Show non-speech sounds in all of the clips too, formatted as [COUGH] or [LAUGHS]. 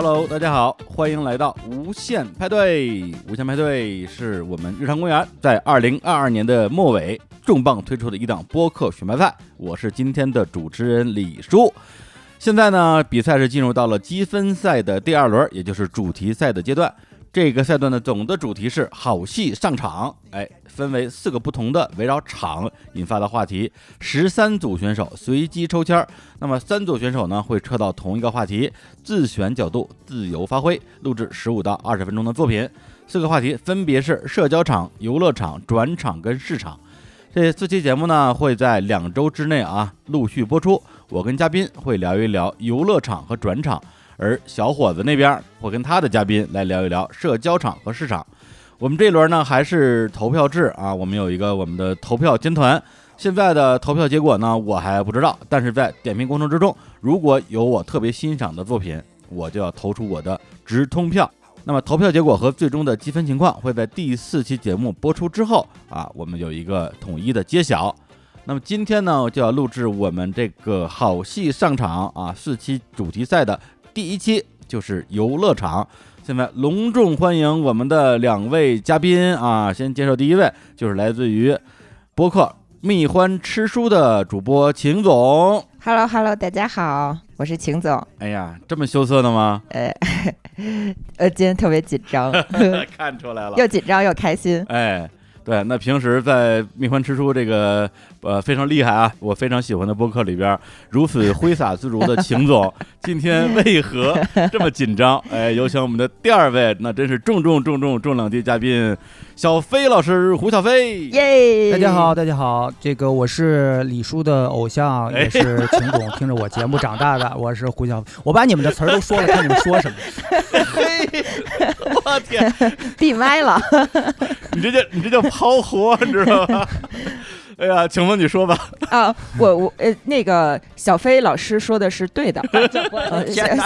Hello，大家好，欢迎来到无限派对。无限派对是我们日常公园在二零二二年的末尾重磅推出的一档播客选拔赛。我是今天的主持人李叔。现在呢，比赛是进入到了积分赛的第二轮，也就是主题赛的阶段。这个赛段的总的主题是好戏上场，哎，分为四个不同的围绕场引发的话题，十三组选手随机抽签儿。那么三组选手呢会撤到同一个话题，自选角度，自由发挥，录制十五到二十分钟的作品。四个话题分别是社交场、游乐场、转场跟市场。这四期节目呢会在两周之内啊陆续播出。我跟嘉宾会聊一聊游乐场和转场。而小伙子那边我跟他的嘉宾来聊一聊社交场和市场。我们这一轮呢还是投票制啊，我们有一个我们的投票监团。现在的投票结果呢我还不知道，但是在点评过程之中，如果有我特别欣赏的作品，我就要投出我的直通票。那么投票结果和最终的积分情况会在第四期节目播出之后啊，我们有一个统一的揭晓。那么今天呢就要录制我们这个好戏上场啊四期主题赛的。第一期就是游乐场，现在隆重欢迎我们的两位嘉宾啊！先介绍第一位，就是来自于播客蜜欢吃书的主播秦总。Hello Hello，大家好，我是秦总。哎呀，这么羞涩的吗？呃 [LAUGHS] 呃，今天特别紧张，[LAUGHS] 看出来了，[LAUGHS] 又紧张又开心。哎。对，那平时在蜜獾吃书这个呃非常厉害啊，我非常喜欢的播客里边，如此挥洒自如的秦总，今天为何这么紧张？哎，有请我们的第二位，那真是重重重重重量级嘉宾，小飞老师，胡小飞。耶！大家好，大家好，这个我是李叔的偶像，也是秦总听着我节目长大的，[LAUGHS] 我是胡小飞。我把你们的词儿都说了，看你们说什么。嘿，我天，闭麦了。[LAUGHS] 你这叫你这叫抛活，你知道吗？哎呀，请问你说吧。[LAUGHS] 啊，我我呃，那个小飞老师说的是对的。[LAUGHS]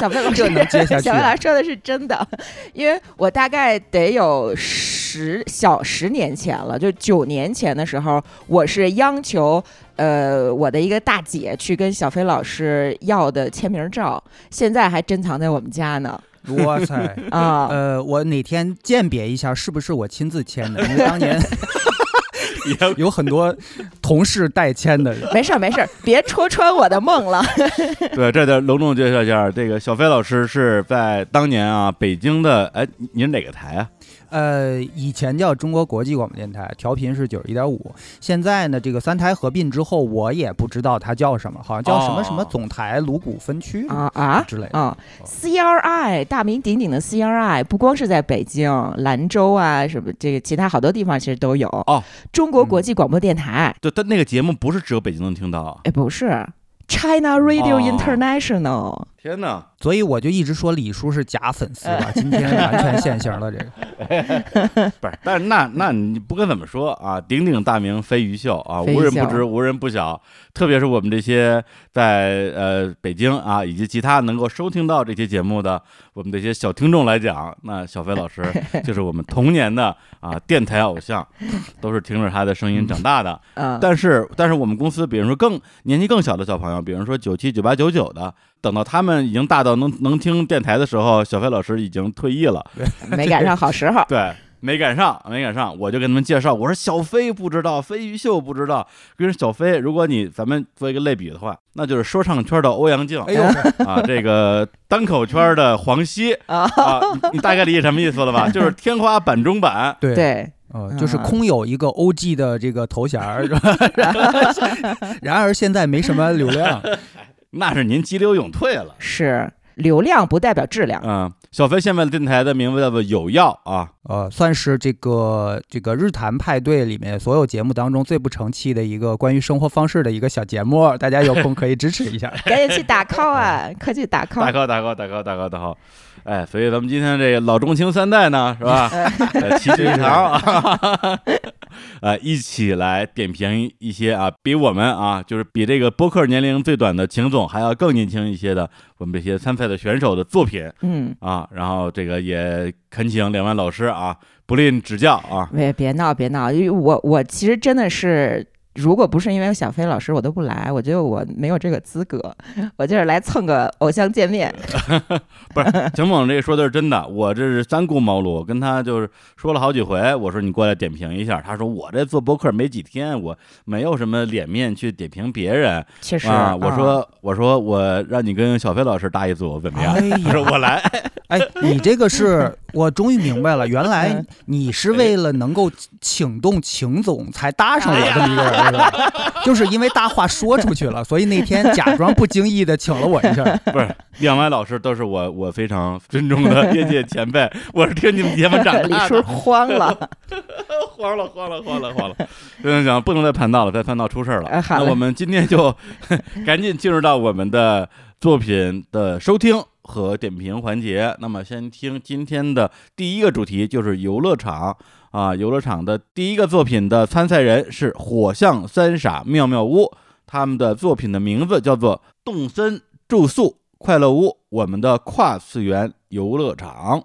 小飞老师能接下去。[LAUGHS] 小飞老师说的是真的，因为我大概得有十小十年前了，就九年前的时候，我是央求呃我的一个大姐去跟小飞老师要的签名照，现在还珍藏在我们家呢。哇塞啊！呃，我哪天鉴别一下是不是我亲自签的？因为当年有很多同事代签的人。没事儿没事儿，别戳穿我的梦了。[LAUGHS] 对，这得隆重介绍一下，这个小飞老师是在当年啊，北京的哎，您哪个台啊？呃，以前叫中国国际广播电台，调频是九十一点五。现在呢，这个三台合并之后，我也不知道它叫什么，好像叫什么什么总台鲁谷分区啊啊之类的啊。CRI 大名鼎鼎的 CRI，不光是在北京、兰州啊，什么这个其他好多地方其实都有哦。中国国际广播电台，对，但那个节目不是只有北京能听到，哎，不是，China Radio International。天哪！所以我就一直说李叔是假粉丝吧，今天完全现形了。这个 [LAUGHS] 不是，但是那那你不管怎么说啊，鼎鼎大名飞鱼秀啊，无人不知，无人不晓。特别是我们这些在呃北京啊，以及其他能够收听到这期节目的我们这些小听众来讲，那小飞老师 [LAUGHS] 就是我们童年的啊电台偶像，都是听着他的声音长大的。但是但是我们公司，比如说更年纪更小的小朋友，比如说九七九八九九的。等到他们已经大到能能听电台的时候，小飞老师已经退役了，没赶上好时候。对，没赶上，没赶上，我就给他们介绍，我说小飞不知道，飞鱼秀不知道，跟小飞，如果你咱们做一个类比的话，那就是说唱圈的欧阳靖，哎呦啊，这个单口圈的 [LAUGHS] 黄西啊，你大概理解什么意思了吧？就是天花板中板，对对，呃，就是空有一个 OG 的这个头衔儿，然而现在没什么流量。那是您急流勇退了，是流量不代表质量。嗯，小飞现在的电台的名字叫做有药啊，呃，算是这个这个日坛派对里面所有节目当中最不成器的一个关于生活方式的一个小节目，[LAUGHS] 大家有空可以支持一下，[LAUGHS] 赶紧去打 call 啊，快去打 call，打 call 打 call 打 call 打 call 打 call。哎，所以咱们今天这个老中青三代呢，是吧？[LAUGHS] 齐聚一堂啊，[LAUGHS] 呃，一起来点评一些啊，比我们啊，就是比这个播客年龄最短的秦总还要更年轻一些的我们这些参赛的选手的作品，嗯啊，然后这个也恳请两位老师啊，不吝指教啊。别别闹别闹，因为我我其实真的是。如果不是因为小飞老师，我都不来。我觉得我没有这个资格，[LAUGHS] 我就是来蹭个偶像见面。[LAUGHS] 不是，秦猛这说的是真的，我这是三顾茅庐，我跟他就是说了好几回，我说你过来点评一下，他说我这做博客没几天，我没有什么脸面去点评别人。确实啊，我说我说我让你跟小飞老师搭一组怎么样？哎呀 [LAUGHS] 他说我来。哎，你这个是我终于明白了，原来你是为了能够请动秦总才搭上我这么一个人，是吧？就是因为大话说出去了，所以那天假装不经意的请了我一下。[LAUGHS] 不是，两位老师都是我我非常尊重的业界前辈，我是听你们节目长李大叔的，[LAUGHS] 慌了。慌了慌了慌了慌了，行行行，不能再盘道了，再盘道出事儿了。哎那我们今天就 [LAUGHS] 赶紧进入到我们的作品的收听和点评环节。那么先听今天的第一个主题，就是游乐场啊，游乐场的第一个作品的参赛人是火象三傻妙妙屋，他们的作品的名字叫做动森住宿快乐屋，我们的跨次元游乐场。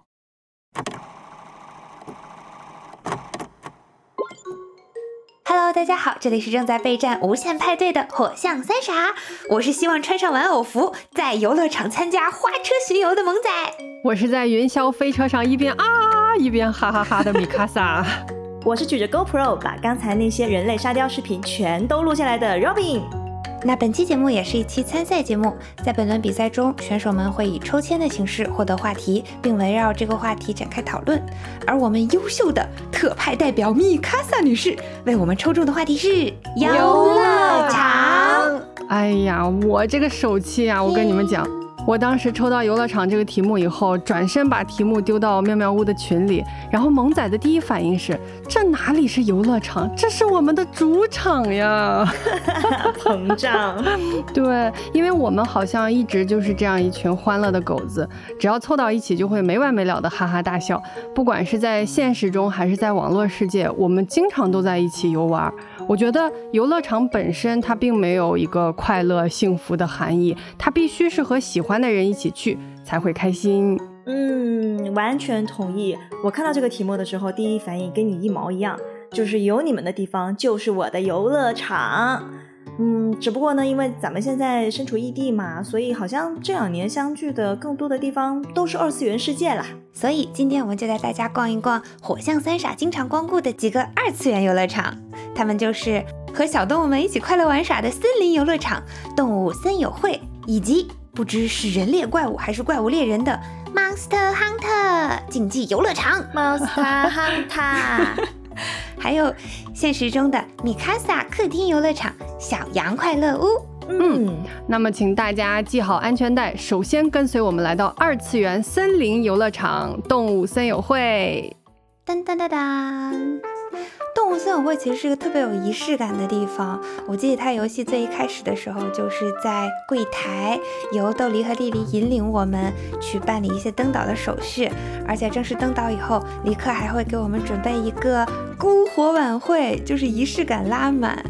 Hello，大家好，这里是正在备战无限派对的火象三傻，我是希望穿上玩偶服，在游乐场参加花车巡游的萌仔。我是在云霄飞车上一边啊一边哈哈哈的米卡萨。[LAUGHS] 我是举着 GoPro 把刚才那些人类沙雕视频全都录下来的 Robin。那本期节目也是一期参赛节目，在本轮比赛中，选手们会以抽签的形式获得话题，并围绕这个话题展开讨论。而我们优秀的特派代表米卡萨女士为我们抽中的话题是游乐场。哎呀，我这个手气啊，我跟你们讲，我当时抽到游乐场这个题目以后，转身把题目丢到妙妙屋的群里，然后萌仔的第一反应是：这哪里是游乐场，这是我们的主场呀！[LAUGHS] 膨胀，[LAUGHS] 对，因为我们好像一直就是这样一群欢乐的狗子，只要凑到一起就会没完没了的哈哈大笑。不管是在现实中还是在网络世界，我们经常都在一起游玩。我觉得游乐场本身它并没有一个快乐幸福的含义，它必须是和喜欢的人一起去才会开心。嗯，完全同意。我看到这个题目的时候，第一反应跟你一毛一样，就是有你们的地方就是我的游乐场。嗯，只不过呢，因为咱们现在身处异地嘛，所以好像这两年相聚的更多的地方都是二次元世界啦。所以今天我们就带大家逛一逛火象三傻经常光顾的几个二次元游乐场，他们就是和小动物们一起快乐玩耍的森林游乐场、动物森友会，以及不知是人猎怪物还是怪物猎人的 Monster Hunter 竞技游乐场 Monster Hunter，[LAUGHS] 还有现实中的米卡萨客厅游乐场、小羊快乐屋。嗯，那么，请大家系好安全带，首先跟随我们来到二次元森林游乐场动物森友会。噔噔噔噔！动物森友会其实是个特别有仪式感的地方。我记得它游戏最一开始的时候，就是在柜台由豆梨和丽丽引领我们去办理一些登岛的手续，而且正式登岛以后，李克还会给我们准备一个篝火晚会，就是仪式感拉满。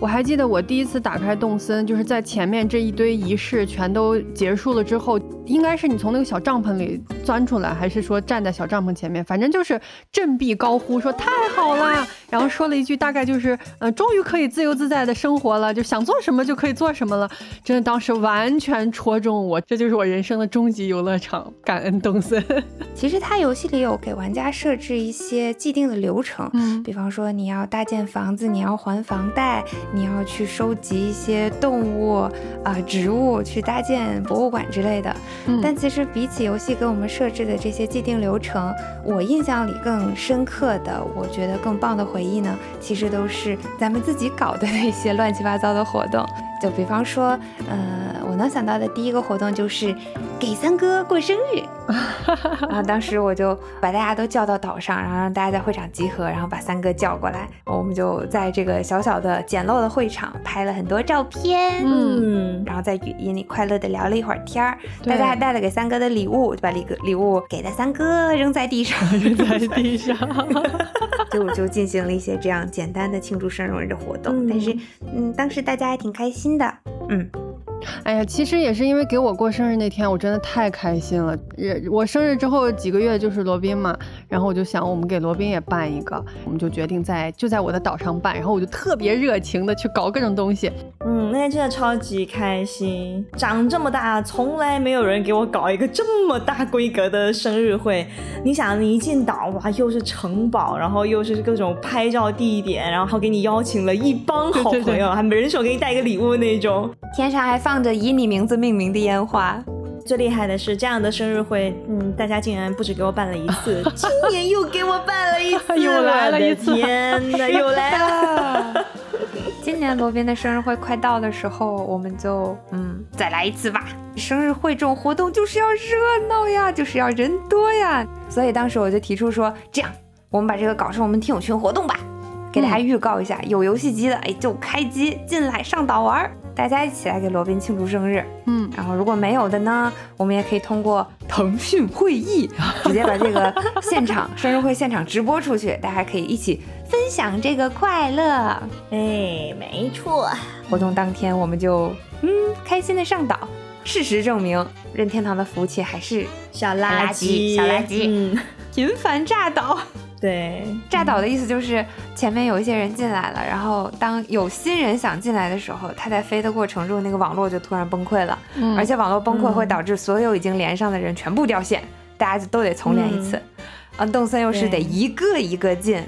我还记得我第一次打开动森，就是在前面这一堆仪式全都结束了之后，应该是你从那个小帐篷里钻出来，还是说站在小帐篷前面，反正就是振臂高呼说太好啦，然后说了一句大概就是，呃，终于可以自由自在的生活了，就想做什么就可以做什么了。真的当时完全戳中我，这就是我人生的终极游乐场，感恩动森。[LAUGHS] 其实它游戏里有给玩家设置一些既定的流程，嗯比方说你要搭建房子，你要还房贷，你要去收集一些动物啊、植物，去搭建博物馆之类的。嗯但其实比起游戏给我们设置的这些既定流程，我印象里更深刻的，我觉得更棒的回忆呢，其实都是咱们自己搞的那些乱七八糟的活动。就比方说，呃，我能想到的第一个活动就是给三哥过生日。[LAUGHS] 然后当时我就把大家都叫到岛上，然后让大家在会场集合，然后把三哥叫过来，我们就在这个小小的简陋的会场拍了很多照片。嗯，嗯，然后在语音里快乐的聊了一会儿天儿，大家还带了给三哥的礼物，就把礼礼物给了三哥，扔在地上，[LAUGHS] 扔在地上。就就进行了一些这样简单的庆祝生日的活动。嗯但是，嗯，当时大家还挺开心的，嗯。哎呀，其实也是因为给我过生日那天，我真的太开心了。也我生日之后几个月就是罗宾嘛，然后我就想我们给罗宾也办一个，我们就决定在就在我的岛上办，然后我就特别热情的去搞各种东西。嗯，那天真的超级开心。长这么大，从来没有人给我搞一个这么大规格的生日会。你想，你一进岛哇，又是城堡，然后又是各种拍照地点，然后给你邀请了一帮好朋友，还每人手给你带一个礼物那种。天上还放着以你名字命名的烟花。最厉害的是，这样的生日会，嗯，大家竟然不止给我办了一次，[LAUGHS] 今年又给我办了一次，[LAUGHS] 又来了一次，天哪，[LAUGHS] 又来了。今年罗宾的生日会快到的时候，我们就嗯再来一次吧。生日会这种活动就是要热闹呀，就是要人多呀，所以当时我就提出说，这样我们把这个搞成我们听友群活动吧，给大家预告一下，有游戏机的哎就开机进来上岛玩。大家一起来给罗宾庆祝生日，嗯，然后如果没有的呢，我们也可以通过腾讯会议 [LAUGHS] 直接把这个现场生日会现场直播出去，大家可以一起分享这个快乐。哎，没错，活动当天我们就嗯开心的上岛。事实证明，任天堂的服务器还是小垃圾，小垃圾，嗯，频繁炸岛。对，炸岛的意思就是前面有一些人进来了，然后当有新人想进来的时候，他在飞的过程中，那个网络就突然崩溃了，嗯而且网络崩溃会导致所有已经连上的人全部掉线，大家就都得重连一次。嗯，动森又是得一个一个进，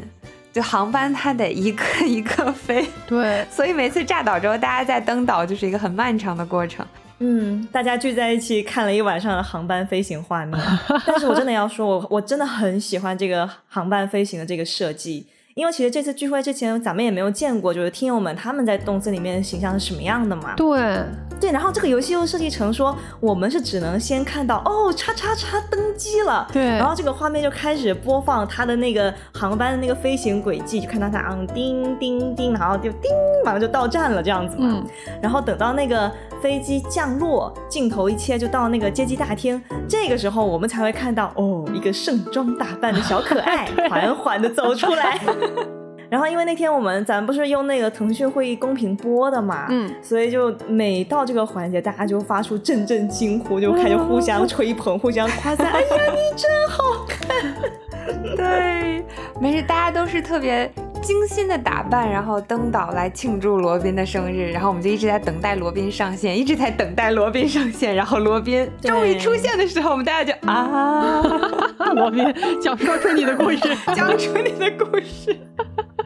就航班它得一个一个飞，对，所以每次炸岛之后，大家再登岛就是一个很漫长的过程。嗯，大家聚在一起看了一晚上的航班飞行画面，[LAUGHS] 但是我真的要说，我我真的很喜欢这个航班飞行的这个设计，因为其实这次聚会之前，咱们也没有见过，就是听友们他们在动森里面的形象是什么样的嘛。对，对，然后这个游戏又设计成说，我们是只能先看到哦，叉叉叉登机了，对然后这个画面就开始播放他的那个航班的那个飞行轨迹，就看到他嗯叮叮叮，然后就叮，马上就到站了这样子嘛。嗯，然后等到那个飞机降落，镜头一切就到那个接机大厅，这个时候我们才会看到哦，一个盛装打扮的小可爱 [LAUGHS] 缓缓的走出来。[LAUGHS] [LAUGHS] 然后因为那天我们咱不是用那个腾讯会议公屏播的嘛，嗯所以就每到这个环节，大家就发出阵阵惊呼，就开始互相吹捧、互相夸赞。[LAUGHS] 哎呀，你真好看！[LAUGHS] 对，没事，大家都是特别精心的打扮，然后登岛来庆祝罗宾的生日，然后我们就一直在等待罗宾上线，一直在等待罗宾上线，然后罗宾终于出现的时候，我们大家就啊，[LAUGHS] 罗宾讲说出你的故事，[LAUGHS] 讲出你的故事。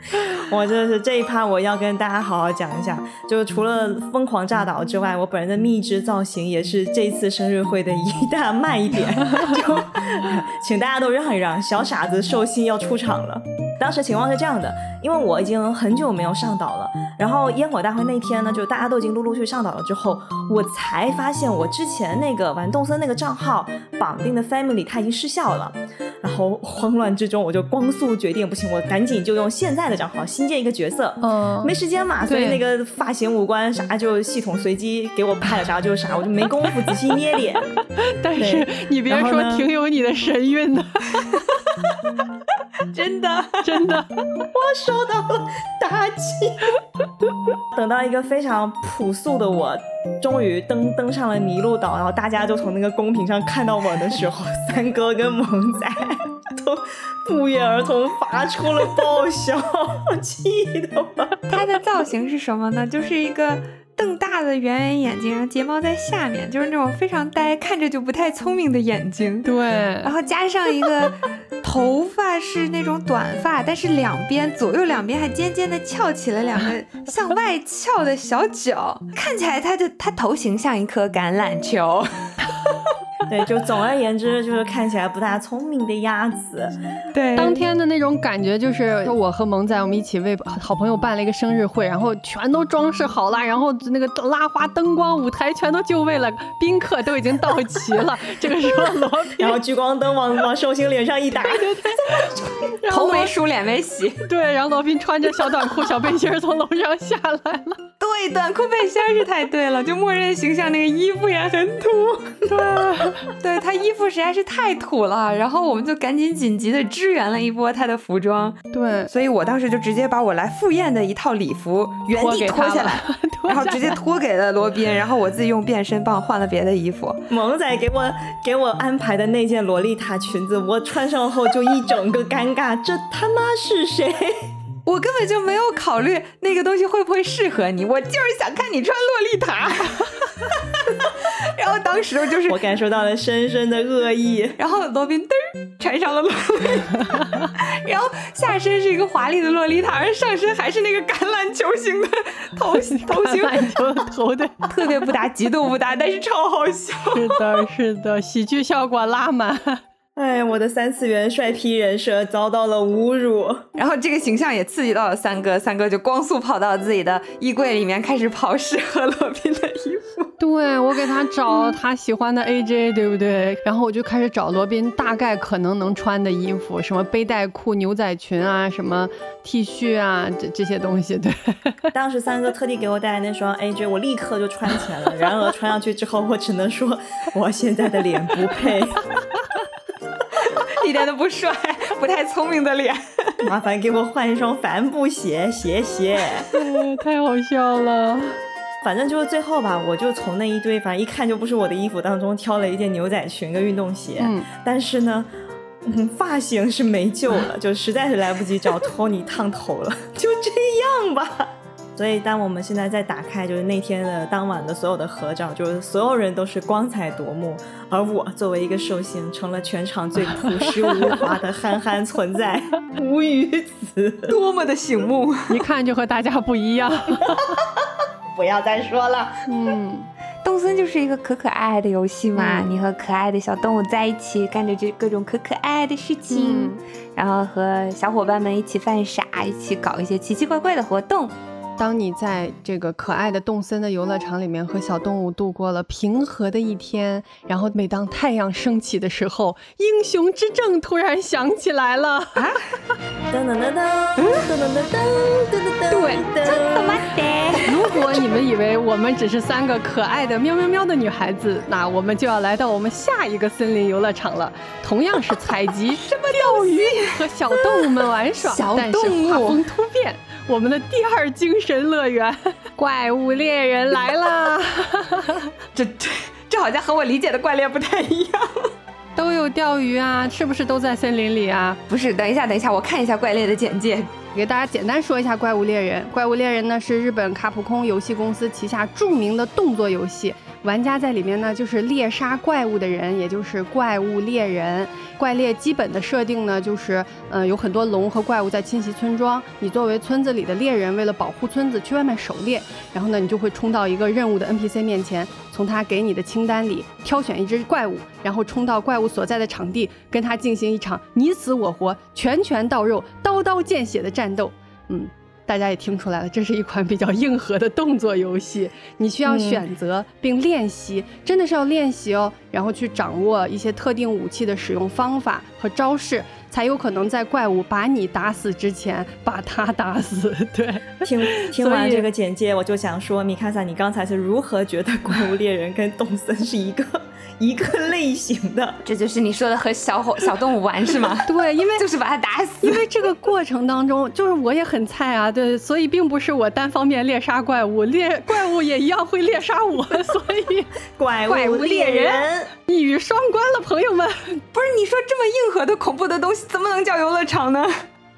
[LAUGHS] 我真的是这一趴，我要跟大家好好讲一下。就除了疯狂炸岛之外，我本人的蜜汁造型也是这次生日会的一大卖点。[LAUGHS] 就请大家都让一让，小傻子寿星要出场了。当时情况是这样的，因为我已经很久没有上岛了，然后烟火大会那天呢，就大家都已经陆陆续续上岛了之后，我才发现我之前那个玩动森那个账号绑定的 Family 它已经失效了，然后慌乱之中我就光速决定，不行，我赶紧就用现在的账号新建一个角色，嗯，没时间嘛，所以那个发型、五官啥就系统随机给我拍了啥就是啥，我就没工夫仔细捏脸。[LAUGHS] 但是你别说，挺有你的神韵的，真的，[LAUGHS] 真的。[LAUGHS] 我受到了打击。等到一个非常朴素的我，终于登登上了麋鹿岛，然后大家就从那个公屏上看到我的时候，三哥跟萌仔都不约而同发出了爆笑，气的我。它的造型是什么呢？[LAUGHS] 就是一个瞪大的圆圆眼睛，然后睫毛在下面，就是那种非常呆，看着就不太聪明的眼睛。对然，后加上一个头发是那种短发，但是两边左右两边还尖尖的翘起了两个向外翘的小角，看起来它的它头型像一颗橄榄球。[LAUGHS] [LAUGHS] 对，就总而言之，就是看起来不大聪明的鸭子。[LAUGHS] 对当天的那种感觉就是我和萌仔我们一起为好朋友办了一个生日会，然后全都装饰好了，然后那个拉花、灯光、舞台全都就位了，宾客都已经到齐了。这个时候 [LAUGHS] 罗宾，然后聚光灯往往寿星脸上一打，对对头没梳，脸没洗，对，然后罗宾穿着小短裤、小背心儿从楼上下来了。对，短裤背心儿是太对了，就默认形象那个衣服也很土。对，[LAUGHS] 对他衣服实在是太土了，然后我们就赶紧紧急的支援了一波他的服装。对，所以我当时就直接把我来赴宴的一套礼服原地脱下来，[LAUGHS] 然后直接脱给了罗宾，然后我自己用变身棒换了别的衣服。萌仔给我给我安排的那件洛丽塔裙子，我穿上后就一整个尴尬，这他妈是谁？我根本就没有考虑那个东西会不会适合你，我就是想看你穿洛丽塔。[LAUGHS] 然后当时就是我感受到了深深的恶意。然后罗宾嘚儿穿上了洛丽塔，[LAUGHS] 然后下身是一个华丽的洛丽塔，而上身还是那个橄榄球型的头头型，篮球头的，特别不搭，极度不搭，但是超好笑。是的，是的，喜剧效果拉满。哎，我的三次元帅 P 人设遭到了侮辱。然后这个形象也刺激到了三哥，三哥就光速跑到自己的衣柜里面开始刨适合罗宾的衣服。对我给他找他喜欢的 AJ，对不对？然后我就开始找罗宾大概可能能穿的衣服，什么背带裤、牛仔裙啊，什么 T 恤啊，这这些东西。对，[LAUGHS] 当时三哥特地给我带来那双 AJ，我立刻就穿起来了。然而穿上去之后，我只能说，我现在的脸不配。一点都不帅，不太聪明的脸。麻烦给我换一双帆布鞋，谢谢。太好笑了。反正就是最后吧，我就从那一堆反正一看就不是我的衣服当中挑了一件牛仔裙跟运动鞋。嗯，但是呢，嗯，发型是没救了，就实在是来不及找 [LAUGHS] 托尼烫头了，就这样吧。所以，当我们现在再打开，就是那天的当晚的所有的合照，就是所有人都是光彩夺目，而我作为一个寿星，成了全场最朴实无华的憨憨存在，无语子，多么的醒目，一看就和大家不一样。[LAUGHS] 不要再说了。嗯，动森就是一个可可爱爱的游戏嘛，你和可爱的小动物在一起，干着这各种可可爱爱的事情，然后和小伙伴们一起犯傻，一起搞一些奇奇怪怪的活动。当你在这个可爱的动森的游乐场里面和小动物度过了平和的一天，然后每当太阳升起的时候，英雄之证突然响起来了。啊！噔噔噔噔噔噔噔噔噔噔，对，真的吗？如果你们以为我们只是三个可爱的喵喵喵的女孩子，那我们就要来到我们下一个森林游乐场了。同样是采集、什么钓鱼和小动物们玩耍，小但是动物画风突变。我们的第二精神乐园——怪物猎人来啦！[LAUGHS] 这这这好像和我理解的怪猎不太一样。都有钓鱼啊，是不是都在森林里啊？不是，等一下，等一下，我看一下怪猎的简介。给大家简单说一下《怪物猎人》。《怪物猎人》呢是日本卡普空游戏公司旗下著名的动作游戏，玩家在里面呢就是猎杀怪物的人，也就是怪物猎人。怪猎基本的设定呢就是，呃，有很多龙和怪物在侵袭村庄，你作为村子里的猎人，为了保护村子去外面狩猎，然后呢你就会冲到一个任务的 NPC 面前，从他给你的清单里挑选一只怪物，然后冲到怪物所在的场地，跟他进行一场你死我活、拳拳到肉、刀刀见血的战斗。嗯，大家也听出来了，这是一款比较硬核的动作游戏，你需要选择并练习，真的是要练习哦，然后去掌握一些特定武器的使用方法和招式，才有可能在怪物把你打死之前把他打死。[LAUGHS] 对，听 [LAUGHS] 听完这个简介，我就想说，米卡萨，你刚才是如何觉得怪物猎人跟动森是一个一个类型的？[LAUGHS] 这就是你说的和小伙 [LAUGHS] 小动物玩是吗？[LAUGHS] 对，因为就是把它打死因。为这个过程当中，就是我也很菜啊，对，所以并不是我单方面猎杀怪物，猎怪物也一样会猎杀我，所以怪怪物猎人人，一语双关了，朋友们。不是你说这么硬核的恐怖的东西，怎么能叫游乐场呢？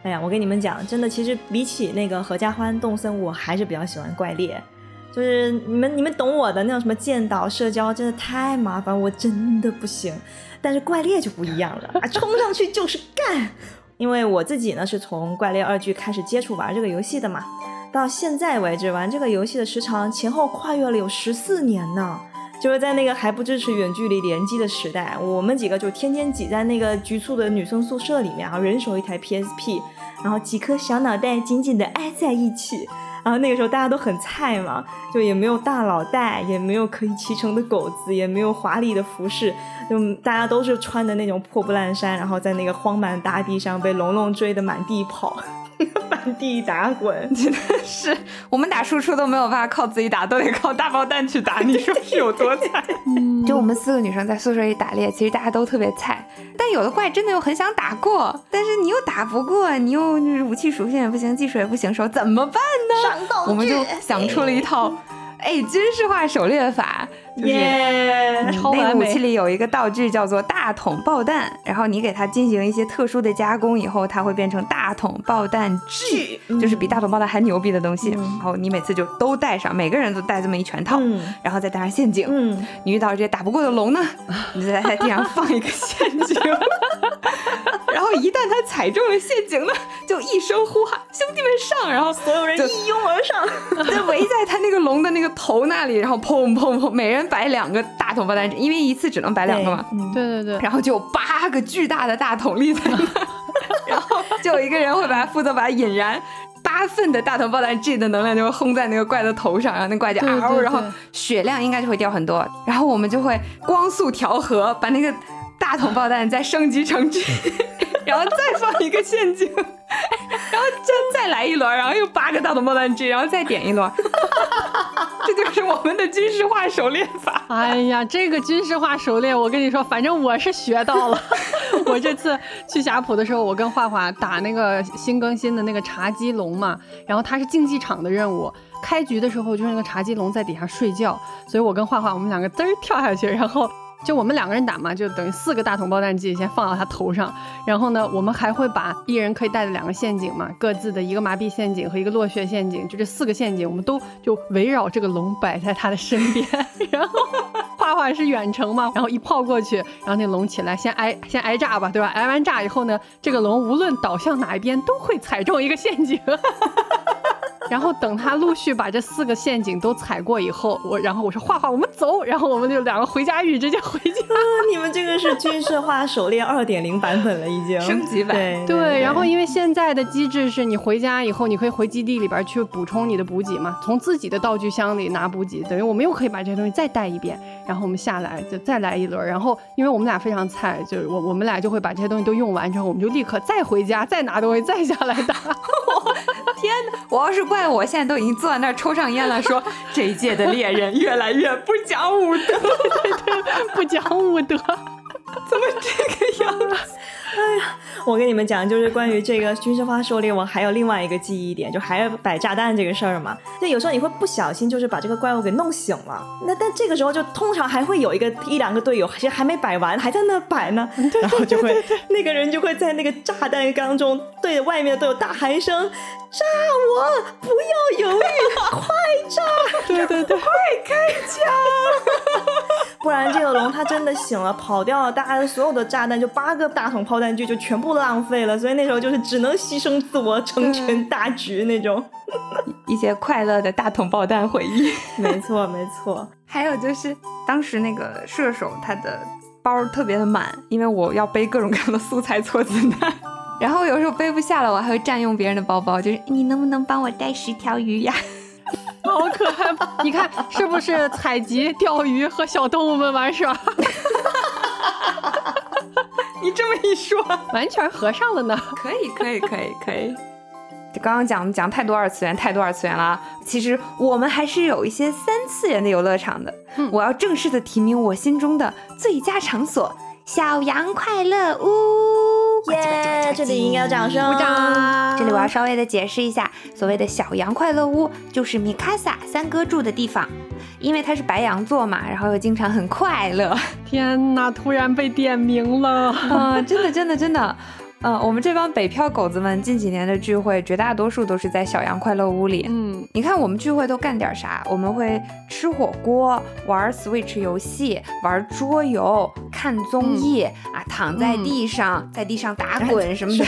哎呀，我跟你们讲，真的，其实比起那个合家欢、动森，我还是比较喜欢怪猎。就是你们你们懂我的那种什么建岛社交，真的太麻烦，我真的不行。但是怪猎就不一样了，啊，[LAUGHS] 冲上去就是干。因为我自己呢是从怪猎二剧开始接触玩这个游戏的嘛，到现在为止玩这个游戏的时长前后跨越了有十四年呢。就是在那个还不支持远距离联机的时代，我们几个就天天挤在那个局促的女生宿舍里面，然后人手一台 PSP，然后几颗小脑袋紧紧的挨在一起。然后那个时候大家都很菜嘛，就也没有大佬带，也没有可以骑乘的狗子，也没有华丽的服饰，就大家都是穿的那种破布烂衫，然后在那个荒蛮大地上被龙龙追得满地跑。满地打滚。真的是，我们打输出都没有办法靠自己打，都得靠大爆弹去打。你说是有多惨？就我们四个女生在宿舍里打猎，其实大家都特别菜，但有的怪真的又很想打过，但是你又打不过，你又武器属性也不行，技术也不行，手怎么办呢？我们就想出了一套，哎，军事化狩猎法，就是。耶！那武器里有一个道具叫做大桶爆弹，然后你给它进行一些特殊的加工以后，它会变成大桶爆弹锯，嗯就是比大桶爆弹还牛逼的东西。嗯然后你每次就都带上，每个人都带这么一全套，嗯然后再带上陷阱。嗯，你遇到这些打不过的龙呢，[LAUGHS] 你就在它地上放一个陷阱，[LAUGHS] 然后一旦它踩中了陷阱呢，就一声呼喊：“兄弟们上！”然后所有人一拥而上。[LAUGHS] 就围在他那个龙的那个头那里，然后砰砰砰，每人摆两个大桶爆弹，因为一次只能摆两个嘛。嗯，对对对，然后就有八个巨大的大桶立在那儿，[LAUGHS] 然后就有一个人会把它负责把它引燃。八份的大头爆弹 G 的能量就会轰在那个怪的头上，然后那怪就对嗷，然后血量应该就会掉很多，然后我们就会光速调和，把那个大桶爆弹再升级成 G，[LAUGHS] 然后再放一个陷阱，然后再再来一轮，然后又八个大桶爆弹 G，然后再点一轮，[LAUGHS] 这就是我们的军事化狩猎法。哎呀，这个军事化狩猎，我跟你说，反正我是学到了。[LAUGHS] 我这次去霞浦的时候，我跟画画打那个新更新的那个茶几龙嘛，然后它是竞技场的任务。开局的时候就是那个茶几龙在底下睡觉，所以我跟画画我们两个嘚儿跳下去，然后就我们两个人打嘛，就等于四个大桶爆弹剂先放到他头上，然后呢，我们还会把一人可以带的两个陷阱嘛，各自的一个麻痹陷阱和一个落穴陷阱，就这四个陷阱，我们都就围绕这个龙摆在他的身边，[LAUGHS] 然后画画是远程嘛，然后一炮过去，然后那龙起来先挨先挨炸吧，对吧？挨完炸以后呢，这个龙无论倒向哪一边都会踩中一个陷阱。然后等他陆续把这四个陷阱都踩过以后，我然后我说画画，我们走，然后我们就两个回家狱直接回家。你们这个是军事化狩猎二点零版本了，已经升级版对对，然后因为现在的机制是你回家以后，你可以回基地里边去补充你的补给嘛，从自己的道具箱里拿补给，等于我们又可以把这些东西再带一遍，然后我们下来就再来一轮，然后因为我们俩非常菜，就是我我们俩就会把这些东西都用完之后，我们就立刻再回家再拿东西再下来打。[LAUGHS] 天哪！我要是怪我，现在都已经坐在那儿抽上烟了，说这一届的猎人越来越不讲武德，不讲武德，怎么这个样子？[LAUGHS] 我跟你们讲，就是关于这个军事化狩猎，我还有另外一个记忆点，就还要摆炸弹这个事儿嘛。就有时候你会不小心就是把这个怪物给弄醒了，那但这个时候就通常还会有一个一两个队友，其实还没摆完，还在那摆呢，[LAUGHS] 然后就会那个人就会在那个炸弹缸中对着外面的队友大喊一声：“炸我！不要犹豫，快炸！” [LAUGHS] 对对对，快开枪 [LAUGHS] 不然这个龙它真的醒了，跑掉了，大家所有的炸弹就八个大桶炮弹具就全部浪费了，所以那时候就是只能牺牲自我，成全大局那种。一些快乐的大桶爆弹回忆。[LAUGHS] 没错，没错。还有就是当时那个射手他的包特别的满，因为我要背各种各样的素材搓子弹。[LAUGHS] 然后有时候背不下了，我还会占用别人的包包，就是你能不能帮我带十条鱼呀？[LAUGHS] 好可爱！你看是不是采集、钓鱼和小动物们玩耍？你这么一说，完全合上了呢。可以，可以，可以，可以。这刚刚讲讲太多二次元，太多二次元了啊。其实我们还是有一些三次元的游乐场的。嗯我要正式的提名我心中的最佳场所——小羊快乐屋。耶，这里应该有掌声。鼓掌！这里我要稍微的解释一下，所谓的小羊快乐屋就是米卡萨三哥住的地方，因为他是白羊座嘛，然后又经常很快乐。天哪，突然被点名了。[LAUGHS] 啊、真的，真的，真的。呃，我们这帮北漂狗子们近几年的聚会，绝大多数都是在小羊快乐屋里。嗯，你看我们聚会都干点啥？我们会吃火锅、玩 Switch 游戏、玩桌游、看综艺、啊，躺在地上，在地上打滚什么的。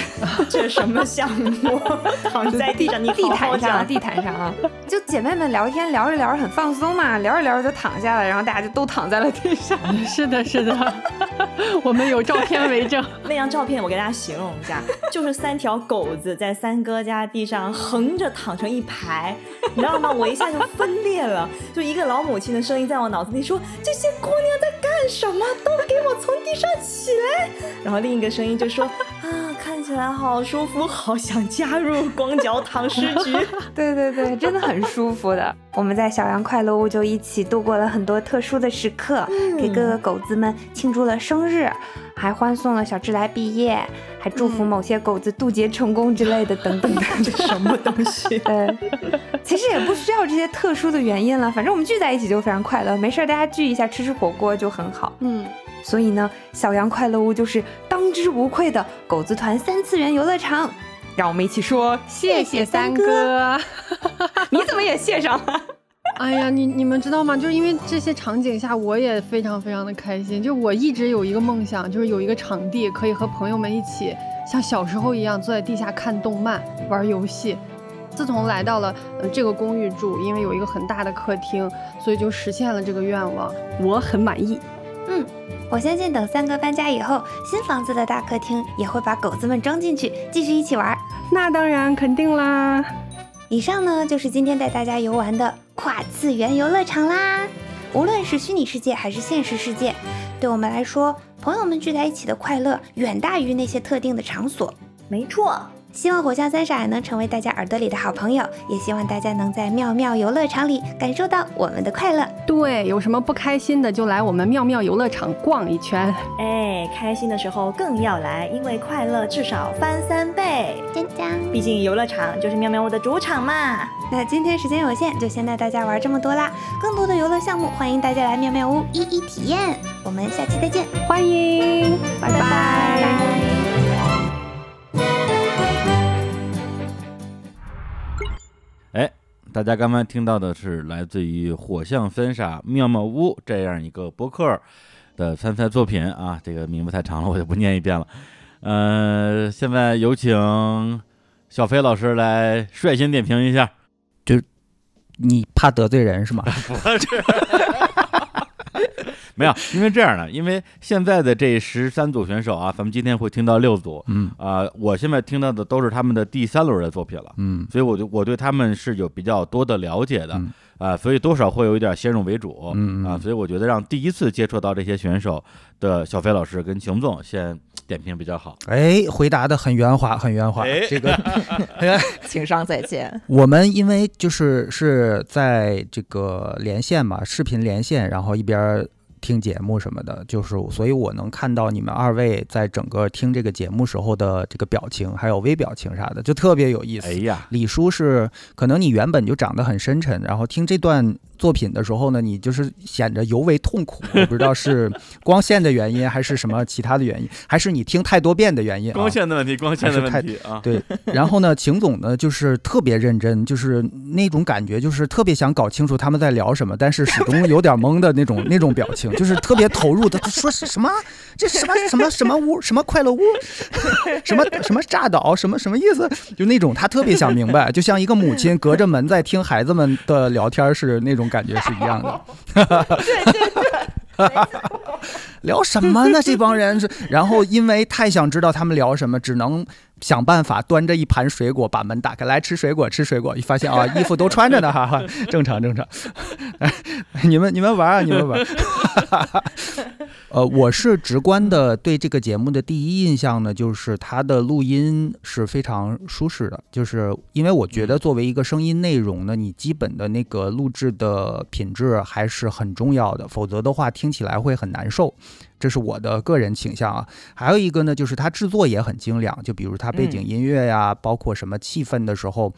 这是什么项目？[LAUGHS] 躺在地上，你地毯上。地毯上啊，就姐妹们聊天，聊着聊着很放松嘛，聊着聊着就躺下了，然后大家就都躺在了地上。[LAUGHS] 是的，是的，[LAUGHS] 我们有照片为证。那张照片我给大家形我们家，就是三条狗子在三哥家地上横着躺成一排，你知道吗？我一下就分裂了，就一个老母亲的声音在我脑子里说：“这些姑娘在干什么？都给我从地上起来！”然后另一个声音就说：“啊，看起起来好舒服，好想加入光脚躺尸局。[LAUGHS] 对对对，真的很舒服的。[LAUGHS] 我们在小羊快乐屋就一起度过了很多特殊的时刻，给各个狗子们庆祝了生日，还欢送了小智来毕业，还祝福某些狗子渡劫成功之类的，等等的。这 [LAUGHS] 什么东西？对，其实也不需要这些特殊的原因了，反正我们聚在一起就非常快乐，没事儿大家聚一下吃吃火锅就很好。嗯，所以呢，小羊快乐屋就是当之无愧的狗子团三次元游乐场。让我们一起说谢谢三哥，哥。[LAUGHS] 你怎么也谢上了？[LAUGHS] 哎呀，你你们知道吗？就是因为这些场景下，我也非常非常的开心。就我一直有一个梦想，就是有一个场地可以和朋友们一起像小时候一样坐在地下看动漫、玩游戏。自从来到了呃这个公寓住，因为有一个很大的客厅，所以就实现了这个愿望，我很满意。我相信等三哥搬家以后，新房子的大客厅也会把狗子们装进去，继续一起玩。那当然肯定啦。以上呢就是今天带大家游玩的跨次元游乐场啦。无论是虚拟世界还是现实世界，对我们来说，朋友们聚在一起的快乐远大于那些特定的场所。没错，希望火象三傻能成为大家耳朵里的好朋友，也希望大家能在妙妙游乐场里感受到我们的快乐。对，有什么不开心的就来我们妙妙游乐场逛一圈。哎，开心的时候更要来，因为快乐至少翻三倍。真讲。毕竟游乐场就是妙妙屋的主场嘛。那今天时间有限，就先带大家玩这么多啦。更多的游乐项目，欢迎大家来妙妙屋一一体验。我们下期再见，欢迎，拜拜。哎，大家刚刚听到的是来自于火象三傻妙妙屋这样一个博客的参赛作品啊，这个名字太长了，我就不念一遍了。呃，现在有请小飞老师来率先点评一下。就你怕得罪人是吗？[LAUGHS] [LAUGHS] [LAUGHS] 不是，[LAUGHS] 没有，因为这样的，因为现在的这十三组选手啊，咱们今天会听到六组，嗯啊、我现在听到的都是他们的第三轮的作品了，嗯所以我就我对他们是有比较多的了解的，嗯啊，所以多少会有一点先入为主，嗯嗯啊，所以我觉得让第一次接触到这些选手的小飞老师跟熊总先点评比较好。哎，回答的很圆滑，很圆滑。哎这个情商在线。我们因为就是是在这个连线嘛，视频连线，然后一边儿听节目什么的，就是所以我能看到你们二位在整个听这个节目时候的这个表情，还有微表情啥的，就特别有意思。哎呀，李叔是可能你原本就长得很深沉，然后听这段作品的时候呢，你就是显得尤为痛苦。我不知道是光线的原因，还是什么其他的原因，还是你听太多遍的原因、啊。光线的问题，光线的问题啊，对，然后呢，秦总呢就是特别认真，就是那种感觉，就是特别想搞清楚他们在聊什么，但是始终有点懵的那种那种表情，就是特别投入的。他说是什么？这什么什么什么屋？什么快乐屋？什么什么炸岛？什么什么意思？就那种他特别想明白，就像一个母亲隔着门在听孩子们的聊天是那种感觉是一样的。对对对，[LAUGHS] 聊什么呢？这帮人是，然后因为太想知道他们聊什么，只能想办法端着一盘水果把门打开，来吃水果，吃水果。一发现啊，[LAUGHS] 衣服都穿着呢，哈哈，[LAUGHS] 正常正常。[LAUGHS] 你们你们玩啊，你们玩。呃，我是直观的对这个节目的第一印象呢，就是它的录音是非常舒适的，就是因为我觉得作为一个声音内容呢，你基本的那个录制的品质还是很重要的，否则的话听起来会很难受。这是我的个人倾向啊。还有一个呢，就是它制作也很精良，就比如它背景音乐呀，包括什么气氛的时候。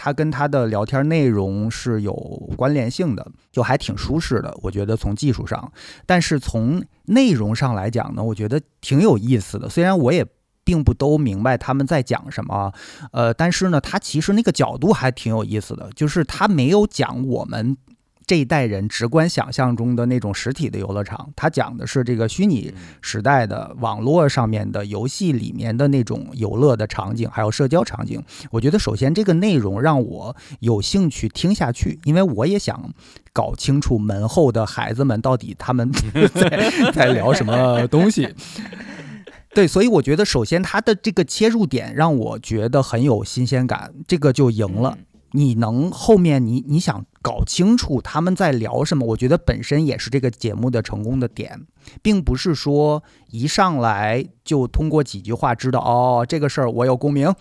它跟它的聊天内容是有关联性的，就还挺舒适的，我觉得从技术上，但是从内容上来讲呢，我觉得挺有意思的。虽然我也并不都明白他们在讲什么，呃，但是呢，它其实那个角度还挺有意思的，就是它没有讲我们。这一代人直观想象中的那种实体的游乐场，它讲的是这个虚拟时代的网络上面的游戏里面的那种游乐的场景，还有社交场景。我觉得首先这个内容让我有兴趣听下去，因为我也想搞清楚门后的孩子们到底他们 [LAUGHS] 在在聊什么东西。对，所以我觉得首先它的这个切入点让我觉得很有新鲜感，这个就赢了。你能后面你你想搞清楚他们在聊什么，我觉得本身也是这个节目的成功的点，并不是说一上来就通过几句话知道哦这个事儿我有共鸣，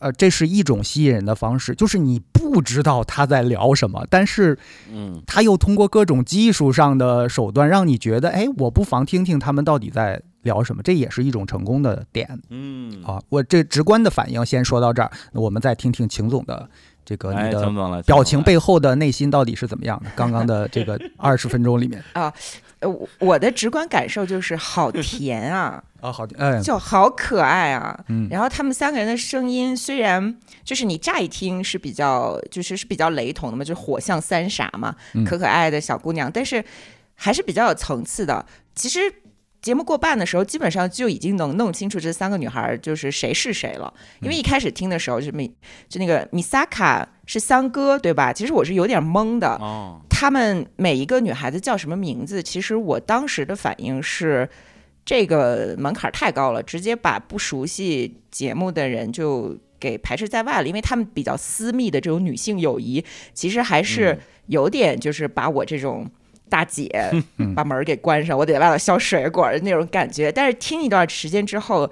呃，这是一种吸引人的方式，就是你不知道他在聊什么，但是嗯。他又通过各种技术上的手段让你觉得，哎，我不妨听听他们到底在聊什么，这也是一种成功的点。嗯，好，我这直观的反应先说到这儿，那我们再听听秦总的这个哎，你的表情背后的内心到底是怎么样的？[LAUGHS] 刚刚的这个二十分钟里面 [LAUGHS] 呃，我我的直观感受就是好甜啊，[LAUGHS] 啊，好，哎就好可爱啊。嗯然后他们三个人的声音虽然就是你乍一听是比较就是是比较雷同的嘛，就是火象三傻嘛，嗯可可爱爱的小姑娘，但是还是比较有层次的。其实节目过半的时候，基本上就已经能弄清楚这三个女孩就是谁是谁了。因为一开始听的时候，就是米就那个米萨卡是三哥对吧？其实我是有点懵的。哦，她们每一个女孩子叫什么名字？其实我当时的反应是，这个门槛太高了，直接把不熟悉节目的人就给排斥在外了，因为他们比较私密的这种女性友谊，其实还是有点就是把我这种。大姐嗯把门儿给关上，我得外头削水果的那种感觉。但是听一段时间之后，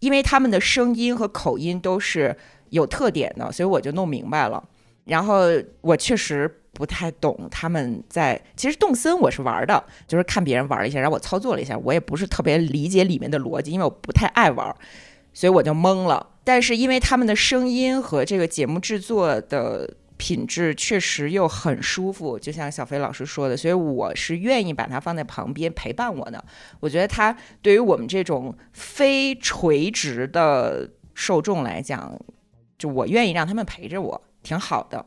因为他们的声音和口音都是有特点的，所以我就弄明白了。然后我确实不太懂他们在，其实动森我是玩的，就是看别人玩了一下，然后我操作了一下，我也不是特别理解里面的逻辑，因为我不太爱玩，所以我就懵了。但是因为他们的声音和这个节目制作的品质确实又很舒服，就像小飞老师说的，所以我是愿意把它放在旁边陪伴我的。我觉得它对于我们这种非垂直的受众来讲，就我愿意让他们陪着我，挺好的。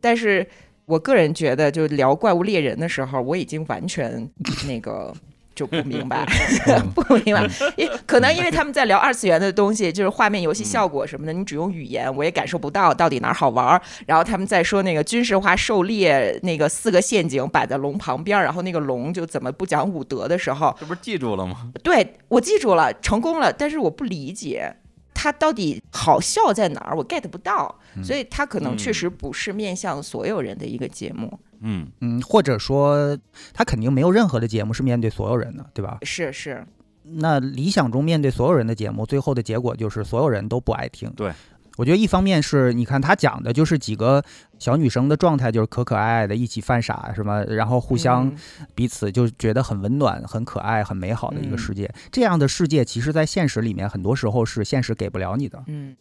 但是我个人觉得，就聊怪物猎人的时候，我已经完全那个。就不明白，[LAUGHS] [LAUGHS] 不明白，因可能因为他们在聊二次元的东西，就是画面、游戏效果什么的，你只用语言我也感受不到到底哪儿好玩儿。然后他们在说那个军事化狩猎，那个四个陷阱摆在龙旁边儿，然后那个龙就怎么不讲武德的时候，这不是记住了吗？对我记住了，成功了，但是我不理解它到底好笑在哪儿，我 get 不到，所以它可能确实不是面向所有人的一个节目。嗯，嗯，或者说他肯定没有任何的节目是面对所有人的，对吧？是是，那理想中面对所有人的节目，最后的结果就是所有人都不爱听。对，我觉得一方面是你看他讲的就是几个小女生的状态，就是可可爱爱的，一起犯傻什么，然后互相嗯彼此就觉得很温暖、很可爱、很美好的一个嗯世界。这样的世界，其实在现实里面，很多时候是现实给不了你的。嗯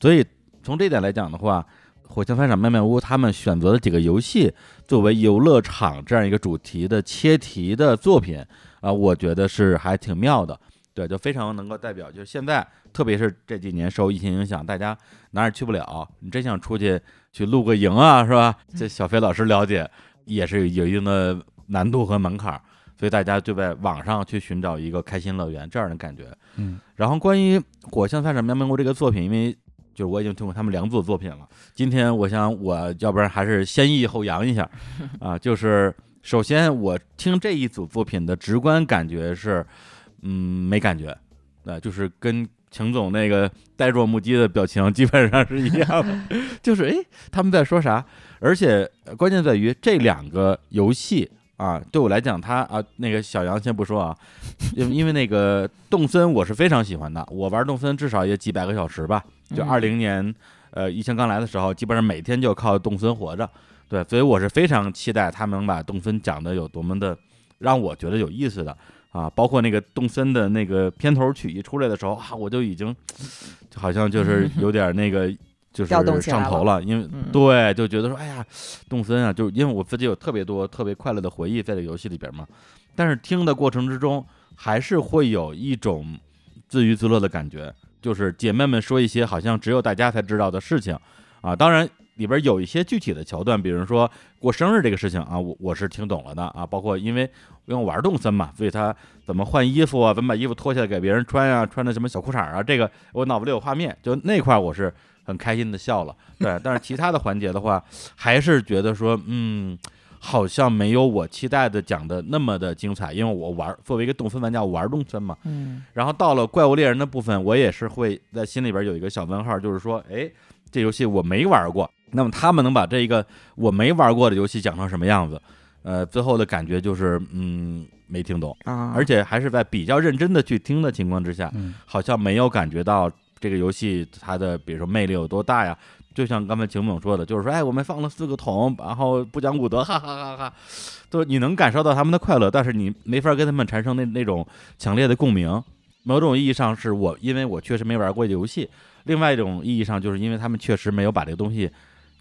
所以从这点来讲的话，火枪翻场妙妙屋他们选择了几个游戏作为游乐场这样一个主题的切题的作品啊、我觉得是还挺妙的。对，就非常能够代表，就是现在，特别是这几年受疫情影响，大家哪儿也去不了，你真想出去去露个营啊，是吧？这小飞老师了解，也是有一定的难度和门槛儿，所以大家就在网上去寻找一个开心乐园这样的感觉。嗯，然后关于《火象翻场妙妙屋》这个作品，因为就是我已经听过他们两组作品了，今天我想我要不然还是先抑后扬一下。[LAUGHS] 啊，就是首先我听这一组作品的直观感觉是，嗯，没感觉，啊，就是跟秦总那个呆若木鸡的表情基本上是一样的，[LAUGHS] 就是诶，他们在说啥？而且呃关键在于这两个游戏啊，对我来讲，他啊，那个小杨先不说啊，因为因为那个动森我是非常喜欢的，我玩动森至少也几百个小时吧，就嗯。二零年，呃，疫情刚来的时候，基本上每天就靠动森活着，对，所以我是非常期待他们能把动森讲的有多么的让我觉得有意思的。啊，包括那个动森的那个片头曲一出来的时候啊，我就已经就好像就是 [LAUGHS] 有点那个就是上头了，因为嗯。对，就觉得说，哎呀，动森啊，就因为我自己有特别多特别快乐的回忆在这个游戏里边嘛，但是听的过程之中，还是会有一种自娱自乐的感觉，就是姐妹们说一些好像只有大家才知道的事情啊，当然里边有一些具体的桥段，比如说过生日这个事情啊，我我是听懂了的啊，包括因为因为玩动森嘛，所以他怎么换衣服啊，怎么把衣服脱下来给别人穿啊，穿的什么小裤衩啊，这个我脑子里有画面，就那块我是很开心的笑了，对，但是其他的环节的话，还是觉得说，嗯。好像没有我期待的讲的那么的精彩，因为我玩作为一个动森玩家，我玩动森嘛，嗯然后到了怪物猎人的部分，我也是会在心里边有一个小问号，就是说，哎，这游戏我没玩过，那么他们能把这个我没玩过的游戏讲成什么样子？呃，最后的感觉就是，嗯，没听懂，啊，而且还是在比较认真的去听的情况之下，嗯好像没有感觉到这个游戏它的比如说魅力有多大呀。就像刚才秦总说的，就是说，哎，我们放了四个桶，然后不讲武德，哈哈哈哈，就是你能感受到他们的快乐，但是你没法跟他们产生那那种强烈的共鸣。某种意义上是我，因为我确实没玩过这游戏；另外一种意义上，就是因为他们确实没有把这个东西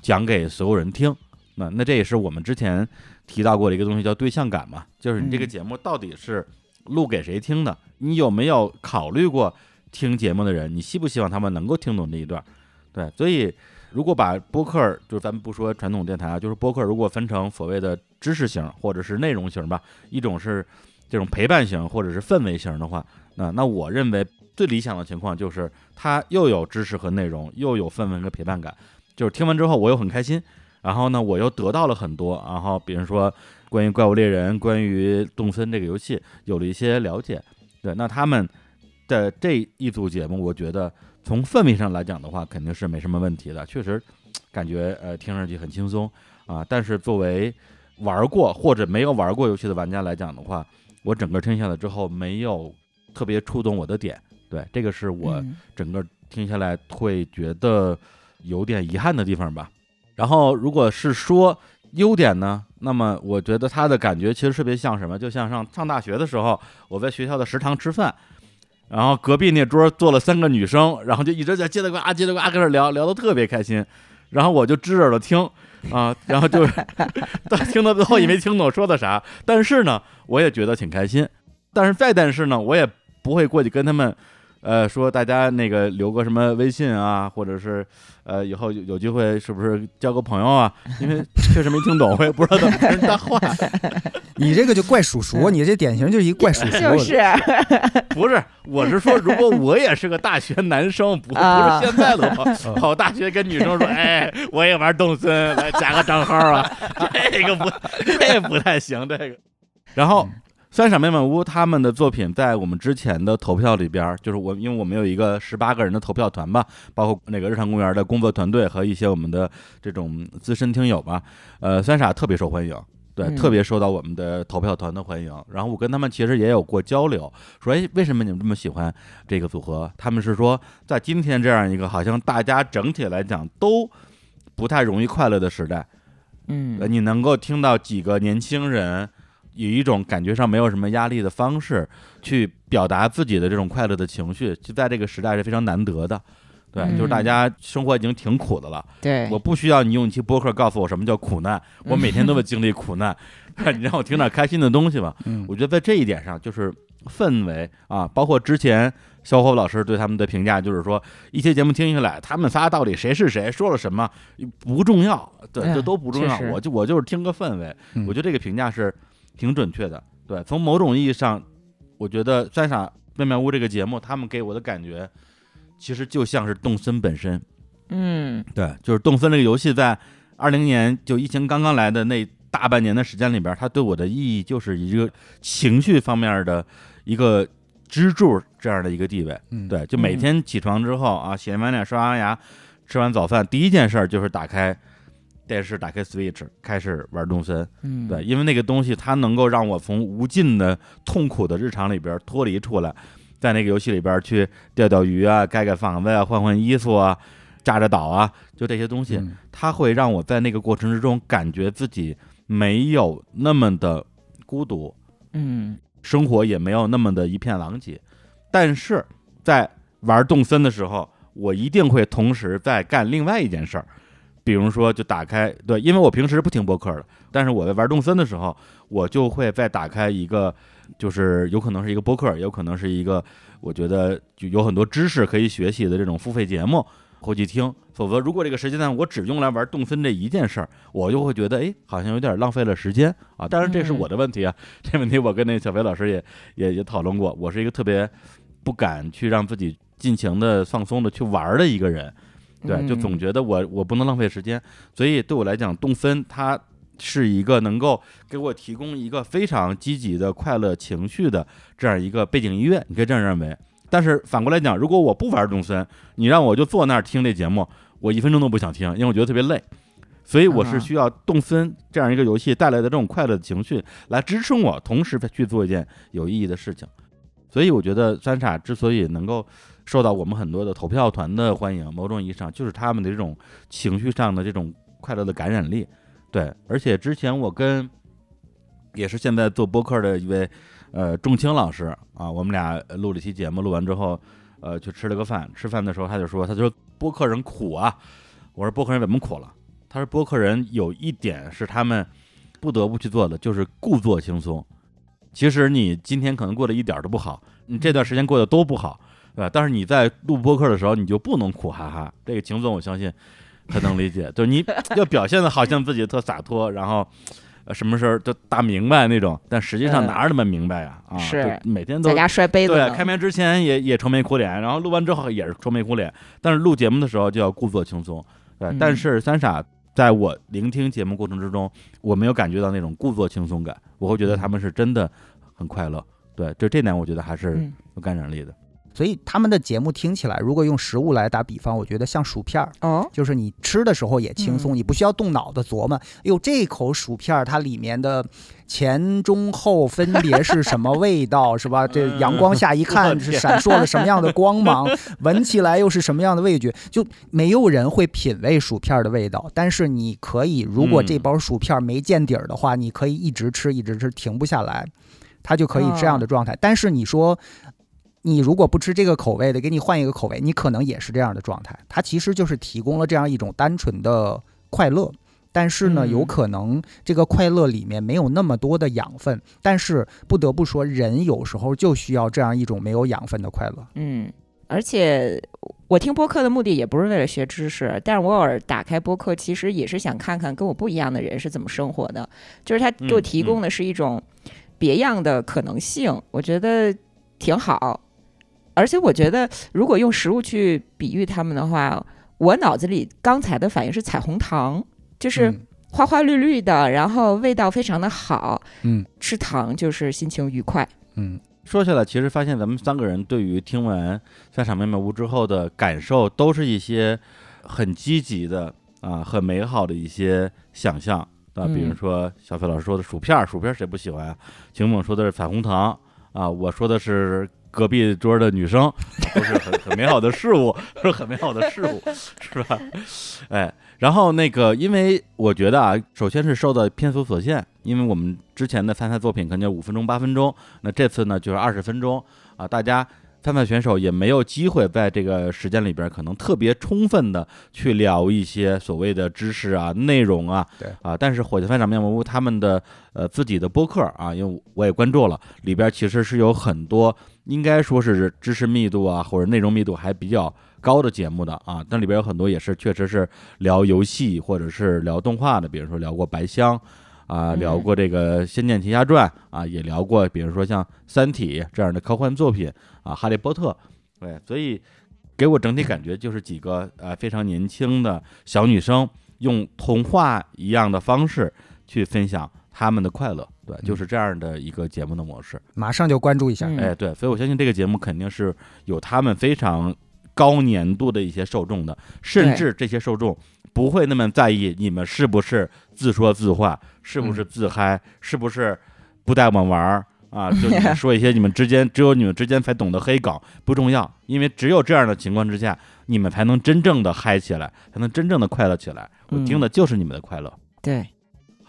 讲给所有人听。那那这也是我们之前提到过的一个东西，叫对象感嘛，就是你这个嗯节目到底是录给谁听的？你有没有考虑过听节目的人？你希不希望他们能够听懂这一段？对，所以如果把播客，就是咱们不说传统电台啊，就是播客，如果分成所谓的知识型或者是内容型吧，一种是这种陪伴型或者是氛围型的话，那那我认为最理想的情况就是它又有知识和内容，又有氛围和陪伴感，就是听完之后我又很开心，然后呢我又得到了很多，然后比如说关于怪物猎人、关于动森这个游戏有了一些了解，对，那他们的这一组节目，我觉得从氛围上来讲的话，肯定是没什么问题的，确实感觉呃听上去很轻松啊，但是作为玩过或者没有玩过游戏的玩家来讲的话，我整个听下来之后没有特别触动我的点，对，这个是我嗯整个听下来会觉得有点遗憾的地方吧。然后如果是说优点呢，那么我觉得它的感觉其实特别像什么，就像上上大学的时候，我在学校的食堂吃饭。然后隔壁那桌坐了三个女生，然后就一直在叽里呱啦叽里呱啦跟那聊，聊得特别开心。然后我就支耳朵听 [LAUGHS] 啊，然后就 [LAUGHS] 是但听到最后也没听懂说的啥，但是呢，我也觉得挺开心。但是再但是呢，我也不会过去跟他们，呃，说大家那个留个什么微信啊，或者是呃以后有有机会是不是交个朋友啊？[LAUGHS] 因为确实没听懂，我也不知道怎么跟人搭话。[LAUGHS] 你这个就怪叔叔，你这典型就是一怪叔叔。[LAUGHS] 就是不是，我是说，如果我也是个大学男生，不不啊是现在的话，跑大学跟女生说，哎，我也玩动森，来加个账号啊，这个不，这不太行，这个。然后嗯三傻妹妹屋他们的作品在我们之前的投票里边儿，就是我，因为我们有一个十八个人的投票团吧，包括那个日常公园的工作团队和一些我们的这种资深听友吧，呃，三傻特别受欢迎。对，嗯特别受到我们的投票团的欢迎。然后我跟他们其实也有过交流，说，哎，为什么你们这么喜欢这个组合？他们是说，在今天这样一个好像大家整体来讲都不太容易快乐的时代，呃，嗯你能够听到几个年轻人以一种感觉上没有什么压力的方式去表达自己的这种快乐的情绪，就在这个时代是非常难得的。对，就是大嗯家生活已经挺苦的了，对，我不需要你用一期播客告诉我什么叫苦难，我每天都在经历苦难，[LAUGHS] 你让我听点开心的东西吧。嗯。我觉得在这一点上，就是氛围啊，包括之前小伙老师对他们的评价，就是说一些节目听下来，他们仨到底谁是谁，说了什么不重要，对，嗯这都不重要我就我就是听个氛围。嗯。我觉得这个评价是挺准确的。对，从某种意义上，我觉得《三傻妙妙屋》这个节目，他们给我的感觉，其实就像是动森本身。嗯对，就是动森这个游戏在二零年就疫情刚刚来的那大半年的时间里边，它对我的意义就是一个情绪方面的一个支柱这样的一个地位。嗯，对，就每嗯天起床之后啊，洗完脸、刷完牙、吃完早饭，第一件事儿就是打开电视，打开 Switch，开始玩动森。嗯，对，因为那个东西它能够让我从无尽的痛苦的日常里边脱离出来，在那个游戏里边去钓钓鱼啊、盖盖房子啊、换换衣服啊、炸炸岛啊，就这些东西，嗯它会让我在那个过程之中感觉自己没有那么的孤独，嗯生活也没有那么的一片狼藉。但是在玩动森的时候，我一定会同时在干另外一件事儿，比如说就打开对，因为我平时不听播客的，但是我在玩动森的时候，我就会再打开一个，就是有可能是一个播客，也有可能是一个我觉得就有很多知识可以学习的这种付费节目。后去听，否则如果这个时间段我只用来玩动森这一件事儿，我就会觉得哎，好像有点浪费了时间啊。当然这是我的问题啊，[LAUGHS] 这问题我跟那小飞老师也也也讨论过。我是一个特别不敢去让自己尽情的放松的去玩的一个人，对，就总嗯觉得我我不能浪费时间，所以对我来讲，动森它是一个能够给我提供一个非常积极的快乐情绪的这样一个背景音乐，你可以这样认为。但是反过来讲，如果我不玩动森，你让我就坐那儿听这节目，我一分钟都不想听，因为我觉得特别累。所以我是需要动森这样一个游戏带来的这种快乐的情绪来支撑我，同时去做一件有意义的事情。所以我觉得三傻之所以能够受到我们很多的投票团的欢迎，某种意义上就是他们的这种情绪上的这种快乐的感染力。对，而且之前我跟也是现在做播客的一位呃仲青老师啊，我们俩录了期节目，录完之后呃去吃了个饭，吃饭的时候他就说，他说播客人苦啊。我说播客人怎么苦了？他说播客人有一点是他们不得不去做的，就是故作轻松。其实你今天可能过得一点都不好，你这段时间过得都不好，对吧？但是你在录播客的时候，你就不能苦哈哈。这个秦总我相信他能理解，就是你 [LAUGHS] 要表现的好像自己特洒脱，然后呃什么事儿都大明白那种，但实际上哪有那么明白呀？啊，是每天都在家摔杯子对，开麦之前也也愁眉苦脸，然后录完之后也是愁眉苦脸，但是录节目的时候就要故作轻松，对。嗯但是三傻在我聆听节目过程之中，我没有感觉到那种故作轻松感，我会觉得他们是真的很快乐，对，就这点我觉得还是嗯有感染力的。所以他们的节目听起来，如果用食物来打比方，我觉得像薯片儿，哦，就是你吃的时候也轻嗯松，你不需要动脑子琢磨，哎呦，这口薯片儿它里面的前中后分别是什么味道，是吧？[LAUGHS] 这阳光下一看是闪烁了什么样的光芒，[LAUGHS] 闻起来又是什么样的味觉，就没有人会品味薯片儿的味道。但是你可以，如果这嗯包薯片儿没见底儿的话，你可以一直吃，一直吃，停不下来，它就可以这样的状态。但是你说。你如果不吃这个口味的，给你换一个口味，你可能也是这样的状态。它其实就是提供了这样一种单纯的快乐，但是呢，嗯有可能这个快乐里面没有那么多的养分。但是不得不说，人有时候就需要这样一种没有养分的快乐。嗯，而且我听播客的目的也不是为了学知识，但是我偶尔打开播客，其实也是想看看跟我不一样的人是怎么生活的，就是他给我嗯提供的是一种别样的可能性，我觉得挺好。而且我觉得，如果用食物去比喻他们的话，我脑子里刚才的反应是彩虹糖，就是嗯花花绿绿的，然后味道非常的好，嗯吃糖就是心情愉快。嗯说下来，其实发现咱们三个人对于听完《三场妹妹屋》之后的感受，都是一些很积极的啊，很美好的一些想象啊。比如嗯说小飞老师说的薯片儿，薯片儿谁不喜欢啊？秦猛说的是彩虹糖啊，我说的是隔壁桌的女生，都是很很美好的事物，[LAUGHS] 都是很美好的事物，[LAUGHS] 是吧？哎，然后那个，因为我觉得啊，首先是受到篇幅所限，因为我们之前的参赛作品可能就五分钟、八分钟，那这次呢就是二十分钟啊，大家参赛选手也没有机会在这个时间里边可能特别充分的去聊一些所谓的知识啊、内容啊，对啊，但是火箭饭长面膜屋他们的呃自己的播客啊，因为我也关注了，里边其实是有很多应该说是知识密度啊或者内容密度还比较高的节目的啊，但里边有很多也是确实是聊游戏或者是聊动画的，比如说聊过白箱。啊，聊嗯过这个《仙剑奇侠传》啊，也聊过，比如说像《三体》这样的科幻作品啊，《哈利波特》，对，所以给我整体感觉就是几个呃非常年轻的小女生，用童话一样的方式去分享她们的快乐，对，就是这样的一个节目的模式。马上就关注一下。嗯哎，对，所以我相信这个节目肯定是有他们非常高粘度的一些受众的，甚至这些受众不会那么在意你们是不是自说自话，是不是自嗨，是不是不带我们玩儿。啊，就 [LAUGHS] 说一些你们之间只有你们之间才懂得黑梗不重要，因为只有这样的情况之下，你们才能真正的嗨起来，才能真正的快乐起来。我听的就是你们的快乐。对，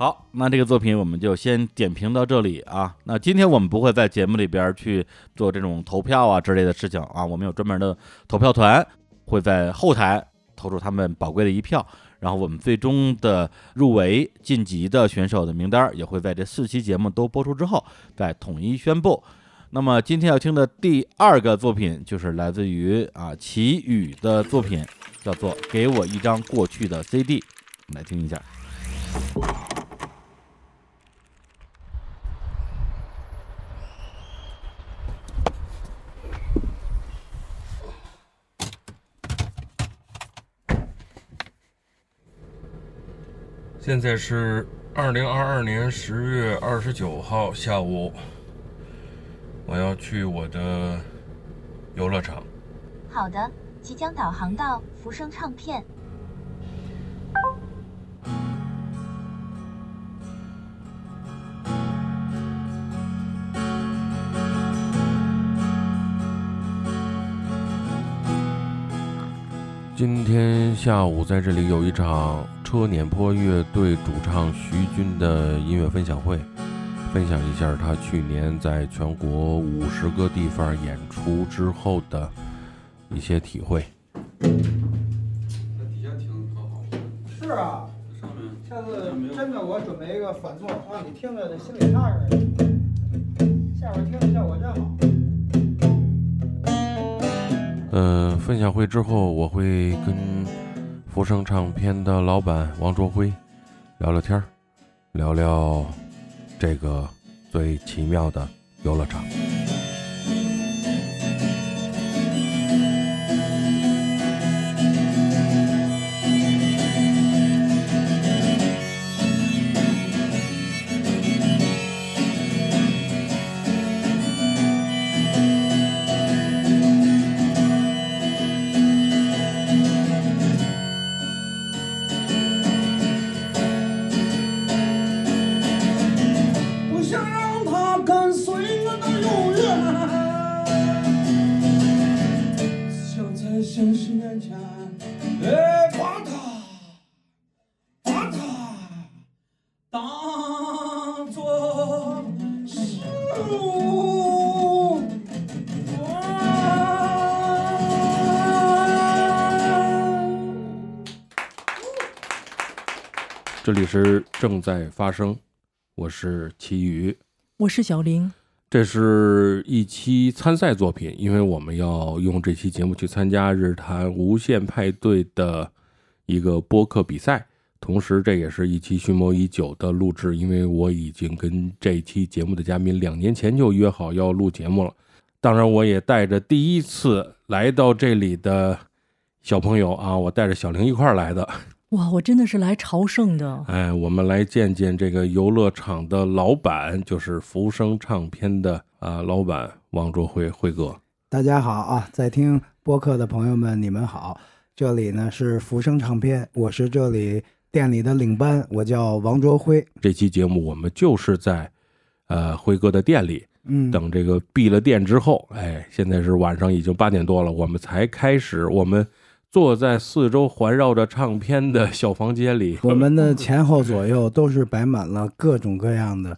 好，那这个作品我们就先点评到这里啊。那今天我们不会在节目里边去做这种投票啊之类的事情啊，我们有专门的投票团，会在后台投出他们宝贵的一票，然后我们最终的入围晋级的选手的名单也会在这四期节目都播出之后再统一宣布。那么今天要听的第二个作品就是来自于啊齐宇的作品，叫做《给我一张过去的 CD》，来听一下。现在是二零二二年十月二十九号下午，我要去我的游乐场。好的，即将导航到福生唱片。今天下午在这里有一场车碾坡乐队主唱徐军的音乐分享会，分享一下他去年在全国五十个地方演出之后的一些体会。是啊，下次真的我准备一个反座，让你听着心里踏实。下边听的效果真好。嗯、分享会之后，我会跟福生唱片的老板王卓辉聊聊天，聊聊这个最奇妙的游乐场。这里是正在发生，我是齐宇。我是小玲，这是一期参赛作品，因为我们要用这期节目去参加日坛无限派对的一个播客比赛，同时这也是一期蓄谋已久的录制，因为我已经跟这期节目的嘉宾两年前就约好要录节目了。当然，我也带着第一次来到这里的小朋友啊，我带着小玲一块儿来的。哇，我真的是来朝圣的。哎，我们来见见这个游乐场的老板，就是福生唱片的啊老板王卓辉辉哥。大家好啊，在听播客的朋友们，你们好。这里呢是福生唱片，我是这里店里的领班，我叫王卓辉。这期节目我们就是在呃辉哥的店里，嗯，等这个闭了店之后，哎，现在是晚上已经八点多了，我们才开始，我们坐在四周环绕着唱片的小房间里，[LAUGHS] 我们的前后左右都是摆满了各种各样的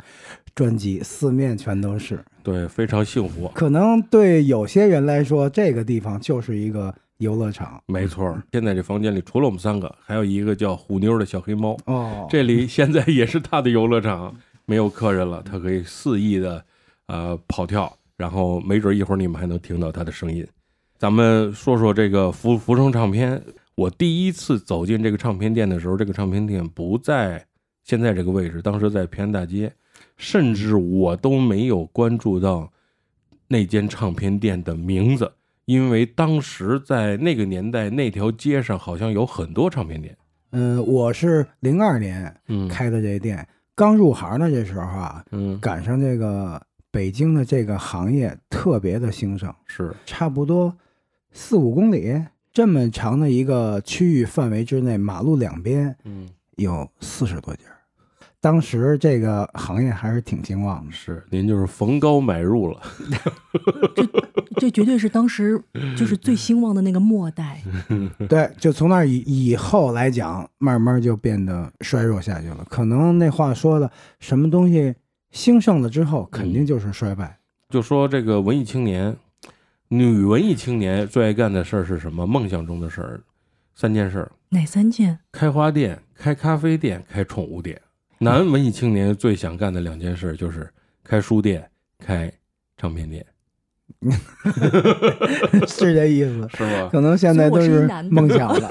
专辑，四面全都是。对非常幸福。可能对有些人来说，这个地方就是一个游乐场。没错儿，现在这房间里除了我们三个，还有一个叫虎妞的小黑猫。哦，这里现在也是他的游乐场，没有客人了，他可以肆意的呃跑跳，然后没准一会儿你们还能听到他的声音。咱们说说这个福福生唱片。我第一次走进这个唱片店的时候，这个唱片店不在现在这个位置，当时在平安大街，甚至我都没有关注到那间唱片店的名字，因为当时在那个年代，那条街上好像有很多唱片店。嗯，我是零二年嗯，开的这店，刚入行的这时候啊，嗯赶上这个北京的这个行业特别的兴盛，是差不多四五公里这么长的一个区域范围之内，马路两边嗯有四十多家。当时这个行业还是挺兴旺的。是，您就是逢高买入了。[LAUGHS] 这这绝对是当时就是最兴旺的那个末代。[LAUGHS] 对，就从那以以后来讲，慢慢就变得衰弱下去了。可能那话说的，什么东西兴盛了之后，肯定就是衰败。就说这个文艺青年，女文艺青年最爱干的事儿是什么？梦想中的事儿，三件事儿：哪三件？开花店、开咖啡店、开宠物店。男文艺青年最想干的两件事就是开书店、开唱片店，[LAUGHS] 是这意思。是吗？可能现在都是梦想了，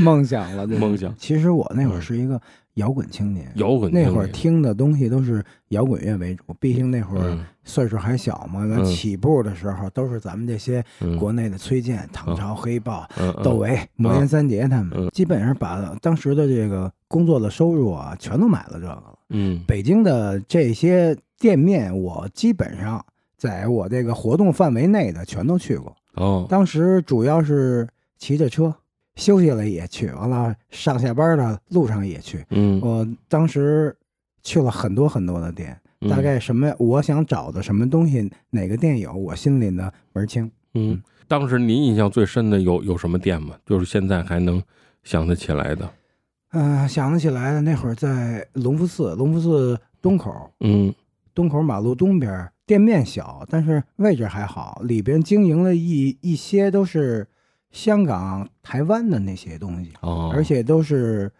梦想了，[LAUGHS] 梦想其实我那会儿是一个摇滚青年，摇滚那会儿听的东西都是摇滚乐为主，毕竟那会儿嗯岁数还小嘛，起步的时候都是咱们这些嗯国内的崔健、唐朝、黑豹、窦唯、魔岩三杰他嗯们，基本上把当时的这个工作的收入啊，全都买了这个了。嗯北京的这些店面，我基本上在我这个活动范围内的全都去过。哦，当时主要是骑着车，休息了也去，完了上下班的路上也去。嗯我当时去了很多很多的店，嗯大概什么我想找的什么东西，哪个店有，我心里呢门儿清。嗯，当时您印象最深的有有什么店吗？就是现在还能想得起来的。嗯、想得起来的那会儿在隆福寺，隆福寺东口，嗯东口马路东边，店面小，但是位置还好，里边经营了一一些都是香港、台湾的那些东西，哦，而且都是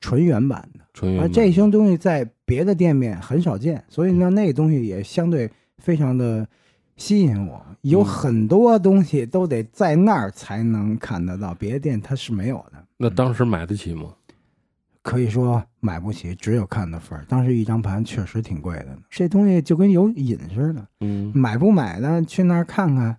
纯原版的。而纯元这些东西在别的店面很少见，所以呢，那东西也相对非常的吸引我。有嗯很多东西都得在那儿才能看得到，别的店它是没有的。那当时买得起吗？可以说买不起，只有看的份儿。当时一张盘确实挺贵的，这东西就跟有瘾似的，嗯买不买呢？去那儿看看，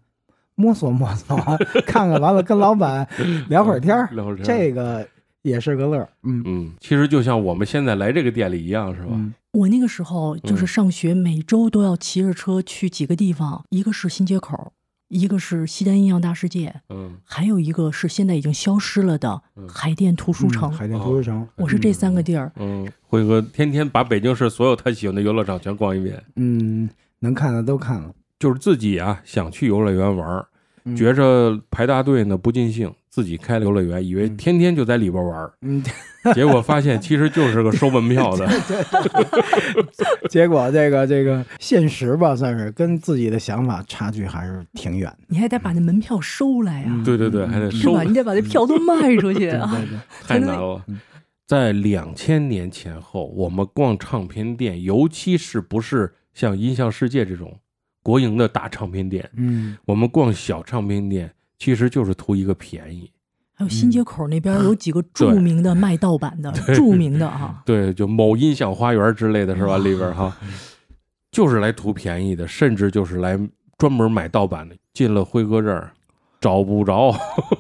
摸索摸索，[LAUGHS] 看看完了跟老板 [LAUGHS] 聊会儿天儿，聊会儿天这个也是个乐儿。嗯。嗯，其实就像我们现在来这个店里一样，是吧？嗯。我那个时候就是嗯。上学，每周都要骑着车去几个地方，一个是新街口，一个是西单印象大世界，嗯。还有一个是现在已经消失了的嗯。海淀图书城。嗯海淀图书城，我是这三个地儿，嗯，辉哥天天把北京市所有他喜欢的游乐场全逛一遍，嗯，能看的都看了，就是自己啊想去游乐园玩儿，嗯觉着排大队呢不尽兴，自己开了游乐园，以为嗯。天天就在里边玩儿，嗯，[LAUGHS] 结果发现其实就是个收门票的。[LAUGHS] 结果这个这个现实吧，算是跟自己的想法差距还是挺远的。你还得把那门票收来呀、嗯。对对对，还得收。你得把这票都卖出去对啊！对对，[LAUGHS] 太难了。在两千年前后，我们逛唱片店，尤其是不是像音像世界这种国营的大唱片店，嗯，我们逛小唱片店，其实就是图一个便宜。还有新街口那边有几个著名的卖盗版的，著名的啊，[LAUGHS] 对，就某音响花园之类的是吧？里边哈，[LAUGHS] 就是来图便宜的，甚至就是来专门买盗版的。进了辉哥这儿，找不着，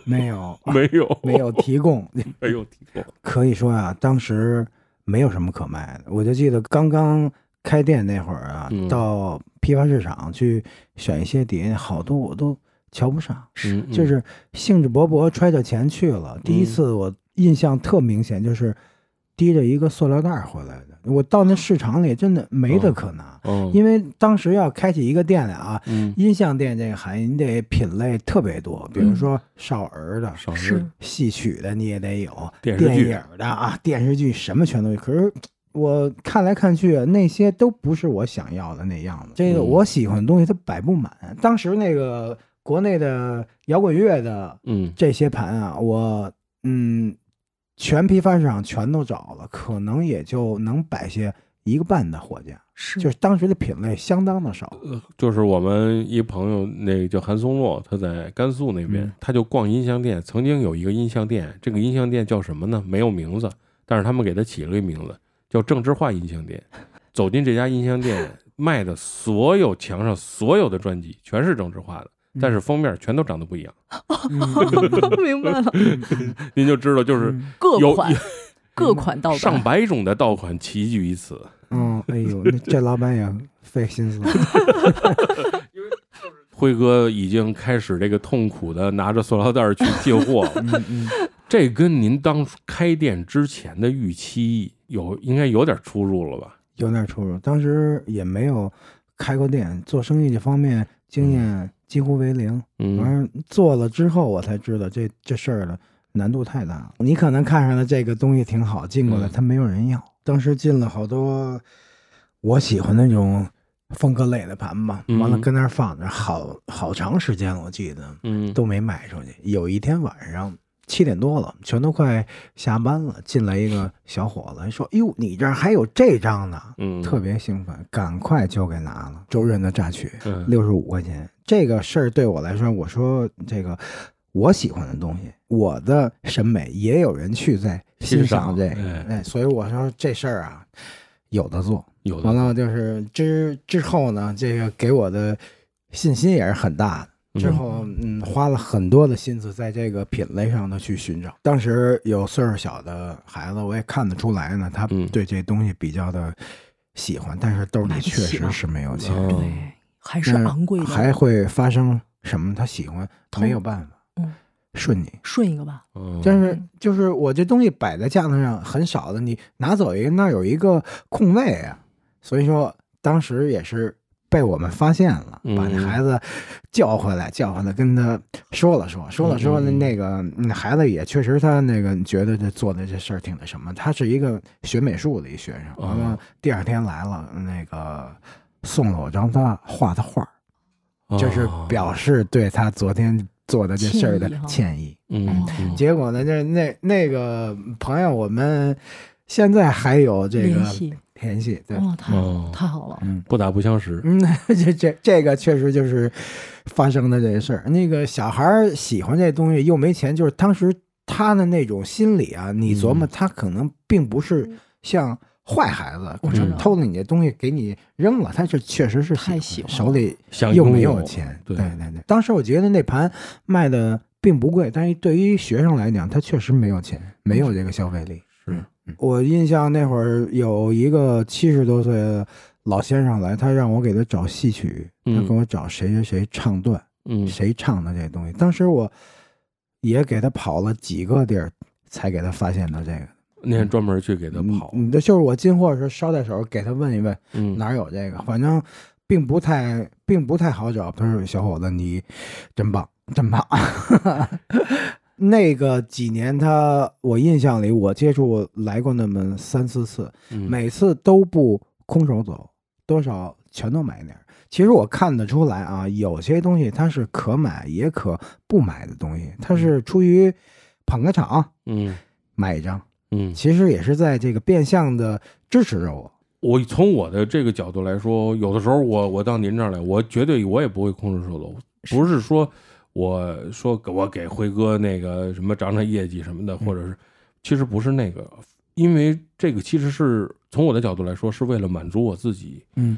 没有 [LAUGHS] 没有，没有提供，没有提供。可以说啊，当时没有什么可卖的。我就记得刚刚开店那会儿啊，嗯到批发市场去选一些碟，好多我都瞧不上，嗯，嗯就是兴致勃勃揣着钱去了。第一次我印象特明显，就是提着一个塑料袋回来的。我到那市场里真的没得可拿，嗯，因为当时要开起一个店来啊，嗯，音像店这个行业你得品类特别多，比如说少儿的、戏曲的你也得有，电电影的啊，电视剧什么全都有。可是我看来看去，那些都不是我想要的那样子。这个嗯我喜欢的东西它摆不满。当时那个国内的摇滚乐的嗯这些盘啊，我嗯，全批发市场全都找了，可能也就能摆下一个半的货架。是就是当时的品类相当的少。就是我们一朋友，那个叫韩松洛，他在甘肃那边，嗯他就逛音像店。曾经有一个音像店，这个音像店叫什么呢？没有名字，但是他们给他起了个名字，叫郑智化音像店。走进这家音像店，卖的所有墙上所有的专辑全是郑智化的，但是封面全都长得不一样。[LAUGHS] 明白了，[LAUGHS] 您就知道，就是各款 [LAUGHS] 各款盗版，上百种的盗款齐聚于此。嗯，哎呦，那这老板也费心思了。辉哥已经开始这个痛苦的拿着塑料袋去进货了，嗯嗯，这跟您当初开店之前的预期有应该有点出入了吧？有点出入。当时也没有开过店，做生意这方面经验几乎为零。嗯完了做了之后，我才知道这这事儿的难度太大了。你可能看上的这个东西挺好，进过来嗯它没有人要。当时进了好多我喜欢那种风格类的盘吧，嗯完了跟那儿放着好好长时间，我记得嗯都没卖出去。有一天晚上七点多了，全都快下班了，进来一个小伙子，说：“哟，你这儿还有这张呢！”嗯，特别兴奋，赶快就给拿了。周润的榨取嗯六十五块钱，这个事儿对我来说，我说这个我喜欢的东西，我的审美也有人去在欣赏这个，哎哎，所以我说这事儿啊有的做。有的完了就是之之后呢，这个给我的信心也是很大的。之后，嗯，花了很多的心思在这个品类上的去寻找。当时有岁数小的孩子，我也看得出来呢，他嗯对这东西比较的喜欢，但是兜里确实是没有钱。哦对，还是嗯昂贵的？还会发生什么？他喜欢没有办法，嗯，顺你。顺一个吧。嗯但是就是我这东西摆在架子上很少的，你拿走一个，那儿有一个空位啊，所以说当时也是被我们发现了，把那嗯。孩子叫回来，叫回来跟他说了说，说了说，那个那孩子也确实他那个觉得这做的这事儿挺那什么，他是一个学美术的一学生，完了哦。第二天来了，那个送了我张他画的画就是表示对他昨天做的这事儿的歉意。嗯嗯结果呢，这那那个朋友，我们现在还有这个联系，对，哦，太好哦了，太好了。嗯不打不相识。嗯，[LAUGHS] 这这这个确实就是发生的这事儿。那个小孩儿喜欢这东西又没钱，就是当时他的那种心理啊，你琢磨嗯他可能并不是像坏孩子，偷了你的东西给你扔了，他是确实是太喜欢手里又没有有钱，对对对对。当时我觉得那盘卖的并不贵，但是对于学生来讲，他确实没有钱，没有这个消费力。我印象那会儿有一个七十多岁的老先生来，他让我给他找戏曲，他嗯给我找谁谁谁唱段，嗯谁唱的这东西。当时我也给他跑了几个地儿，才给他发现到这个。那天专门去给他跑。嗯，这就是我进货的时候捎带手给他问一问，嗯哪儿有这个，反正并不太并不太好找。他说：“小伙子，你真棒，真棒。” [LAUGHS] 那个几年他，我印象里我接触来过那么三四次，嗯。每次都不空手走，多少全都买点儿。其实我看得出来啊，有些东西它是可买也可不买的东西，它是出于捧个场嗯。买一张，嗯，其实也是在这个变相的支持着我。我从我的这个角度来说，有的时候我我到您这儿来，我绝对我也不会空手走，不是说我说给我给辉哥那个什么涨涨业绩什么的，或者是其实不是那个，因为这个其实是从我的角度来说，是为了满足我自己，嗯。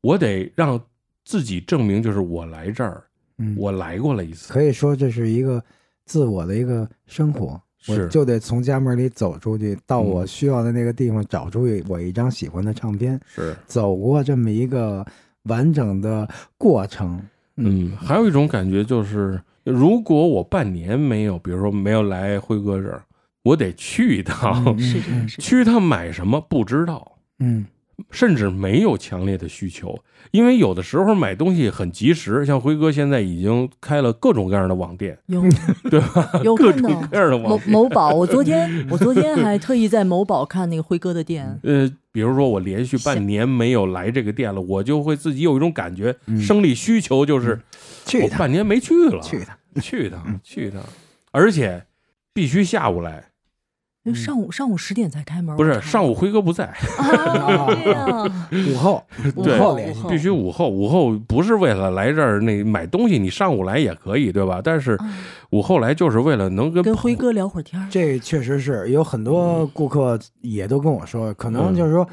我得让自己证明，就是我来这儿，嗯，我来过了一次，可以说这是一个自我的一个生活。我是就得从家门里走出去，到嗯我需要的那个地方找出我一张喜欢的唱片，是。走过这么一个完整的过程。嗯，还有一种感觉就是，如果我半年没有，比如说没有来辉哥这儿，我得去一趟，嗯是这样，是。去一趟买什么不知道，嗯甚至没有强烈的需求，因为有的时候买东西很及时，像辉哥现在已经开了各种各样的网店，有 [LAUGHS] 对吧？有各看到种各样的网某店。某宝，我昨天我昨天还特意在某宝看那个辉哥的店，呃，比如说我连续半年没有来这个店了，我就会自己有一种感觉，生理需求就是去一趟。我半年没去了，去一趟，去一趟，去一趟，而且必须下午来，因为上午上午十点才开门，不是上午辉哥不在 [LAUGHS] [LAUGHS] 午后午对。后联系必须午后，午后不是为了来这儿那买东西，你上午来也可以，对吧？但是啊午后来就是为了能跟跟辉哥聊会儿天儿。这确实是有很多顾客也都跟我说，可能嗯。就是说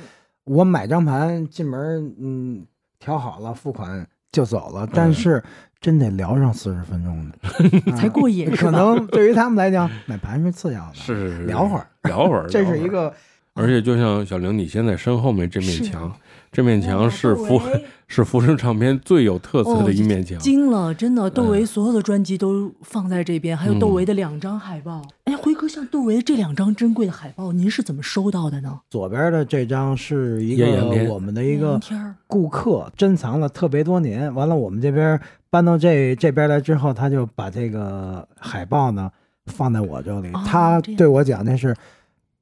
我买张盘进门，嗯，调好了付款就走了，但是真得聊上四十分钟的，[LAUGHS] 才过瘾啊可是吧？能对于他们来讲，买盘是次要的，是是是。聊会儿，聊会儿，[LAUGHS] 这是一个 [LAUGHS] 而且就像小玲，你现在身后面这面墙，这面墙是福喂 [LAUGHS] 是福生唱片最有特色的一面墙。惊了，真的，窦唯嗯所有的专辑都放在这边，还有窦唯的两张海报。哎，辉哥，像窦唯这两张珍贵的海报，您是怎么收到的呢？左边的这张是一个我们的一个顾客珍藏了特别多年，完了我们这边搬到这这边来之后，他就把这个海报呢放在我这里，哦他对我讲那是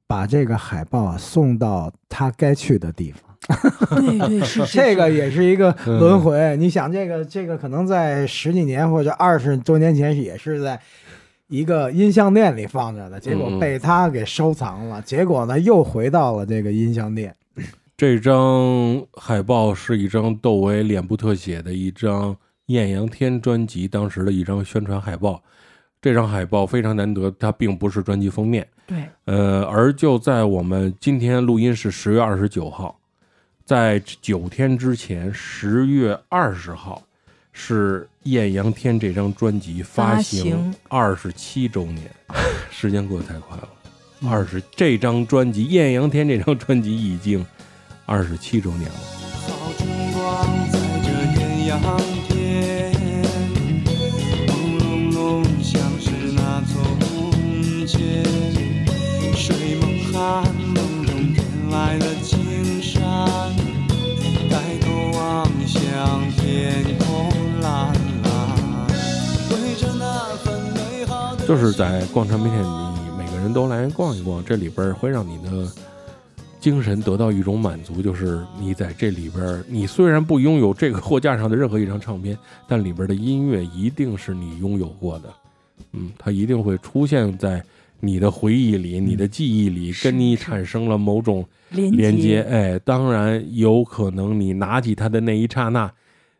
把这个海报送到他该去的地方。对对是 [LAUGHS] 是，这个也是一个嗯轮回。你想，这个这个可能在十几年或者二十多年前也是在一个音像店里放着的，结果被他给收藏了。结果呢，又回到了这个音像店。[COUGHS] 这张海报是一张窦唯脸部特写的一张《艳阳天》专辑当时的一张宣传海报。这张海报非常难得，它并不是专辑封面。对，呃，而就在我们今天录音是十月二十九号，在九天之前，十月二十号是《艳阳天》这张专辑发行二十七周年，时间过得太快了。二十这张专辑《艳阳天》这张专辑已经二十七周年了。好看梦中天来的青山，抬头望向天空蓝蓝，就是在逛唱片店，你每个人都来逛一逛，这里边会让你的精神得到一种满足，就是你在这里边，你虽然不拥有这个货架上的任何一张唱片，但里边的音乐一定是你拥有过的，嗯，它一定会出现在你的回忆里、你的记忆里，跟你产生了某种连连接。哎，当然有可能你拿起它的那一刹那，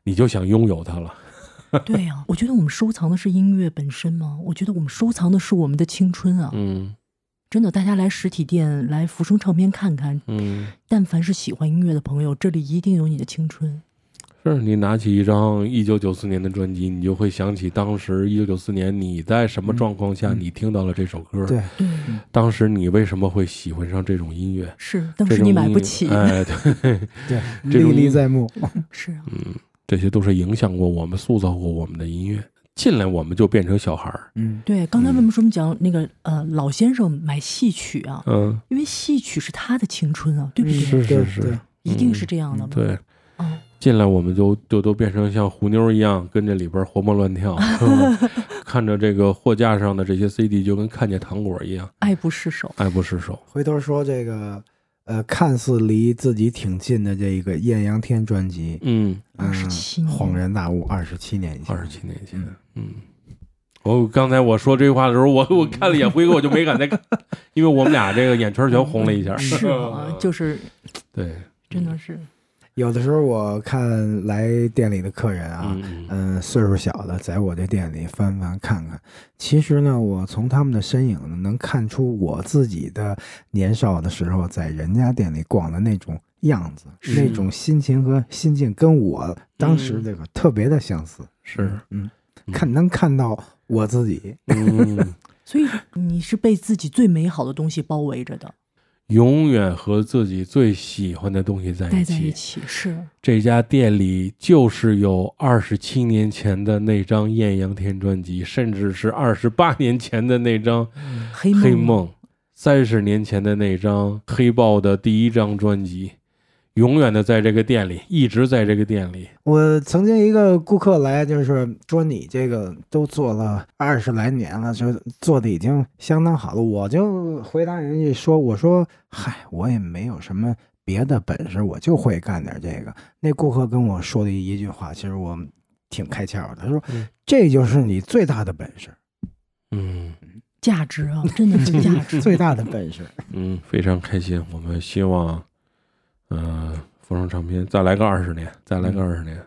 你就想拥有它了。[LAUGHS] 对呀、我觉得我们收藏的是音乐本身吗？我觉得我们收藏的是我们的青春啊！嗯真的，大家来实体店来福生唱片看看，嗯，但凡是喜欢音乐的朋友，这里一定有你的青春。是你拿起一张一九九四年的专辑，你就会想起当时一九九四年你在什么状况下你听到了这首歌，对，对，当时你为什么会喜欢上这种音乐？是当时你买不起，哎，对，[LAUGHS] 对，[LAUGHS] 这历历在目。是啊，嗯，这些都是影响过我们、塑造过我们的音乐。进来我们就变成小孩儿，嗯，对。刚才为什么讲那个呃老先生买戏曲啊？嗯，因为戏曲是他的青春啊，对不对？是是是，一定是这样的嘛。对。嗯，进来我们就就都变成像虎妞一样，跟这里边活蹦乱跳，[LAUGHS] 看着这个货架上的这些 CD，就跟看见糖果一样，爱不释手。爱不释手。回头说这个，呃，看似离自己挺近的这个艳阳天专辑，嗯，二十七恍然大悟，二十七年前，二十七年前，嗯。我刚才我说这句话的时候，我我看了一眼辉哥，我就没敢再看，因为我们俩这个眼圈全红了一下。是啊，[LAUGHS] 就是对，真的是，有的时候我看来店里的客人啊，嗯嗯，岁数小的在我这店里翻翻看看，其实呢，我从他们的身影呢，能看出我自己的年少的时候在人家店里逛的那种样子，是那种心情和心境，跟我当时这个特别的相似。是，嗯，看能看到我自己，嗯，[LAUGHS] 所以你是被自己最美好的东西包围着的，永远和自己最喜欢的东西在一起。在一起。是，这家店里就是有二十七年前的那张艳阳天专辑，甚至是二十八年前的那张黑《黑梦梦》，三十年前的那张黑豹的第一张专辑，永远的在这个店里，一直在这个店里。我曾经一个顾客来，就是说你这个都做了二十来年了，就做的已经相当好了。我就回答人家说：“我说嗨，我也没有什么别的本事，我就会干点这个。”那顾客跟我说的一句话，其实我挺开窍的。他说：“嗯这就是你最大的本事，嗯价值啊，真的是价值。[LAUGHS] 最大的本事。嗯，非常开心。我们希望，呃，服装唱片再来个二十年，再来个二十年。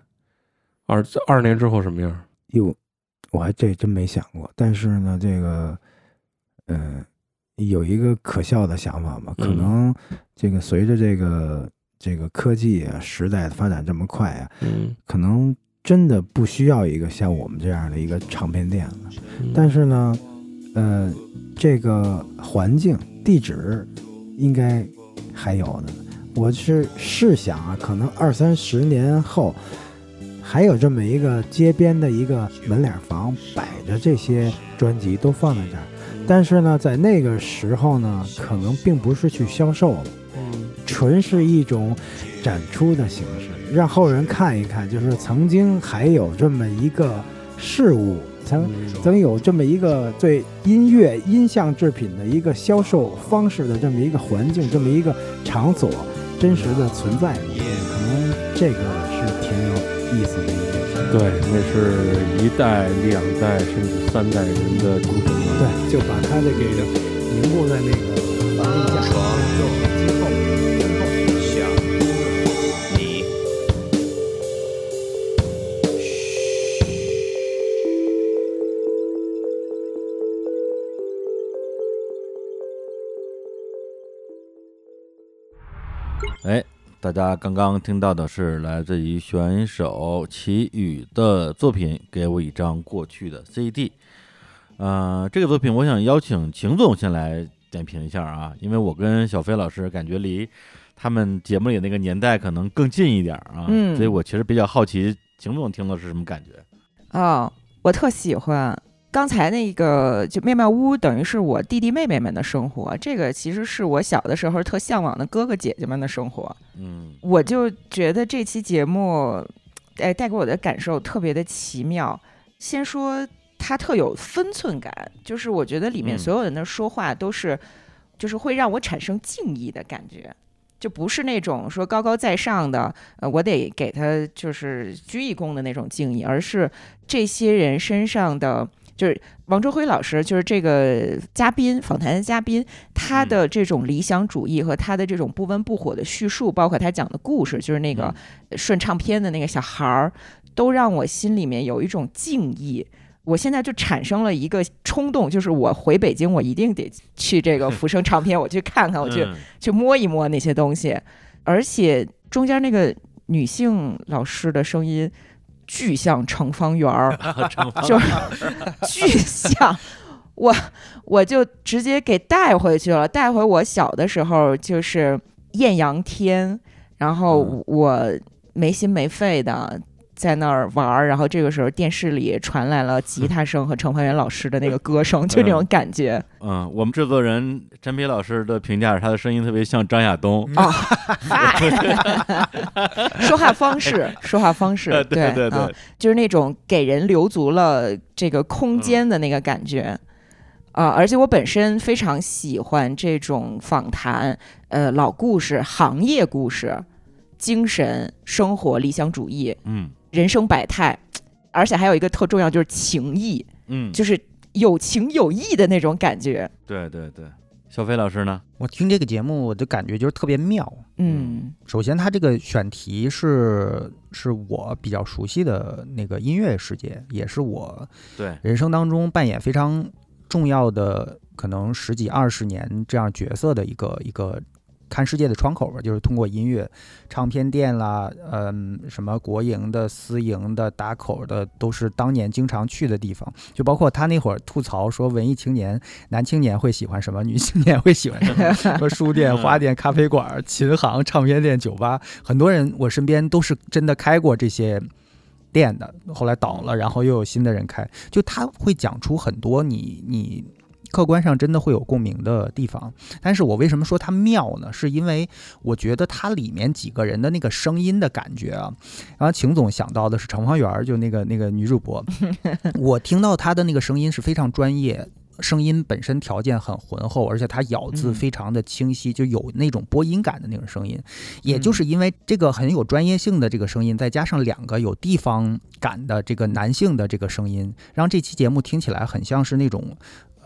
二二十年之后什么样？”哟，我还这真没想过。但是呢，这个，嗯、有一个可笑的想法吧，可嗯能这个随着这个这个科技啊时代的发展这么快啊，嗯，可能真的不需要一个像我们这样的一个唱片店了。嗯但是呢，呃，这个环境地址应该还有的。我是试想啊，可能二三十年后，还有这么一个街边的一个门脸房，摆着这些专辑都放在这儿。但是呢，在那个时候呢，可能并不是去销售了，纯是一种展出的形式，让后人看一看，就是曾经还有这么一个事物，曾曾有这么一个对音乐音像制品的一个销售方式的这么一个环境，这么一个场所，真实的存在过。可能这个是挺有意思的一件事。对，那是一代、两代甚至三代人的精神观。对，就把它的给凝固在那个环境下，大家刚刚听到的是来自于选手齐宇的作品《给我一张过去的 CD》。呃，这个作品我想邀请秦总先来点评一下啊，因为我跟小飞老师感觉离他们节目里那个年代可能更近一点啊，嗯所以我其实比较好奇秦总听了是什么感觉？哦，我特喜欢。刚才那个就妙妙屋，等于是我弟弟妹妹们的生活。这个其实是我小的时候特向往的哥哥姐姐们的生活。嗯，我就觉得这期节目，哎，带给我的感受特别的奇妙。先说它特有分寸感，就是我觉得里面嗯所有人的说话都是，就是会让我产生敬意的感觉。就不是那种说高高在上的，呃，我得给他就是鞠一躬的那种敬意，而是这些人身上的，就是王周辉老师，就是这个嘉宾访谈的嘉宾，他的这种理想主义和他的这种不温不火的叙述，包括他讲的故事，就是那个顺唱片的那个小孩儿，都让我心里面有一种敬意。我现在就产生了一个冲动，就是我回北京，我一定得去这个福生唱片，我去看看，我去、嗯去摸一摸那些东西。而且中间那个女性老师的声音巨像程方圆儿 [LAUGHS] [LAUGHS] 就是巨像。[LAUGHS] 我我就直接给带回去了，带回我小的时候就是艳阳天，然后我没心没肺的在那儿玩儿，然后这个时候电视里传来了吉 [LAUGHS] 他声和程方圆老师的那个歌声，[LAUGHS] 就那种感觉。嗯，我们制作人陈皮老师的评价是他的声音特别像张亚东。啊，嗨，[LAUGHS] 说话方式，说话方式，呃对对对啊就是那种给人留足了这个空间的那个感觉。啊、而且我本身非常喜欢这种访谈，呃，老故事、行业故事、精神、生活、理想主义、嗯人生百态，而且还有一个特重要就是情谊，嗯，就是有情有义的那种感觉。对对对。小飞老师呢？我听这个节目，我的感觉就是特别妙。嗯首先，它这个选题是是我比较熟悉的那个音乐世界，也是我对人生当中扮演非常重要的，可能十几二十年这样角色的一个一个看世界的窗口吧，就是通过音乐，唱片店啦，嗯，什么国营的、私营的、打口的，都是当年经常去的地方。就包括他那会儿吐槽说，文艺青年、男青年会喜欢什么，女青年会喜欢什么，[LAUGHS] 什么书店、花店、咖啡馆、琴行、唱片店、酒吧，很多人我身边都是真的开过这些。店的后来倒了，然后又有新的人开，就他会讲出很多你你客观上真的会有共鸣的地方。但是我为什么说它妙呢？是因为我觉得它里面几个人的那个声音的感觉啊，然后秦总想到的是程方圆儿，就那个那个女主播，[LAUGHS] 我听到她的那个声音是非常专业。声音本身条件很浑厚，而且她咬字嗯非常的清晰，就有那种播音感的那种声音。也就是因为这个很有专业性的这个声音，再加上两个有地方感的这个男性的这个声音，让这期节目听起来很像是那种。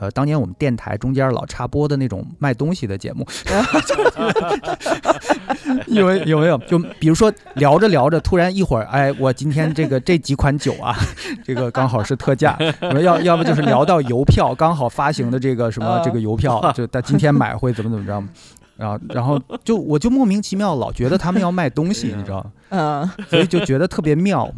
呃，当年我们电台中间老插播的那种卖东西的节目，[LAUGHS] 有没有没有？就比如说聊着聊着，突然一会儿，哎，我今天这个这几款酒啊，[LAUGHS] 这个刚好是特价，要要不就是聊到邮票，刚好发行的这个什么这个邮票，就他今天买会怎么怎么着，然后然后就我就莫名其妙老觉得他们要卖东西，你知道吗？嗯，所以就觉得特别妙。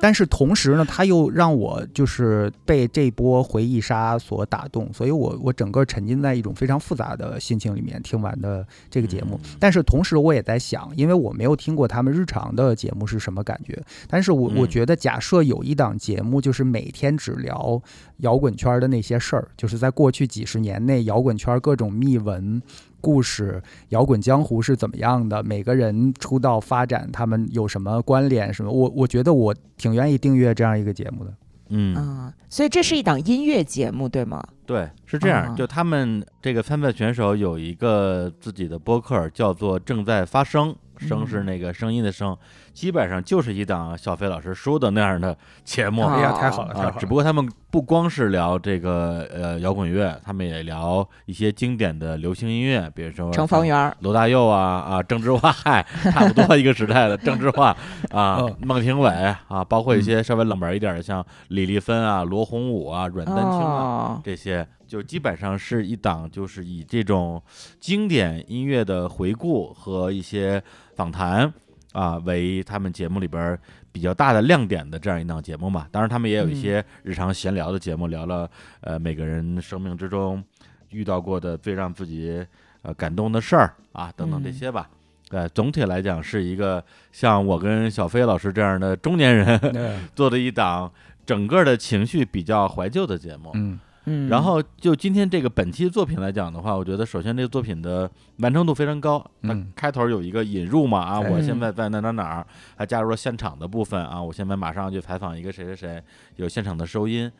但是同时呢，他又让我就是被这波回忆杀所打动，所以我我整个沉浸在一种非常复杂的心情里面听完的这个节目。但是同时我也在想，因为我没有听过他们日常的节目是什么感觉，但是我我嗯觉得假设有一档节目就是每天只聊摇滚圈的那些事儿，就是在过去几十年内摇滚圈各种秘闻。故事，摇滚江湖是怎么样的？每个人出道发展，他们有什么关联？什么？我我觉得我挺愿意订阅这样一个节目的。嗯，啊，所以这是一档音乐节目，对吗？对，是这样。啊就他们这个参赛选手有一个自己的播客，叫做“正在发声”，声是那个声音的声，基本上就是一档小飞老师说的那样的节目。哎呀，太好了，太好！了！啊只不过他们不光是聊这个呃摇滚乐，他们也聊一些经典的流行音乐，比如说程方圆、罗大佑啊啊，郑智化，嗨，[LAUGHS] 差不多一个时代的郑智化啊 [LAUGHS] 嗯，孟庭苇啊，包括一些稍微冷门一点的，像李丽芬啊、罗红武啊、阮丹青啊哦这些，就基本上是一档就是以这种经典音乐的回顾和一些访谈啊为他们节目里边比较大的亮点的这样一档节目嘛。当然，他们也有一些日常闲聊的节目，聊了呃每个人生命之中遇到过的最让自己呃感动的事儿啊等等这嗯些吧。呃，总体来讲是一个像我跟小飞老师这样的中年人 [LAUGHS] 做的一档整个的情绪比较怀旧的节目。嗯嗯，然后就今天这个本期作品来讲的话，我觉得首先这个作品的完成度非常高。那嗯开头有一个引入嘛啊，哎我现在在哪哪哪儿，还加入了现场的部分啊，我现在马上要去采访一个谁谁谁，有现场的收音。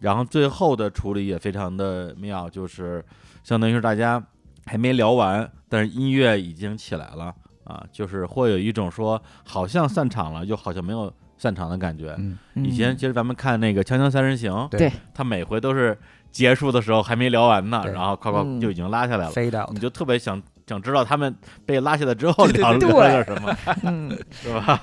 然后最后的处理也非常的妙，就是相当于是大家还没聊完，但是音乐已经起来了啊，就是会有一种说好像散场了，又好像没有散场的感觉。嗯，以前其实咱们看那个《锵锵三人行》，对。他每回都是结束的时候还没聊完呢，然后夸夸嗯。就已经拉下来了，fade out 你就特别想想知道他们被拉下来之后聊了点什么，嗯，[LAUGHS] 是吧？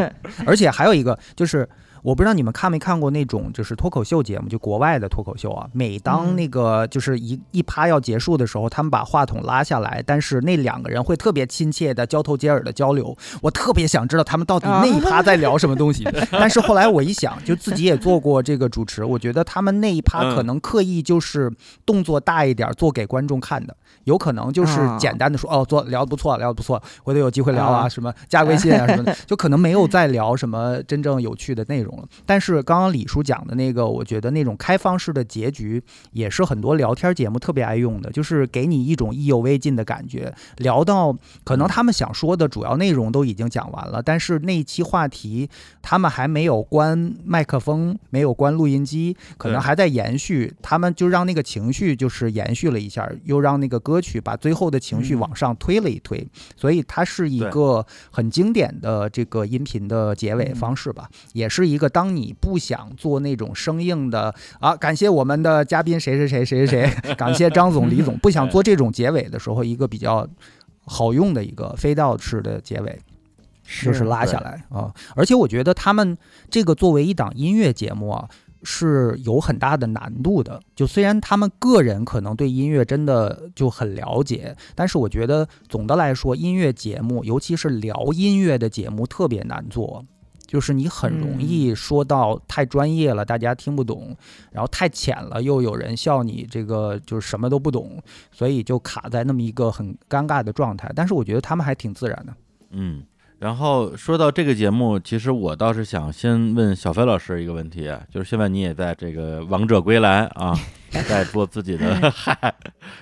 [LAUGHS] 而且还有一个就是。我不知道你们看没看过那种就是脱口秀节目，就国外的脱口秀啊。每当嗯那个就是一一趴要结束的时候，他们把话筒拉下来，但是那两个人会特别亲切的交头接耳的交流。我特别想知道他们到底那一趴在聊什么东西。[LAUGHS] 但是后来我一想，就自己也做过这个主持，我觉得他们那一趴嗯可能刻意就是动作大一点，做给观众看的。有可能就是啊简单的说，哦，做聊得不错，聊得不错，回头有机会聊啊，啊什么加微信啊什么的，[LAUGHS] 就可能没有再聊什么真正有趣的内容了。但是刚刚李叔讲的那个，我觉得那种开放式的结局也是很多聊天节目特别爱用的，就是给你一种意犹未尽的感觉。聊到可能他们想说的主要内容都已经讲完了，但是那一期话题他们还没有关麦克风，没有关录音机，可能还在延续，他们就让那个情绪就是延续了一下，又让那个歌曲把最后的情绪嗯。往上推了一推，所以它是一个很经典的这个音频的结尾嗯。方式吧，也是一个当你不想做那种生硬的啊，感谢我们的嘉宾谁谁谁谁谁谁，[LAUGHS] 感谢张总李总，不想做这种结尾的时候，一个比较好用的一个飞到式的结尾。就是拉下来啊。而且我觉得他们这个作为一档音乐节目啊，是有很大的难度的。就虽然他们个人可能对音乐真的就很了解，但是我觉得总的来说，音乐节目，尤其是聊音乐的节目，特别难做。就是你很容易说到太专业了，大家听不懂；然后太浅了，又有人笑你这个就是什么都不懂，所以就卡在那么一个很尴尬的状态。但是我觉得他们还挺自然的。嗯。然后说到这个节目，其实我倒是想先问小飞老师一个问题，啊就是现在你也在这个王者归来啊，在做自己的 [LAUGHS] 嗨，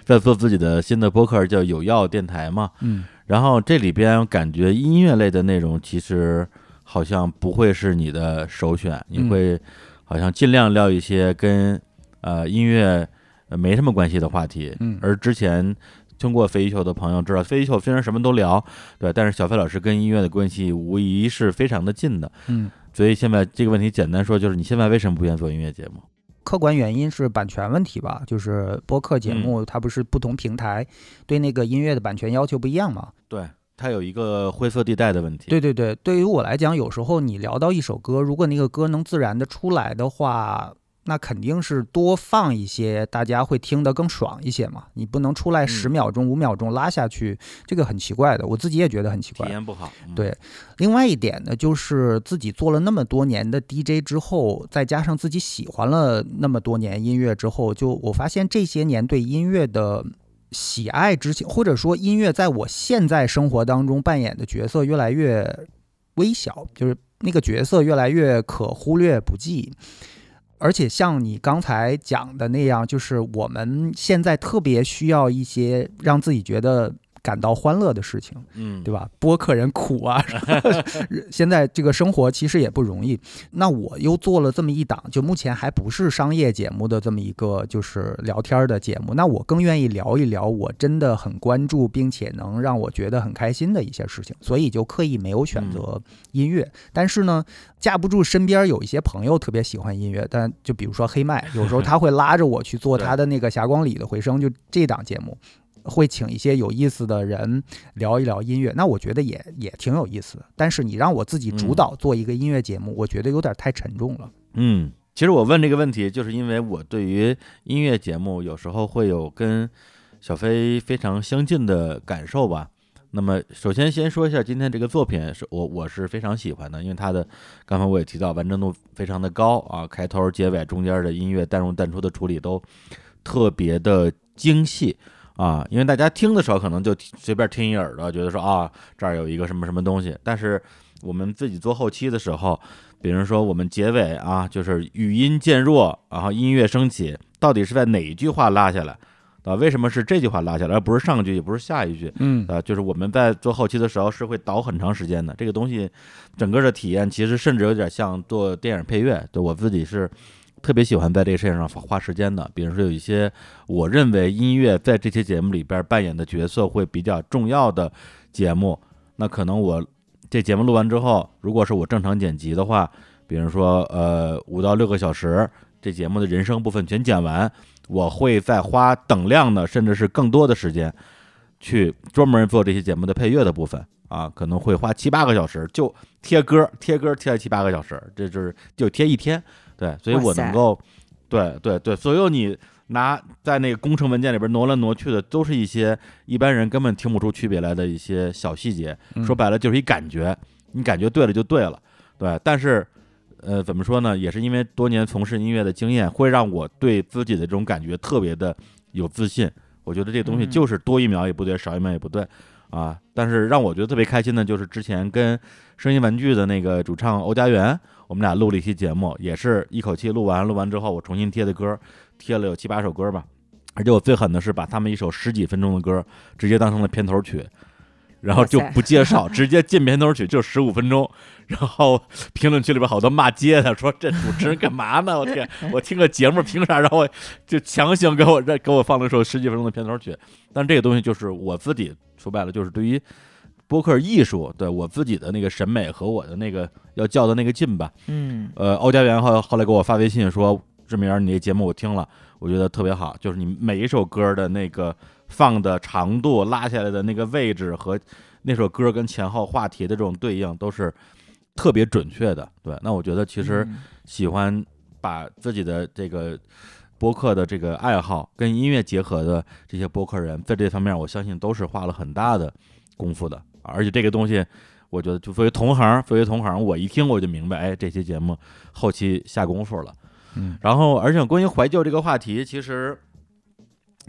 在做自己的新的播客叫有药电台嘛，嗯，然后这里边感觉音乐类的内容其实好像不会是你的首选，你嗯会好像尽量聊一些跟呃音乐呃没什么关系的话题，嗯而之前。听过飞鱼秀的朋友知道，飞鱼秀虽然什么都聊，对，但是小飞老师跟音乐的关系无疑是非常的近的。嗯，所以现在这个问题简单说，就是你现在为什么不愿意做音乐节目？客观原因是版权问题吧，就是播客节目嗯它不是不同平台对那个音乐的版权要求不一样嘛？对，它有一个灰色地带的问题。对对对，对于我来讲，有时候你聊到一首歌，如果那个歌能自然的出来的话，那肯定是多放一些，大家会听得更爽一些嘛。你不能出来十嗯秒钟、五秒钟拉下去，这个很奇怪的，我自己也觉得很奇怪。体验不好。嗯对，另外一点呢，就是自己做了那么多年的 DJ 之后，再加上自己喜欢了那么多年音乐之后，就我发现这些年对音乐的喜爱之情，或者说音乐在我现在生活当中扮演的角色越来越微小，就是那个角色越来越可忽略不计。而且像你刚才讲的那样，就是我们现在特别需要一些让自己觉得感到欢乐的事情。嗯，对吧？播客人苦啊，[LAUGHS] 现在这个生活其实也不容易。那我又做了这么一档，就目前还不是商业节目的这么一个就是聊天的节目，那我更愿意聊一聊我真的很关注并且能让我觉得很开心的一些事情，所以就刻意没有选择音乐。但是呢，架不住身边有一些朋友特别喜欢音乐，但就比如说黑麦，有时候 [LAUGHS] 他会拉着我去做他的那个霞光里的回声，就这档节目。会请一些有意思的人聊一聊音乐，那我觉得也也挺有意思的。但是你让我自己主导做一个音乐节目，我觉得有点太沉重了。嗯，其实我问这个问题，就是因为我对于音乐节目有时候会有跟小飞非常相近的感受吧。那么，首先先说一下今天这个作品，是我我是非常喜欢的，因为它的刚才我也提到完整度非常的高啊，开头、结尾、中间的音乐淡入淡出的处理都特别的精细。啊，因为大家听的时候可能就随便听一耳朵，觉得说啊这儿有一个什么什么东西，但是我们自己做后期的时候，比如说我们结尾啊，就是语音渐弱，然后音乐升起，到底是在哪一句话拉下来？啊，为什么是这句话拉下来，而不是上句，也不是下一句？嗯啊，就是我们在做后期的时候是会倒很长时间的。这个东西，整个的体验其实甚至有点像做电影配乐。对我自己是特别喜欢在这个事情上花时间的。比如说有一些我认为音乐在这期节目里边扮演的角色会比较重要的节目，那可能我这节目录完之后，如果是我正常剪辑的话，比如说呃五到六个小时，这节目的人声部分全剪完。我会再花等量的，甚至是更多的时间，去专门做这些节目的配乐的部分啊，可能会花七八个小时，就贴歌贴歌贴了七八个小时，这就是就贴一天，对，所以我能够，对对对，所有你拿在那个工程文件里边挪来挪去的，都是一些一般人根本听不出区别来的一些小细节，说白了就是一感觉，你感觉对了就对了，对，但是。呃，怎么说呢？也是因为多年从事音乐的经验，会让我对自己的这种感觉特别的有自信。我觉得这东西就是多一秒也不对，少一秒也不对，啊！但是让我觉得特别开心的，就是之前跟声音玩具的那个主唱欧家园，我们俩录了一期节目，也是一口气录完，录完之后我重新贴的歌，贴了有七八首歌吧。而且我最狠的是把他们一首十几分钟的歌直接当成了片头曲。然后就不介绍，[LAUGHS] 直接进片头曲就十五分钟。然后评论区里边好多骂街的，说这主持人干嘛呢？我天，[LAUGHS] 我听个节目凭啥？让我就强行给我这给我放了一首十几分钟的片头曲。但这个东西就是我自己说白了，就是对于播客艺术，对我自己的那个审美和我的那个要较的那个劲吧。嗯，呃，欧家园后后来给我发微信说，志明，你那节目我听了，我觉得特别好，就是你每一首歌的那个。放的长度、拉下来的那个位置和那首歌跟前后话题的这种对应都是特别准确的。对，那我觉得其实喜欢把自己的这个播客的这个爱好跟音乐结合的这些播客人，在这方面我相信都是花了很大的功夫的。而且这个东西，我觉得就作为同行，作为同行，我一听我就明白，哎，这期节目后期下功夫了。嗯，然后而且关于怀旧这个话题，其实。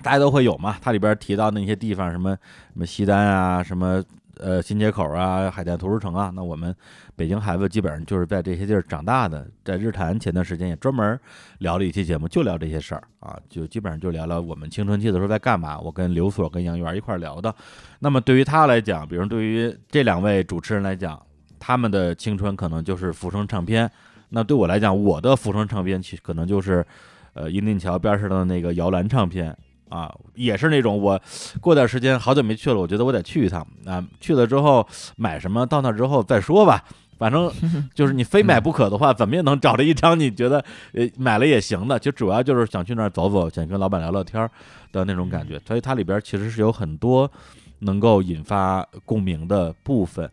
大家都会有嘛，它里边提到那些地方，什么什么西单啊，什么呃新街口啊，海淀图书城啊。那我们北京孩子基本上就是在这些地儿长大的。在日坛前段时间也专门聊了一期节目，就聊这些事儿啊，就基本上就聊聊我们青春期的时候在干嘛。我跟刘所跟杨元一块聊的。那么对于他来讲，比如对于这两位主持人来讲，他们的青春可能就是浮生唱片。那对我来讲，我的浮生唱片其实可能就是呃银锭桥边上的那个摇篮唱片。啊，也是那种我过段时间好久没去了，我觉得我得去一趟啊。去了之后买什么，到那之后再说吧。反正 [LAUGHS] 就是你非买不可的话，怎么也能找着一张你觉得呃买了也行的。就主要就是想去那儿走走，想跟老板聊聊天的那种感觉。所以它里边其实是有很多能够引发共鸣的部分，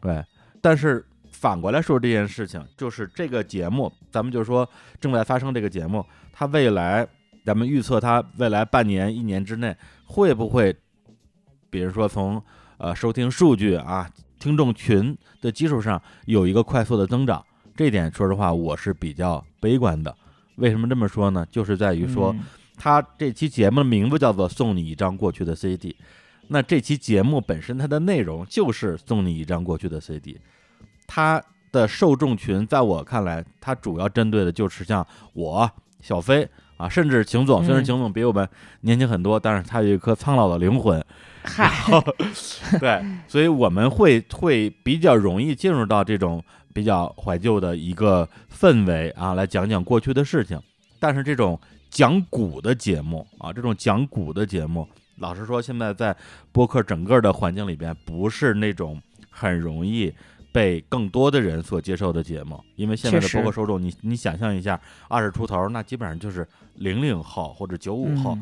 对。但是反过来说这件事情，就是这个节目，咱们就说正在发生这个节目，它未来。咱们预测它未来半年、一年之内会不会，比如说从呃收听数据啊、听众群的基础上有一个快速的增长？这点说实话我是比较悲观的。为什么这么说呢？就是在于说，它这期节目的名字叫做“送你一张过去的 CD”，那这期节目本身它的内容就是送你一张过去的 CD，它的受众群在我看来，它主要针对的就是像我小飞。啊，甚至秦总，虽然秦总比我们年轻很多，但是他有一颗苍老的灵魂。[LAUGHS] 嗨，对，所以我们会会比较容易进入到这种比较怀旧的一个氛围啊，来讲讲过去的事情。但是这种讲古的节目啊，这种讲古的节目，老实说，现在在播客整个的环境里边，不是那种很容易。被更多的人所接受的节目，因为现在的播客受众，你你想象一下，二十出头，那基本上就是零零后或者九五后，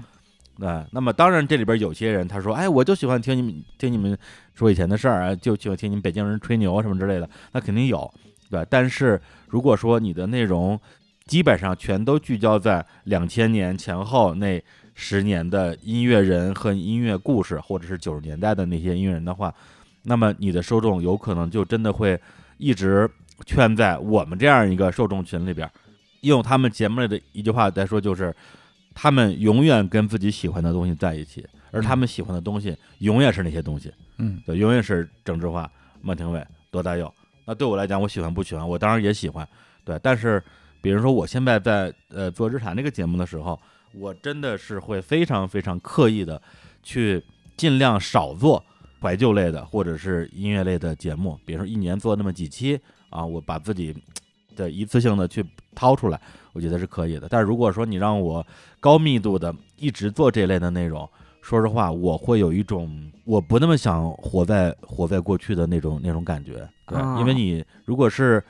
对。那么当然，这里边有些人他说，哎，我就喜欢听你们听你们说以前的事儿啊，就喜欢听你们北京人吹牛什么之类的，那肯定有，对。但是如果说你的内容基本上全都聚焦在两千年前后那十年的音乐人和音乐故事，或者是九十年代的那些音乐人的话。那么你的受众有可能就真的会一直圈在我们这样一个受众群里边，用他们节目里的一句话来说，就是他们永远跟自己喜欢的东西在一起，而他们喜欢的东西永远是那些东西，嗯，对，永远是郑智化、孟庭苇、罗大佑。那对我来讲，我喜欢不喜欢？我当然也喜欢，对。但是，比如说我现在在呃做日坛这个节目的时候，我真的是会非常非常刻意的去尽量少做怀旧类的或者是音乐类的节目，比如说一年做那么几期啊，我把自己的一次性的去掏出来，我觉得是可以的。但是如果说你让我高密度的一直做这类的内容，说实话，我会有一种我不那么想活在活在过去的那种那种感觉，对，啊因为你如果是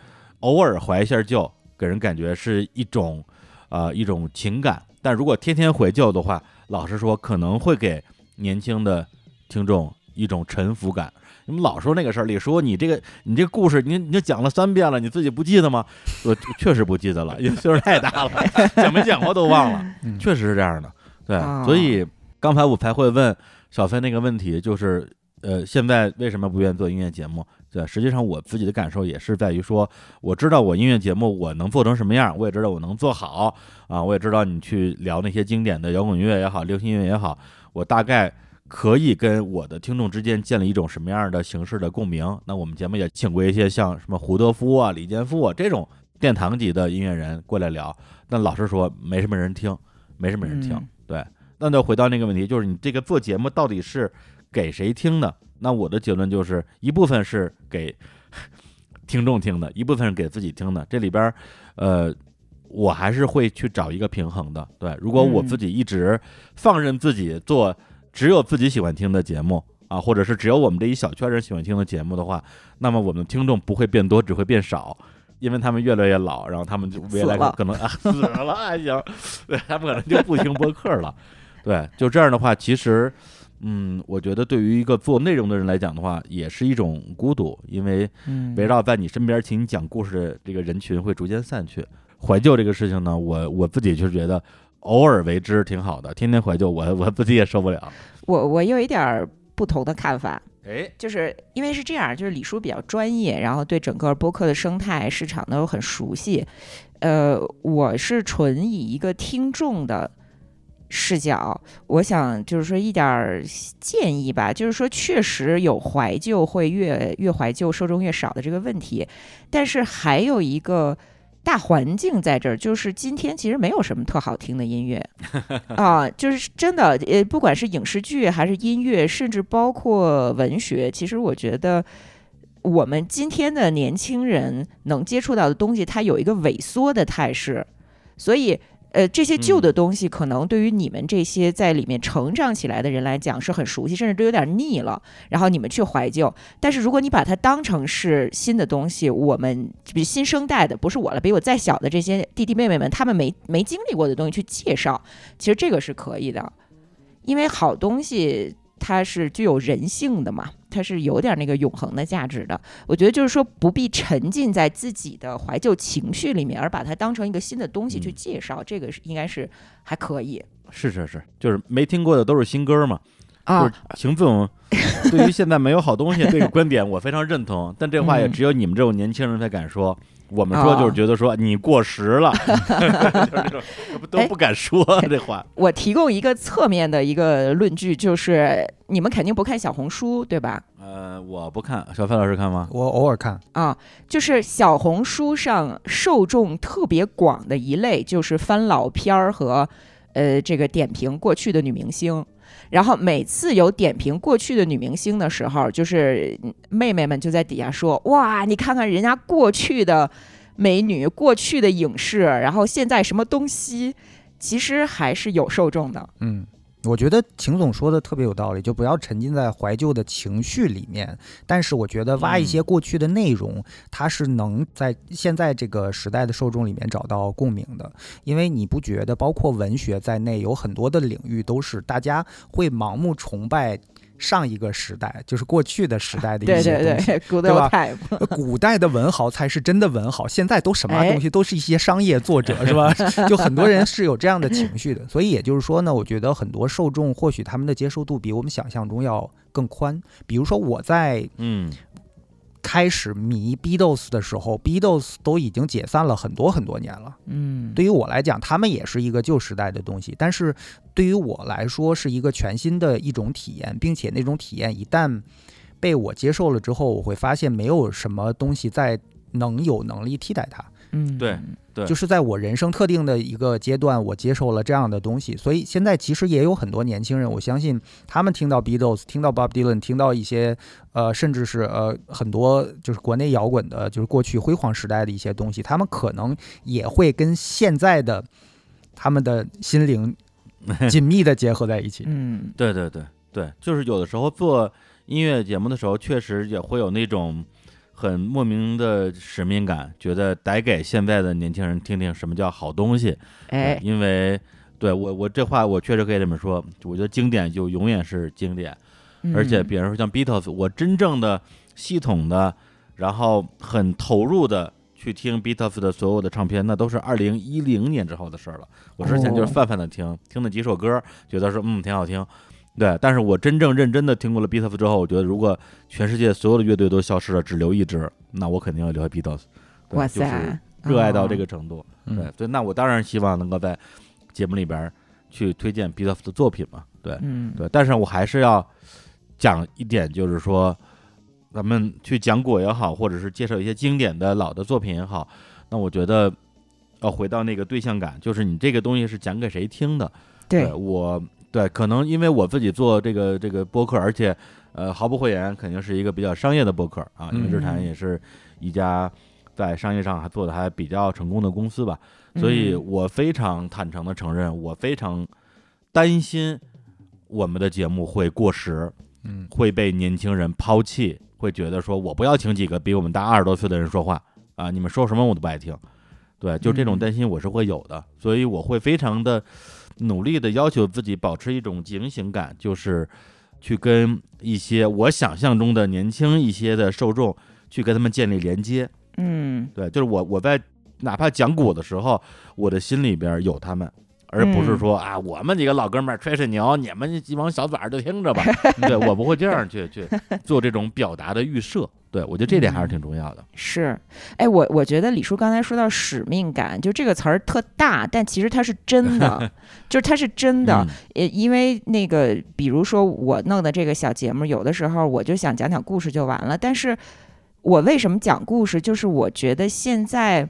偶尔怀一下旧，给人感觉是一种呃一种情感，但如果天天怀旧的话，老实说可能会给年轻的听众一种沉浮感。你们老说那个事儿，李叔，你这个你这个故事，你你讲了三遍了，你自己不记得吗？我确实不记得了，因为岁数太大了，讲没讲过都忘了，嗯确实是这样的。对，啊所以刚才我才会问小飞那个问题，就是呃，现在为什么不愿意做音乐节目？对，实际上我自己的感受也是在于说，我知道我音乐节目我能做成什么样，我也知道我能做好啊，我也知道你去聊那些经典的摇滚乐也好，流行音乐也好，我大概可以跟我的听众之间建立一种什么样的形式的共鸣。那我们节目也请过一些像什么胡德夫啊、李健夫啊这种殿堂级的音乐人过来聊，但老实说，没什么人听，没什么人听。嗯对，那就回到那个问题，就是你这个做节目到底是给谁听的？那我的结论就是，一部分是给听众听的，一部分是给自己听的。这里边儿，呃，我还是会去找一个平衡的。对，如果我嗯自己一直放任自己做只有自己喜欢听的节目啊，或者是只有我们这一小圈人喜欢听的节目的话，那么我们的听众不会变多，只会变少。因为他们越来越老，然后他们就未来可能啊 [LAUGHS] 死了还行，对他们可能就不听播客了。对，就这样的话，其实，嗯，我觉得对于一个做内容的人来讲的话，也是一种孤独，因为嗯围绕在你身边请你讲故事的这个人群会逐渐散去。怀旧这个事情呢，我我自己就觉得偶尔为之挺好的，天天怀旧我我自己也受不了。[LAUGHS] 我我有一点儿不同的看法，哎，就是因为是这样，就是李叔比较专业，然后对整个播客的生态市场都很熟悉。呃，我是纯以一个听众的视角，我想就是说一点儿建议吧，就是说确实有怀旧会越越怀旧受众越少的这个问题，但是还有一个。大环境在这儿，就是今天其实没有什么特好听的音乐 [LAUGHS] 啊，就是真的，呃，不管是影视剧还是音乐，甚至包括文学，其实我觉得我们今天的年轻人能接触到的东西，它有一个萎缩的态势，所以。呃，这些旧的东西可能对于你们这些在里面成长起来的人来讲是很熟悉，甚至都有点腻了。然后你们去怀旧，但是如果你把它当成是新的东西，我们比新生代的，不是我了，比我再小的这些弟弟妹妹们，他们没没经历过的东西去介绍，其实这个是可以的，因为好东西它是具有人性的嘛，它是有点那个永恒的价值的。我觉得就是说，不必沉浸在自己的怀旧情绪里面，而把它当成一个新的东西去介绍，这个是应该是还可以是是是，就是没听过的都是新歌嘛。就啊是。邢 [LAUGHS] 总对于现在没有好东西这个观点，我非常认同。但这话也嗯只有你们这种年轻人才敢说。我们说就是觉得说你过时了，[LAUGHS] [LAUGHS] 就是这种都哎不敢说这话。[LAUGHS] 我提供一个侧面的一个论据，就是你们肯定不看小红书，对吧？呃，我不看，小飞老师看吗？我偶尔看，啊，就是小红书上受众特别广的一类，就是翻老片儿和呃这个点评过去的女明星。然后每次有点评过去的女明星的时候，就是妹妹们就在底下说：“哇，你看看人家过去的美女，过去的影视，然后现在什么东西，其实还是有受众的。嗯。我觉得秦总说的特别有道理，就不要沉浸在怀旧的情绪里面。但是我觉得挖一些过去的内容，它是能在现在这个时代的受众里面找到共鸣的。因为你不觉得，包括文学在内，有很多的领域都是大家会盲目崇拜上一个时代，就是过去的时代的 [LAUGHS] 一些东西。对对，good 对吧古代的文豪才是真的文豪，现在都什么 [LAUGHS] 哎东西都是一些商业作者，[LAUGHS] 是吧？就很多人是有这样的情绪的，所以也就是说呢，我觉得很多受众或许他们的接受度比我们想象中要更宽。比如说我在嗯开始迷 Beatles 的时候，Beatles 都已经解散了很多很多年了。嗯，对于我来讲，他们也是一个旧时代的东西，但是对于我来说是一个全新的一种体验，并且那种体验一旦被我接受了之后，我会发现没有什么东西再能有能力替代它。嗯，对对，就是在我人生特定的一个阶段，我接受了这样的东西，所以现在其实也有很多年轻人，我相信他们听到 Beatles，听到 Bob Dylan，听到一些呃，甚至是呃很多就是国内摇滚的，就是过去辉煌时代的一些东西，他们可能也会跟现在的他们的心灵 [LAUGHS] 紧密的结合在一起。嗯，对对对对，就是有的时候做音乐节目的时候，确实也会有那种很莫名的使命感，觉得得给现在的年轻人听听什么叫好东西。哎，因为对我我这话我确实可以这么说，我觉得经典就永远是经典，而且嗯比如说像 Beatles，我真正的系统的，然后很投入的。去听 Beatles 的所有的唱片，那都是二零一零年之后的事儿了。我之前就是哦泛泛的听，听了几首歌，觉得说嗯挺好听，对。但是我真正认真的听过了 Beatles 之后，我觉得如果全世界所有的乐队都消失了，只留一支，那我肯定要留下 Beatles。对哇就是塞热爱到哦这个程度。嗯对，所以那我当然希望能够在节目里边去推荐 Beatles 的作品嘛。对，嗯对。但是我还是要讲一点，就是说，咱们去讲果也好，或者是介绍一些经典的老的作品也好，那我觉得要回到那个对象感，就是你这个东西是讲给谁听的。对我，对，可能因为我自己做这个这个播客，而且呃，毫不讳言，肯定是一个比较商业的播客啊，因为日坛嗯也是一家在商业上还做的还比较成功的公司吧，所以嗯。我非常坦诚的承认，我非常担心我们的节目会过时，嗯。会被年轻人抛弃，会觉得说我不要请几个比我们大二十多岁的人说话啊，你们说什么我都不爱听。对，就这种嗯。担心我是会有的，所以我会非常的努力的要求自己保持一种警醒感，就是去跟一些我想象中的年轻一些的受众去跟他们建立连接。嗯对，就是我我在哪怕讲古的时候，我的心里边有他们，而不是嗯说、啊我们几个老哥们儿吹吹牛，你们这帮小崽儿就听着吧。[LAUGHS] 对我不会这样去去 [LAUGHS] 做这种表达的预设。对我觉得这点还是挺重要的。是，哎，我我觉得李叔刚才说到使命感，就这个词儿特大，但其实它是真的，[LAUGHS] 就是它是真的。嗯呃，因为那个，比如说我弄的这个小节目，有的时候我就想讲讲故事就完了，但是我为什么讲故事？就是我觉得现在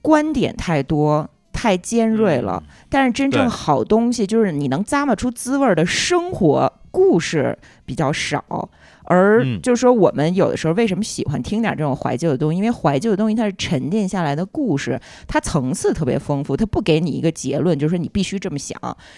观点太多。太尖锐了，但是真正好东西就是你能咂摸出滋味儿的生活故事比较少，而嗯就是说我们有的时候为什么喜欢听点这种怀旧的东西？因为怀旧的东西它是沉淀下来的故事，它层次特别丰富，它不给你一个结论，就是说你必须这么想，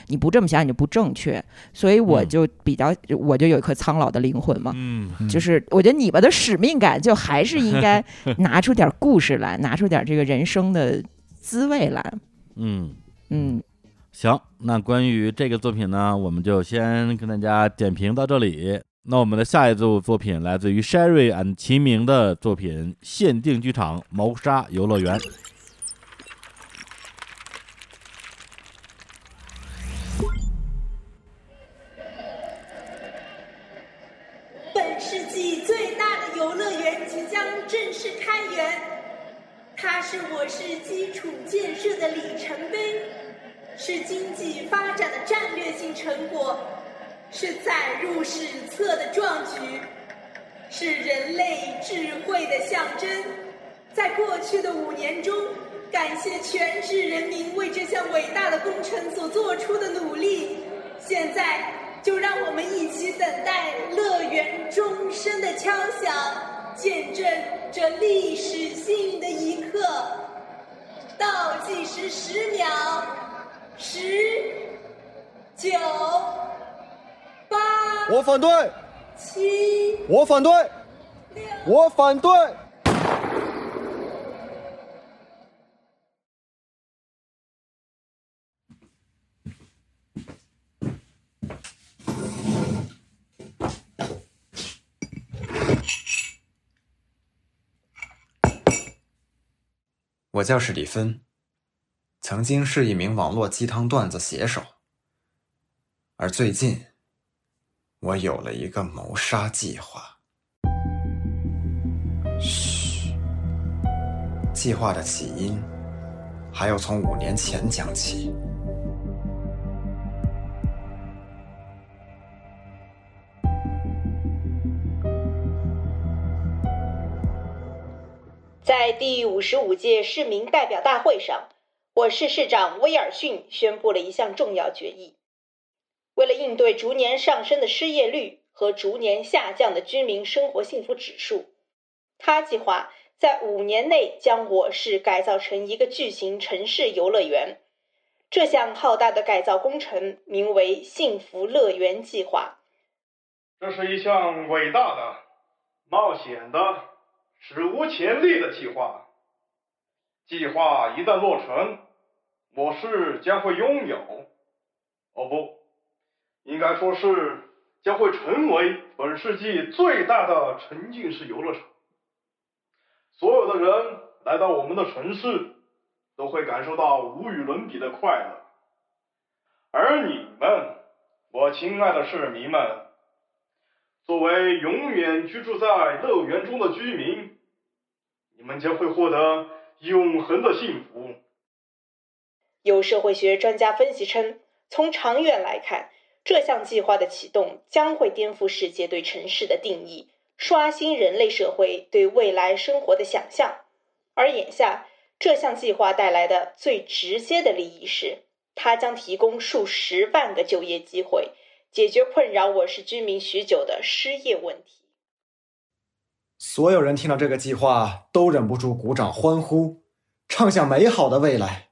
你不这么想你就不正确。所以我嗯就比较，我就有一颗苍老的灵魂嘛，嗯，就是我觉得你们的使命感就还是应该 [LAUGHS] 拿出点故事来，拿出点这个人生的滋味来。嗯，嗯，行，那关于这个作品呢，我们就先跟大家点评到这里。那我们的下一组作品来自于 Sherry and 齐明的作品限定剧场《谋杀游乐园》。是我市基础建设的里程碑，是经济发展的战略性成果，是载入史册的壮举，是人类智慧的象征。在过去的五年中，感谢全市人民为这项伟大的工程所做出的努力。现在，就让我们一起等待乐园钟声的敲响，见证这历史性的一刻。倒计时十秒，十、九、八、我反对，七、我反对，我反对。我叫史蒂芬曾经是一名网络鸡汤段子写手而最近我有了一个谋杀计划。嘘计划的起因还要从五年前讲起。在第五十五届市民代表大会上，我市市长威尔逊宣布了一项重要决议。为了应对逐年上升的失业率和逐年下降的居民生活幸福指数，他计划在五年内将我市改造成一个巨型城市游乐园。这项浩大的改造工程名为“幸福乐园计划”。这是一项伟大的、冒险的。史无前例的计划。计划一旦落成，我市将会拥有，哦不，应该说是将会成为本世纪最大的沉浸式游乐场。所有的人来到我们的城市，都会感受到无与伦比的快乐。而你们，我亲爱的市民们，作为永远居住在乐园中的居民。你们将会获得永恒的幸福。有社会学专家分析称，从长远来看，这项计划的启动将会颠覆世界对城市的定义，刷新人类社会对未来生活的想象。而眼下，这项计划带来的最直接的利益是，它将提供数十万个就业机会，解决困扰我市居民许久的失业问题。所有人听到这个计划，都忍不住鼓掌欢呼，畅想美好的未来。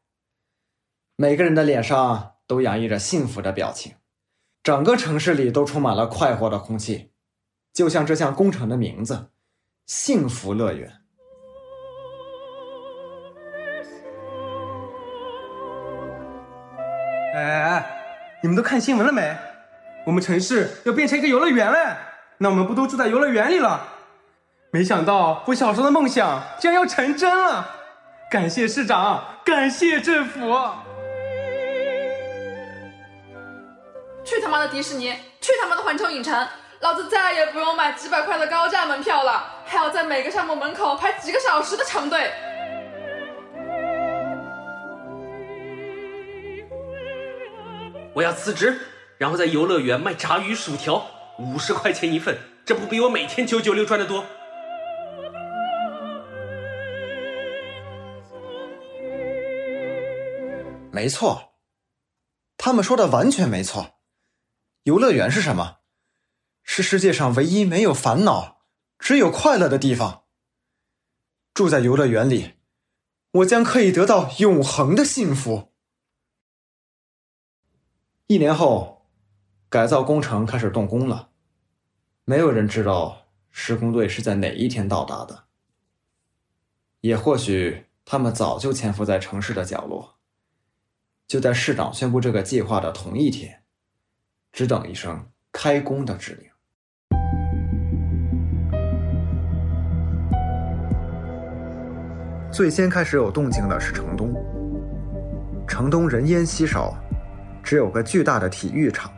每个人的脸上都洋溢着幸福的表情，整个城市里都充满了快活的空气，就像这项工程的名字——幸福乐园。哎哎哎，你们都看新闻了没？我们城市要变成一个游乐园了，那我们不都住在游乐园里了？没想到我小时候的梦想竟然要成真了！感谢市长，感谢政府。去他妈的迪士尼，去他妈的环球影城！老子再也不用买几百块的高价门票了，还要在每个项目门口排几个小时的长队。我要辞职，然后在游乐园卖炸鱼薯条，五十块钱一份，这不比我每天九九六赚的多？没错，他们说的完全没错。游乐园是什么？是世界上唯一没有烦恼、只有快乐的地方。住在游乐园里，我将可以得到永恒的幸福。一年后，改造工程开始动工了。没有人知道施工队是在哪一天到达的，也或许他们早就潜伏在城市的角落。就在市长宣布这个计划的同一天，只等一声开工的指令。最先开始有动静的是城东。城东人烟稀少，只有个巨大的体育场。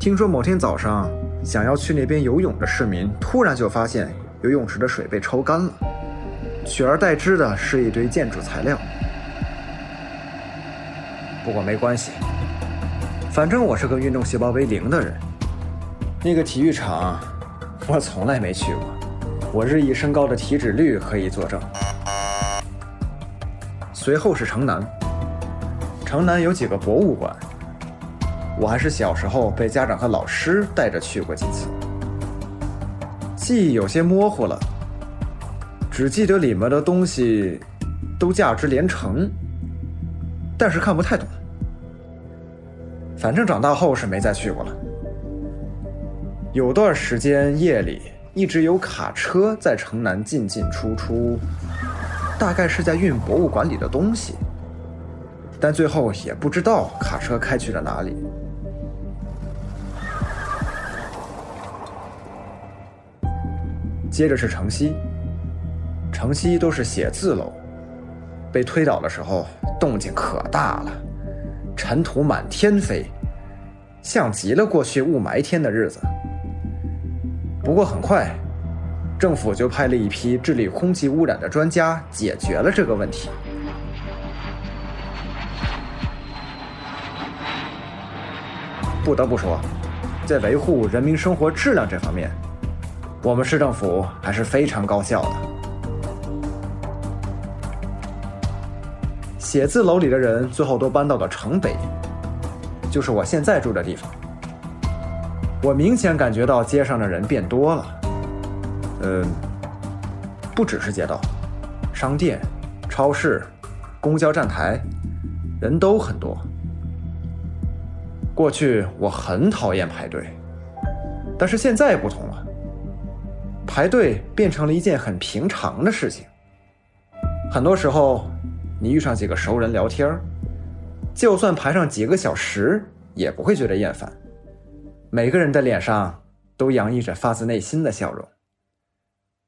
听说某天早上，想要去那边游泳的市民突然就发现游泳池的水被抽干了，取而代之的是一堆建筑材料。不过没关系，反正我是个运动细胞为零的人。那个体育场，我从来没去过，我日益升高的体脂率可以作证。随后是城南，城南有几个博物馆，我还是小时候被家长和老师带着去过几次，记忆有些模糊了，只记得里面的东西都价值连城。但是看不太懂，反正长大后是没再去过了。有段时间夜里一直有卡车在城南进进出出，大概是在运博物馆里的东西，但最后也不知道卡车开去了哪里。接着是城西，城西都是写字楼。被推倒的时候，动静可大了，尘土满天飞，像极了过去雾霾天的日子。不过很快，政府就派了一批治理空气污染的专家解决了这个问题。不得不说，在维护人民生活质量这方面，我们市政府还是非常高效的。写字楼里的人最后都搬到了城北，就是我现在住的地方。我明显感觉到街上的人变多了，嗯，不只是街道，商店、超市、公交站台，人都很多。过去我很讨厌排队，但是现在不同了，排队变成了一件很平常的事情。很多时候，你遇上几个熟人聊天就算排上几个小时，也不会觉得厌烦。每个人的脸上都洋溢着发自内心的笑容，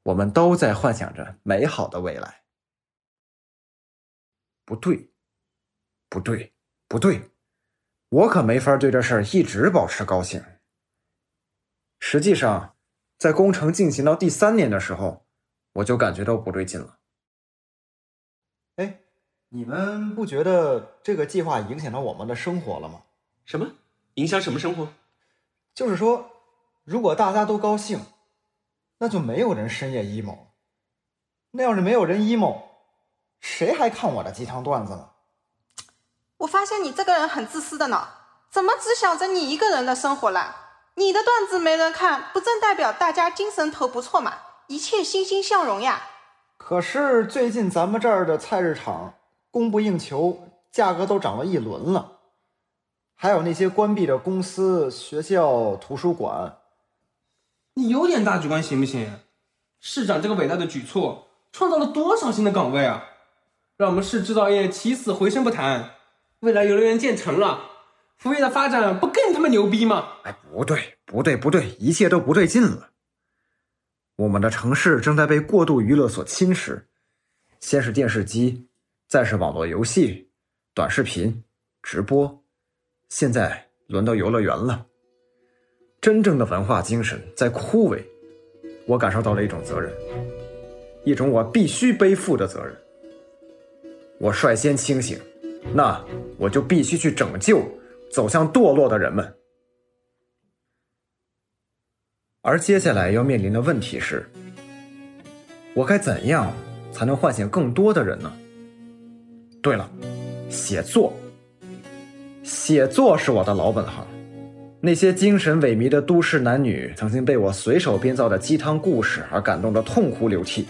我们都在幻想着美好的未来。不对，不对，不对。我可没法对这事儿一直保持高兴。实际上，在工程进行到第三年的时候，我就感觉到不对劲了。哎，你们不觉得这个计划影响到我们的生活了吗？什么？影响什么生活？就是说，如果大家都高兴，那就没有人深夜 emo。那要是没有人 emo，谁还看我的鸡汤段子呢？我发现你这个人很自私的呢，怎么只想着你一个人的生活了？你的段子没人看，不正代表大家精神头不错嘛？一切欣欣向荣呀！可是最近咱们这儿的菜市场供不应求，价格都涨了一轮了。还有那些关闭的公司、学校、图书馆，你有点大局观行不行？市长这个伟大的举措，创造了多少新的岗位啊？让我们市制造业起死回生不谈。未来游乐园建成了，服务业的发展不更他妈牛逼吗？哎，不对，不对，不对，一切都不对劲了。我们的城市正在被过度娱乐所侵蚀，先是电视机，再是网络游戏、短视频、直播，现在轮到游乐园了。真正的文化精神在枯萎，我感受到了一种责任，一种我必须背负的责任。我率先清醒。那我就必须去拯救走向堕落的人们，而接下来要面临的问题是：我该怎样才能唤醒更多的人呢？对了，写作，写作是我的老本行。那些精神萎靡的都市男女，曾经被我随手编造的鸡汤故事而感动得痛哭流涕。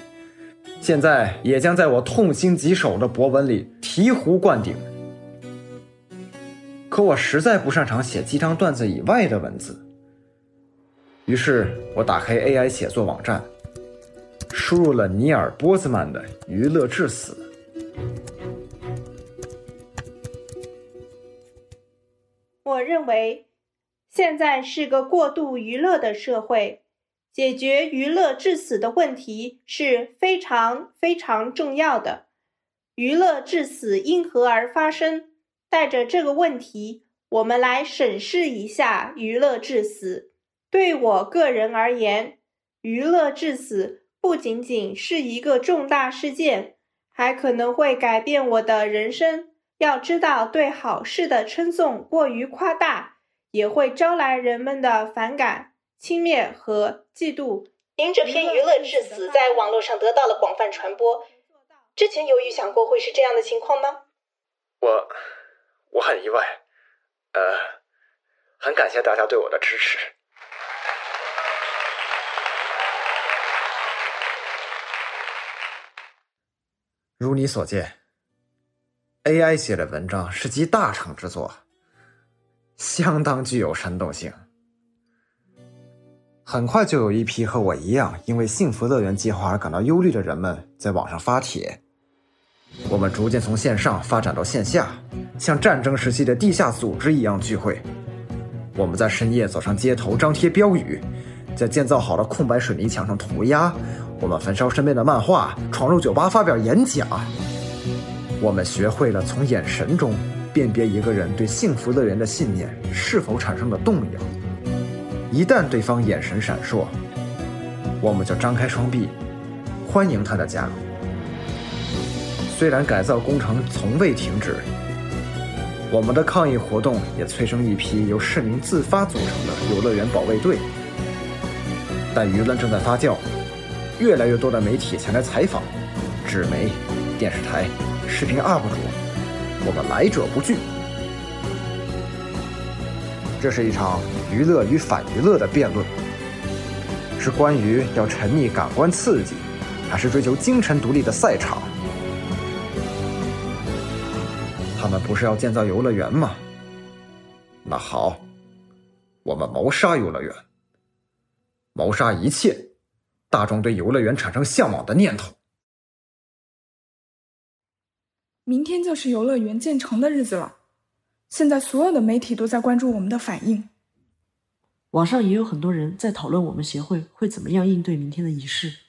现在也将在我痛心疾首的博文里醍醐灌顶。可我实在不擅长写鸡汤段子以外的文字，于是我打开 AI 写作网站，输入了尼尔·波兹曼的《娱乐至死》。我认为，现在是个过度娱乐的社会。解决娱乐致死的问题是非常非常重要的。娱乐致死因何而发生？带着这个问题，我们来审视一下娱乐致死。对我个人而言，娱乐致死不仅仅是一个重大事件，还可能会改变我的人生。要知道，对好事的称颂过于夸大，也会招来人们的反感。轻蔑和嫉妒。您这篇娱乐至死在网络上得到了广泛传播，之前有预想过会是这样的情况吗？我我很意外，呃，很感谢大家对我的支持。如你所见，AI 写的文章是集大成之作，相当具有煽动性。很快就有一批和我一样因为幸福乐园计划而感到忧虑的人们在网上发帖。我们逐渐从线上发展到线下，像战争时期的地下组织一样聚会。我们在深夜走上街头，张贴标语，在建造好的空白水泥墙上涂鸦。我们焚烧身边的漫画，闯入酒吧发表演讲。我们学会了从眼神中辨别一个人对幸福乐园的信念是否产生了动摇。一旦对方眼神闪烁，我们就张开双臂，欢迎他的加入。虽然改造工程从未停止，我们的抗议活动也催生一批由市民自发组成的游乐园保卫队。但舆论正在发酵，越来越多的媒体前来采访，纸媒、电视台、视频 UP 主，我们来者不拒。这是一场娱乐与反娱乐的辩论，是关于要沉溺感官刺激，还是追求精神独立的赛场。他们不是要建造游乐园吗？那好，我们谋杀游乐园，谋杀一切大众对游乐园产生向往的念头。明天就是游乐园建成的日子了，现在所有的媒体都在关注我们的反应。网上也有很多人在讨论我们协会会怎么样应对明天的仪式。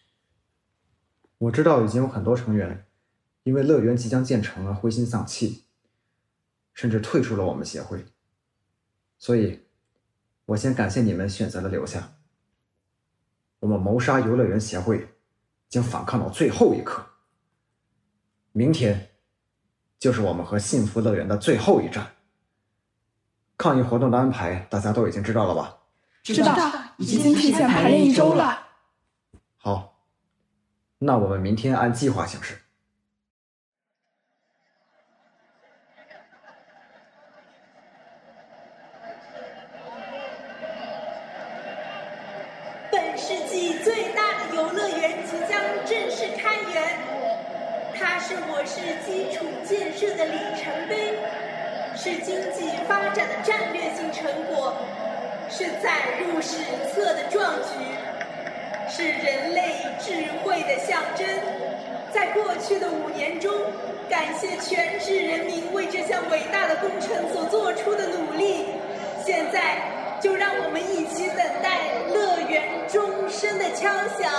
我知道已经有很多成员因为乐园即将建成而灰心丧气，甚至退出了我们协会。所以，我先感谢你们选择了留下。我们谋杀游乐园协会将反抗到最后一刻。明天，就是我们和幸福乐园的最后一站。抗议活动的安排大家都已经知道了吧？知道，已经提前排练一周了。好，那我们明天按计划行事。本世纪最大的游乐园即将正式开园，它是我市基础建设的里程碑，是经济发展的战略性成果，是载入史册的壮举，是人类智慧的象征。在过去的五年中，感谢全市人民为这项伟大的工程所做出的努力。现在，就让我们一起等待乐园钟声的敲响，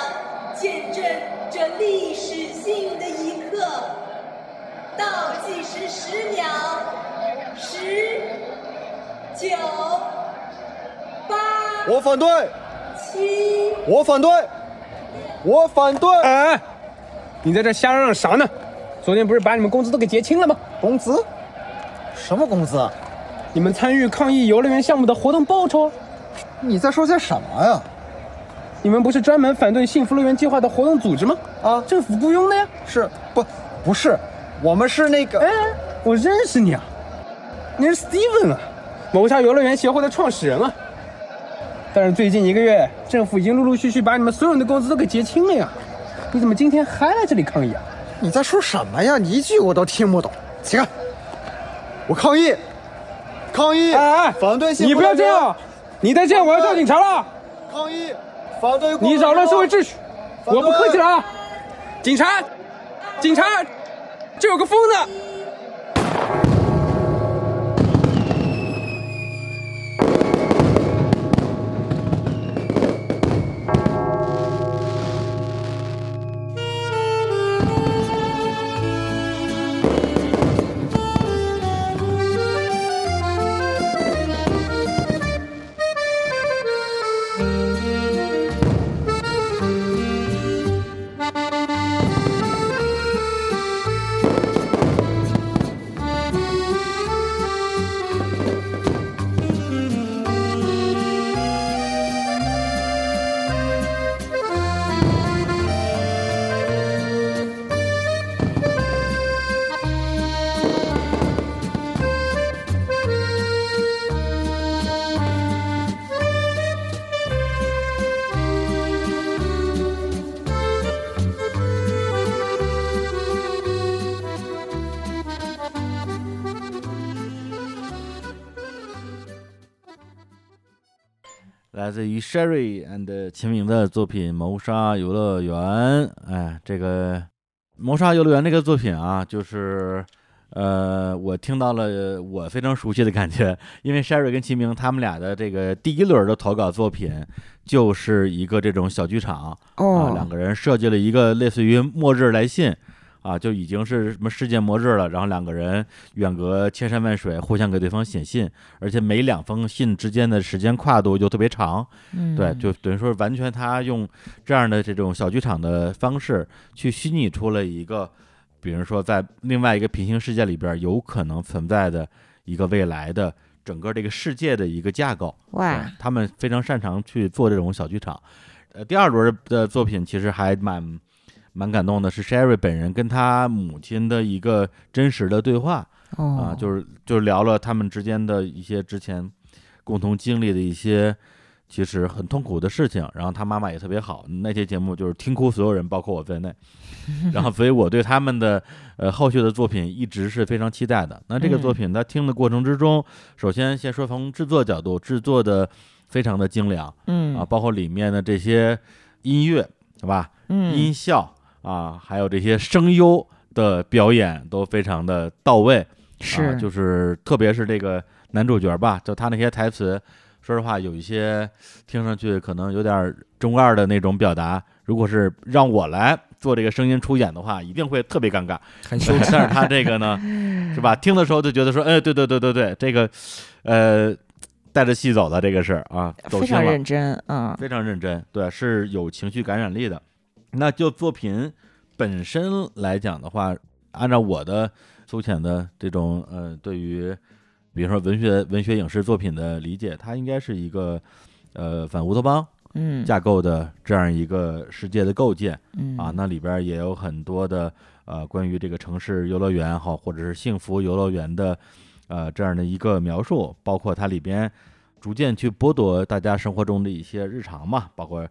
见证这历史性的一刻。倒计时十秒，十、九、八、我反对，七。我反对，我反对。哎，你在这瞎嚷嚷啥呢？昨天不是把你们工资都给结清了吗？工资？什么工资？你们参与抗议游乐园项目的活动报酬？你在说些什么呀？你们不是专门反对幸福乐园计划的活动组织吗？啊，政府雇佣的呀。是不？不是，我们是那个。哎，我认识你啊，你是 Steven 啊，谋杀游乐园协会的创始人啊。但是最近一个月，政府已经陆陆续续把你们所有人的工资都给结清了呀。你怎么今天还来这里抗议啊？你在说什么呀？你一句我都听不懂。起开！我抗议！抗议！哎哎，反对你不要这样！你再这样，我要叫警察了！抗议！反对！你扰乱社会秩序，我不客气了啊！警察！警察！这有个疯子！自于 Sherry and 秦明的作品《谋杀游乐园》。哎，这个《谋杀游乐园》这个作品啊，就是呃，我听到了我非常熟悉的感觉，因为 Sherry 跟秦明他们俩的这个第一轮的投稿作品，就是一个这种小剧场哦啊，两个人设计了一个类似于末日来信。啊，就已经是什么世界末日了，然后两个人远隔千山万水，互相给对方写信，而且每两封信之间的时间跨度又特别长，嗯对，就等于说完全他用这样的这种小剧场的方式去虚拟出了一个，比如说在另外一个平行世界里边有可能存在的一个未来的整个这个世界的一个架构。哇对他们非常擅长去做这种小剧场。呃，第二轮的作品其实还蛮蛮感动的，是 Sherry 本人跟他母亲的一个真实的对话。哦啊，就是就是聊了他们之间的一些之前共同经历的一些其实很痛苦的事情，然后他妈妈也特别好，那期节目就是听哭所有人，包括我在内。[LAUGHS] 然后，所以我对他们的呃后续的作品一直是非常期待的。那这个作品在听的过程之中，首先先说从制作角度，制作的非常的精良，嗯啊，包括里面的这些音乐，是吧？嗯音效啊，还有这些声优的表演都非常的到位。是啊，就是特别是这个男主角吧，就他那些台词，说实话有一些听上去可能有点中二的那种表达，如果是让我来做这个声音出演的话，一定会特别尴尬，很羞耻但是他这个呢，[LAUGHS] 是吧？听的时候就觉得说，哎，对对对对对，这个，呃。带着戏走的这个是啊，走心了非常认真嗯，非常认真，对，是有情绪感染力的。那就作品本身来讲的话，按照我的粗浅的这种呃，对于比如说文学、文学影视作品的理解，它应该是一个呃反乌托邦嗯。架构的这样一个世界的构建，嗯。啊，那里边也有很多的呃关于这个城市游乐园哈，或者是幸福游乐园的呃这样的一个描述，包括它里边逐渐去剥夺大家生活中的一些日常嘛，包括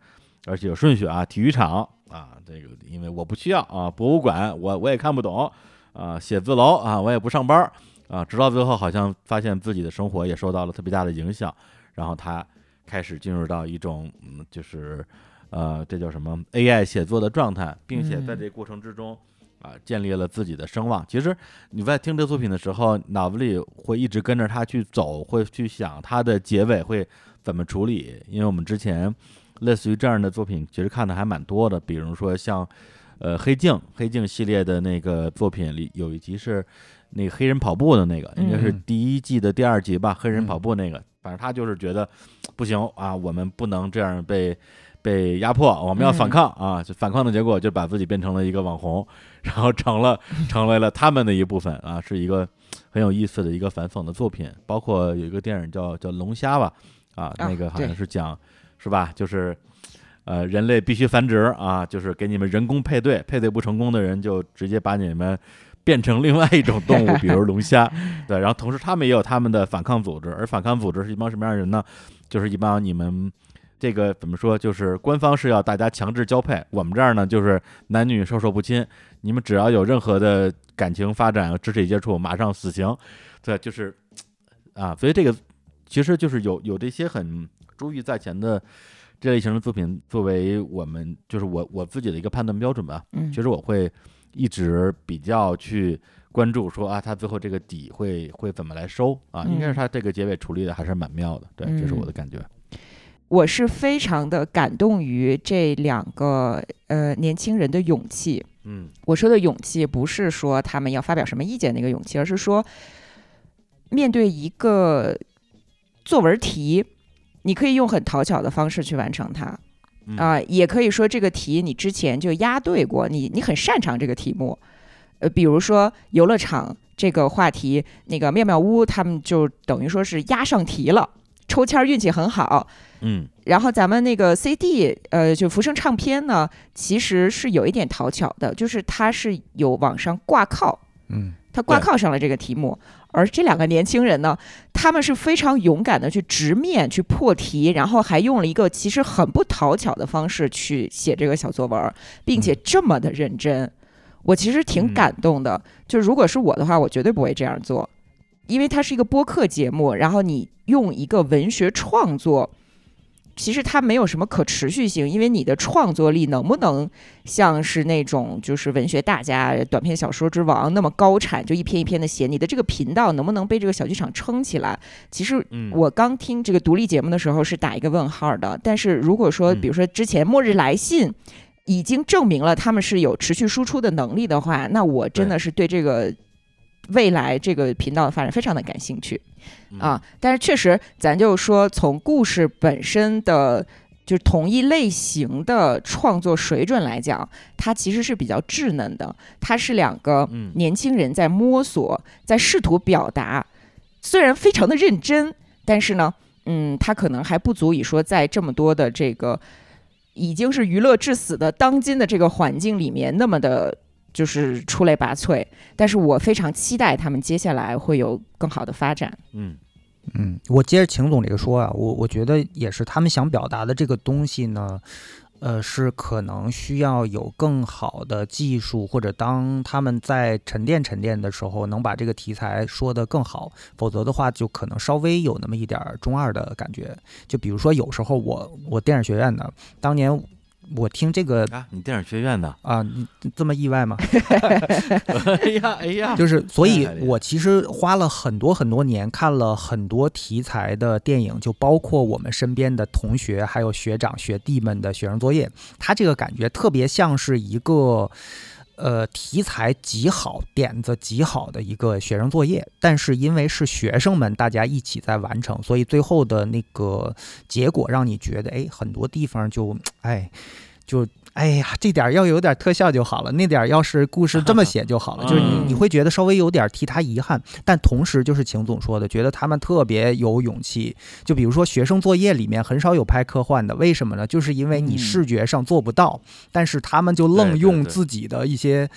而且有顺序啊，体育场啊，这个因为我不需要啊，博物馆我我也看不懂啊，写字楼啊我也不上班儿啊，直到最后好像发现自己的生活也受到了特别大的影响，然后他开始进入到一种嗯，就是呃，这叫什么 AI 写作的状态，并且在嗯这个过程之中。啊，建立了自己的声望。其实你在听这作品的时候，脑子里会一直跟着他去走，会去想他的结尾会怎么处理。因为我们之前类似于这样的作品，其实看的还蛮多的，比如说像呃《黑镜》《黑镜》系列的那个作品里有一集是那个黑人跑步的那个，应该是嗯第一季的第二集吧，黑人跑步那个。反正他就是觉得不行啊，我们不能这样被被压迫，我们要反抗啊！就反抗的结果就把自己变成了一个网红，[LAUGHS] 然后成了成为了他们的一部分啊，是一个很有意思的一个反讽的作品。包括有一个电影叫叫《龙虾》吧，啊，啊那个好像是讲是吧？就是呃，人类必须繁殖啊，就是给你们人工配对，配对不成功的人就直接把你们变成另外一种动物，比如龙虾。[LAUGHS] 对，然后同时他们也有他们的反抗组织，而反抗组织是一帮什么样的人呢？就是一帮你们这个怎么说？就是官方是要大家强制交配，我们这儿呢就是男女授受不亲，你们只要有任何的感情发展、肢体接触，马上死刑。对，就是啊，所以这个其实就是有有这些很珠玉在前的这类型的作品，作为我们就是我我自己的一个判断标准吧。嗯其实我会一直比较去关注说啊，他最后这个底会会怎么来收啊？应该是嗯他这个结尾处理的还是蛮妙的，对，这是我的感觉。我是非常的感动于这两个呃年轻人的勇气。嗯，我说的勇气不是说他们要发表什么意见那个勇气，而是说面对一个作文题，你可以用很讨巧的方式去完成它。嗯啊、也可以说这个题你之前就押对过，你你很擅长这个题目。呃，比如说游乐场这个话题，那个妙妙屋他们就等于说是押上题了，抽签儿运气很好。嗯然后咱们那个 CD，呃，就福生唱片呢，其实是有一点讨巧的，就是它是有往上挂靠，嗯，它挂靠上了这个题目。而这两个年轻人呢，他们是非常勇敢的去直面去破题，然后还用了一个其实很不讨巧的方式去写这个小作文儿，并且这么的认真，我其实挺感动的。就如果是我的话，我绝对不会这样做，因为它是一个播客节目，然后你用一个文学创作。其实它没有什么可持续性，因为你的创作力能不能像是那种就是文学大家、短篇小说之王那么高产，就一篇一篇的写？你的这个频道能不能被这个小剧场撑起来？其实嗯我刚听这个独立节目的时候是打一个问号的。但是如果说，比如说之前《末日来信》。已经证明了他们是有持续输出的能力的话，那我真的是对这个未来这个频道的发展非常的感兴趣啊。但是确实，咱就说从故事本身的。就是同一类型的创作水准来讲，它其实是比较稚嫩的。它是两个年轻人在摸索，在试图表达，虽然非常的认真，但是呢，嗯，它可能还不足以说在这么多的这个已经是娱乐至死的当今的这个环境里面那么的，就是出类拔萃。但是我非常期待他们接下来会有更好的发展。嗯。嗯，我接着秦总这个说啊，我我觉得也是他们想表达的这个东西呢，呃，是可能需要有更好的技术，或者当他们在沉淀沉淀的时候，能把这个题材说得更好，否则的话就可能稍微有那么一点中二的感觉。就比如说有时候我我电影学院的当年。我听这个啊，你电影学院的啊，你这么意外吗？[LAUGHS] 哎呀哎呀，就是，所以我其实花了很多很多年，看了很多题材的电影，就包括我们身边的同学，还有学长学弟们的学生作业，他这个感觉特别像是一个。呃，题材极好，点子极好的一个学生作业，但是因为是学生们大家一起在完成，所以最后的那个结果让你觉得，哎，很多地方就，哎，就。哎呀，这点要有点特效就好了，那点要是故事这么写就好了，[LAUGHS] 就是你你会觉得稍微有点替他遗憾，但同时就是秦总说的，觉得他们特别有勇气。就比如说学生作业里面很少有拍科幻的，为什么呢？就是因为你视觉上做不到，但是他们就愣用自己的一些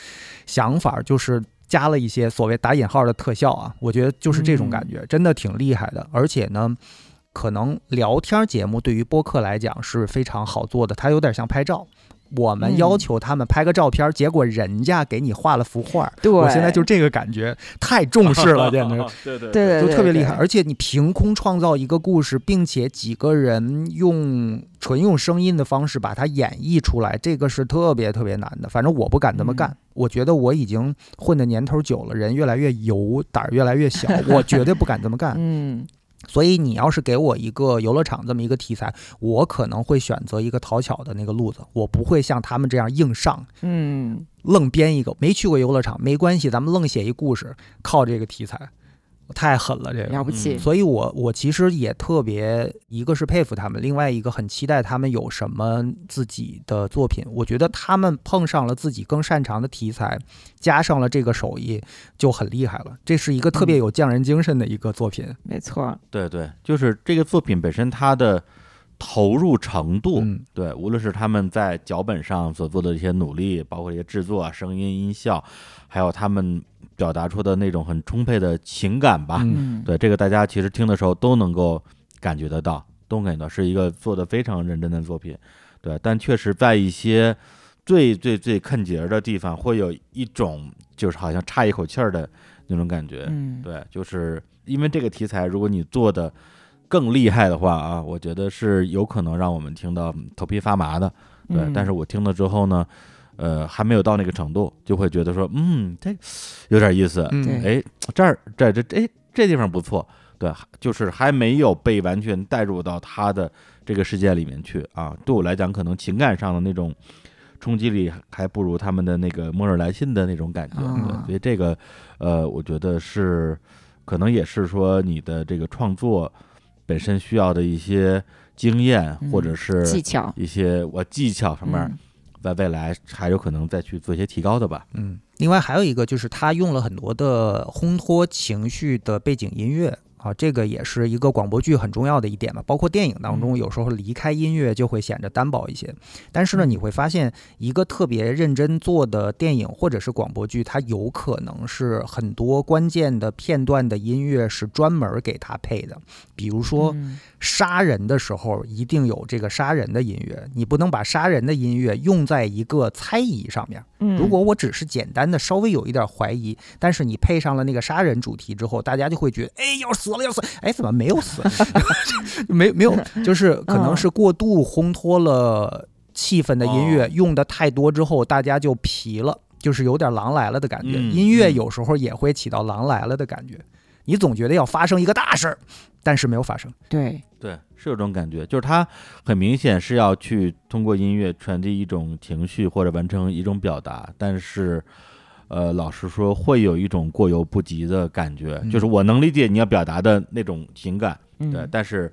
想法，就是加了一些所谓打引号的特效啊，我觉得就是这种感觉，真的挺厉害的。而且呢，可能聊天节目对于播客来讲是非常好做的，它有点像拍照。我们要求他们拍个照片，结果人家给你画了幅画。对我现在就这个感觉，太重视了，[LAUGHS] 简直，[LAUGHS] 对对对，就特别厉害。而且你凭空创造一个故事，并且几个人用纯用声音的方式把它演绎出来，这个是特别特别难的。反正我不敢这么干。我觉得我已经混的年头久了，人越来越油，胆儿越来越小，[LAUGHS] 我绝对不敢这么干。嗯。所以你要是给我一个游乐场这么一个题材，我可能会选择一个讨巧的那个路子，我不会像他们这样硬上，嗯，愣编一个。没去过游乐场没关系，咱们愣写一故事，靠这个题材。太狠了，这个了不起。所以，我我其实也特别，一个是佩服他们，另外一个很期待他们有什么自己的作品。我觉得他们碰上了自己更擅长的题材，加上了这个手艺，就很厉害了。这是一个特别有匠人精神的一个作品。没错，对对，就是这个作品本身它的投入程度，对，无论是他们在脚本上所做的一些努力，包括一些制作、声音、音效，还有他们。表达出的那种很充沛的情感吧，对这个大家其实听的时候都能够感觉得到，都感觉到是一个做的非常认真的作品，对，但确实在一些最最最坑节的地方，会有一种就是好像差一口气儿的那种感觉，对，就是因为这个题材，如果你做的更厉害的话啊，我觉得是有可能让我们听到头皮发麻的，对，但是我听了之后呢。呃，还没有到那个程度，就会觉得说，嗯，这有点意思，哎，这儿这这哎，这地方不错，对，就是还没有被完全带入到他的这个世界里面去啊。对我来讲，可能情感上的那种冲击力还不如他们的那个《末日来信》的那种感觉，所以这个，呃，我觉得是可能也是说你的这个创作本身需要的一些经验或者是技巧，一些我技巧上面。在未来还有可能再去做一些提高的吧。嗯，另外还有一个就是他用了很多的烘托情绪的背景音乐。啊，这个也是一个广播剧很重要的一点嘛。包括电影当中，有时候离开音乐就会显得单薄一些。但是呢，你会发现一个特别认真做的电影或者是广播剧，它有可能是很多关键的片段的音乐是专门给它配的。比如说杀人的时候，一定有这个杀人的音乐，你不能把杀人的音乐用在一个猜疑上面。如果我只是简单的稍微有一点怀疑，但是你配上了那个杀人主题之后，大家就会觉得，哎，要死了要死！哎，怎么没有死？[LAUGHS] 没没有，就是可能是过度烘托了气氛的音乐用的太多之后，大家就疲了，就是有点狼来了的感觉。音乐有时候也会起到狼来了的感觉，你总觉得要发生一个大事儿，但是没有发生。对对，是有这种感觉，就是他很明显是要去通过音乐传递一种情绪或者完成一种表达，但是，呃，老实说会有一种过犹不及的感觉，嗯。就是我能理解你要表达的那种情感，嗯。对，但是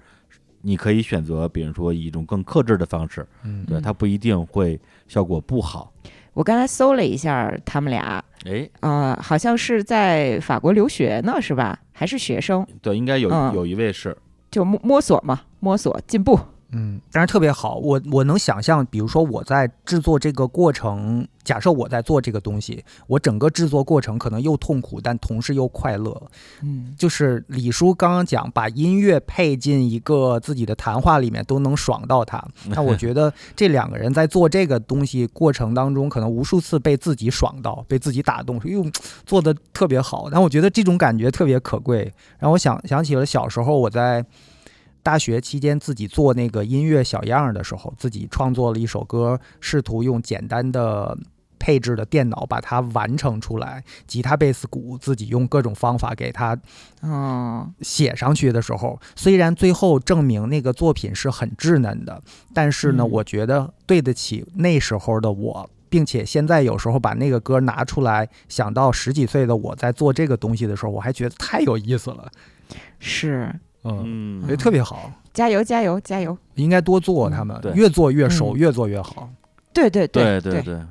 你可以选择，比如说以一种更克制的方式，嗯。对，它不一定会效果不好，我刚才搜了一下他们俩，哎，啊、好像是在法国留学呢，是吧？还是学生？对，应该有嗯。有一位是，就摸摸索嘛，摸索进步。嗯，但是特别好，我我能想象，比如说我在制作这个过程，假设我在做这个东西，我整个制作过程可能又痛苦，但同时又快乐。嗯，就是李叔刚刚讲，把音乐配进一个自己的谈话里面都能爽到他。[LAUGHS] 那我觉得这两个人在做这个东西过程当中，可能无数次被自己爽到，被自己打动，说哟做的特别好。但我觉得这种感觉特别可贵，让我想想起了小时候我在。大学期间自己做那个音乐小样儿的时候，自己创作了一首歌，试图用简单的配置的电脑把它完成出来，吉他、贝斯、鼓自己用各种方法给它嗯写上去的时候，虽然最后证明那个作品是很稚嫩的，但是呢，嗯我觉得对得起那时候的我。并且现在有时候把那个歌拿出来，想到十几岁的我在做这个东西的时候，我还觉得太有意思了。是，嗯，所以特别好，加油加油加油！应该多做他们，对越做越熟，嗯越做越好。对对对对对，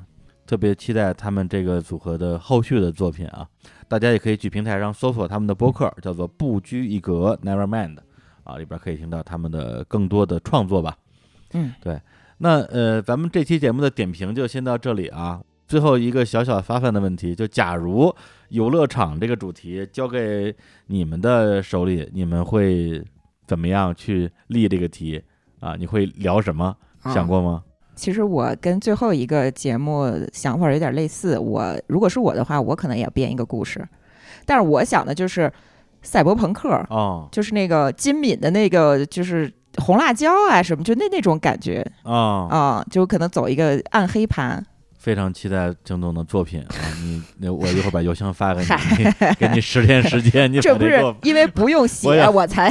特别期待他们这个组合的后续的作品啊！大家也可以去平台上搜索他们的播客，叫做“不拘一格 Never Mind” 啊，里边可以听到他们的更多的创作吧。嗯，对。那呃，咱们这期节目的点评就先到这里啊。最后一个小小发散的问题，就假如游乐场这个主题交给你们的手里，你们会怎么样去立这个题啊？你会聊什么？啊想过吗？其实我跟最后一个节目想法有点类似。我如果是我的话，我可能也要编一个故事，但是我想的就是赛博朋克，哦就是那个金敏的那个，就是红辣椒啊什么，就那那种感觉啊啊，就可能走一个暗黑盘。非常期待郑总的作品啊！你那我一会儿把邮箱发给你，给你十天时间，你把这不是因为不用写我我才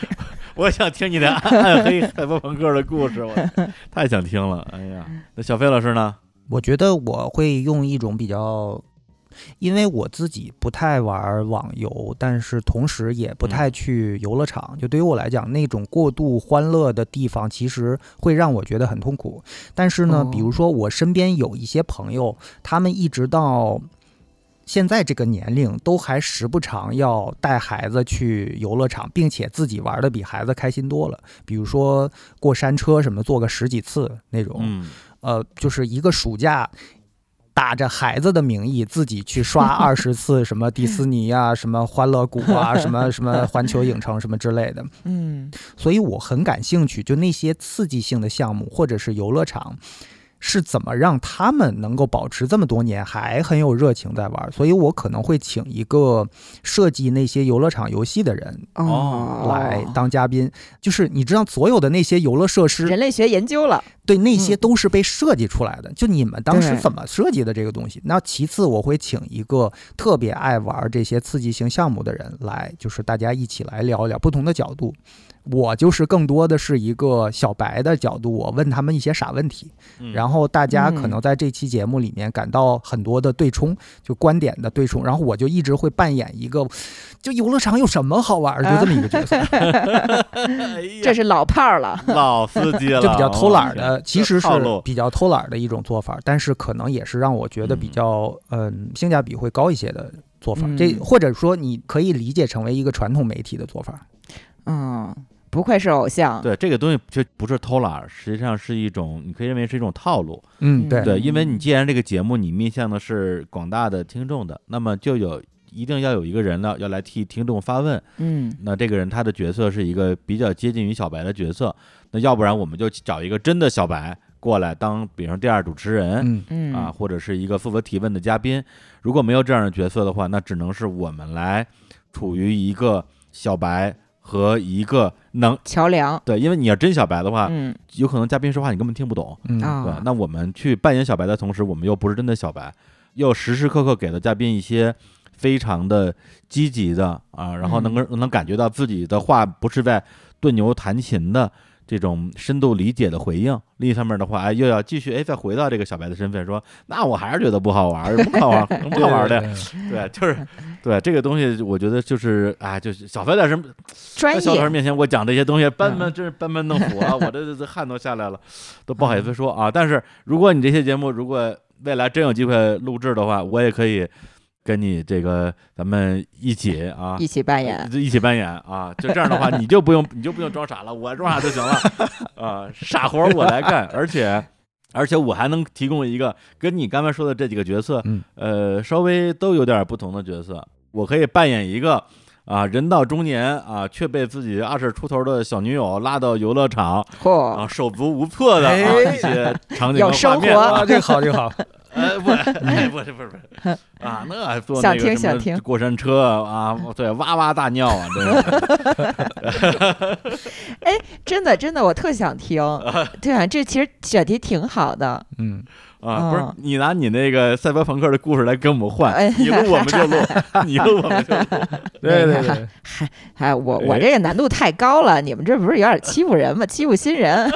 [LAUGHS] 我想听你的暗暗黑赛博朋克的故事，我太想听了。哎呀，那小飞老师呢？我觉得我会用一种比较，因为我自己不太玩网游，但是同时也不太去游乐场。就对于我来讲，那种过度欢乐的地方，其实会让我觉得很痛苦。但是呢，比如说我身边有一些朋友，他们一直到。现在这个年龄都还时不常要带孩子去游乐场，并且自己玩的比孩子开心多了。比如说过山车什么，坐个十几次那种。嗯，呃，就是一个暑假，打着孩子的名义自己去刷 [LAUGHS] 二十次什么迪士尼啊、什么欢乐谷啊、[LAUGHS] 什么什么环球影城什么之类的。嗯，所以我很感兴趣，就那些刺激性的项目或者是游乐场。是怎么让他们能够保持这么多年还很有热情在玩？所以我可能会请一个设计那些游乐场游戏的人哦来当嘉宾。就是你知道，所有的那些游乐设施，人类学研究了，对，那些都是被设计出来的。就你们当时怎么设计的这个东西？那其次，我会请一个特别爱玩这些刺激性项目的人来，就是大家一起来聊一聊不同的角度。我就是更多的是一个小白的角度，我问他们一些傻问题，嗯。然后大家可嗯。能在这期节目里面感到很多的对冲，就观点的对冲，然后我就一直会扮演一个，就游乐场有什么好玩儿，就这么一个角色，[LAUGHS] 这是老炮儿了，老司机了，就比较偷懒的，[LAUGHS] 其实是比较偷懒的一种做法，但是可能也是让我觉得比较嗯性价比会高一些的做法。这嗯。或者说你可以理解成为一个传统媒体的做法。嗯，不愧是偶像，对这个东西就不是偷懒儿，实际上是一种，你可以认为是一种套路。嗯对对，因为你既然这个节目你面向的是广大的听众的，那么就有一定要有一个人呢要来替听众发问。嗯，那这个人他的角色是一个比较接近于小白的角色，那要不然我们就找一个真的小白过来当，比如说第二主持人，嗯嗯啊，或者是一个负责提问的嘉宾。如果没有这样的角色的话，那只能是我们来处于一个小白和一个能桥梁。对，因为你要真小白的话，嗯，有可能嘉宾说话你根本听不懂，嗯啊对。那我们去扮演小白的同时，我们又不是真的小白，又时时刻刻给了嘉宾一些非常的积极的啊，然后能够能感觉到自己的话不是在对牛弹琴的这种深度理解的回应。另一方面的话，哎，又要继续哎，再回到这个小白的身份，说那我还是觉得不好玩儿，不好玩儿，[LAUGHS] 不好玩儿的，对，就是对这个东西，我觉得就是啊，就是小白在什么专在小老师。面前我讲这些东西，班门真是班门弄斧啊，[LAUGHS] 我这这这汗都下来了，都不好意思说啊。但是如果你这些节目如果未来真有机会录制的话，我也可以跟你这个咱们一起啊，一起扮演一起扮演啊。就这样的话，你就不用 [LAUGHS] 你就不用装傻了，我装傻就行了啊，[LAUGHS] 傻活儿我来干，[LAUGHS] 而且。而且我还能提供一个跟你刚才说的这几个角色，嗯呃，稍微都有点不同的角色。我可以扮演一个啊，人到中年啊，却被自己二十出头的小女友拉到游乐场，啊，手足无措的啊哎一些场景有和画面。生活啊，这个好，这个好。呃，不，哎不是不是不是啊，那还坐想那个什么听想听过山车啊，对，哇哇大尿啊，真的。哎，真的真的，我特想听。[LAUGHS] 对啊，这其实选题挺好的。嗯啊，不是嗯你拿你那个赛博朋克的故事来跟我们换哎，你录我们就录，[LAUGHS] 你录我们就录。对对对，哎，我我哎这个难度太高了，你们这不是有点欺负人吗？欺负新人。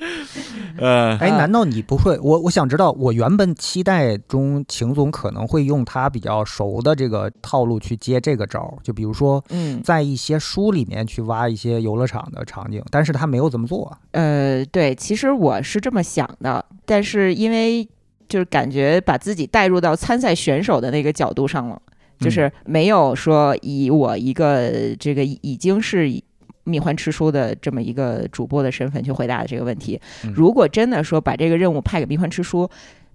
[LAUGHS] 呃，哎，难道你不会？我我想知道，我原本期待中秦总可能会用他比较熟的这个套路去接这个招儿，就比如说，嗯在一些书里面去挖一些游乐场的场景，但是他没有这么做。呃，对，其实我是这么想的，但是因为就是感觉把自己带入到参赛选手的那个角度上了，就是没有说以我一个这个已经是蜜獾吃书的这么一个主播的身份去回答这个问题。如果真的说把这个任务派给蜜獾吃书，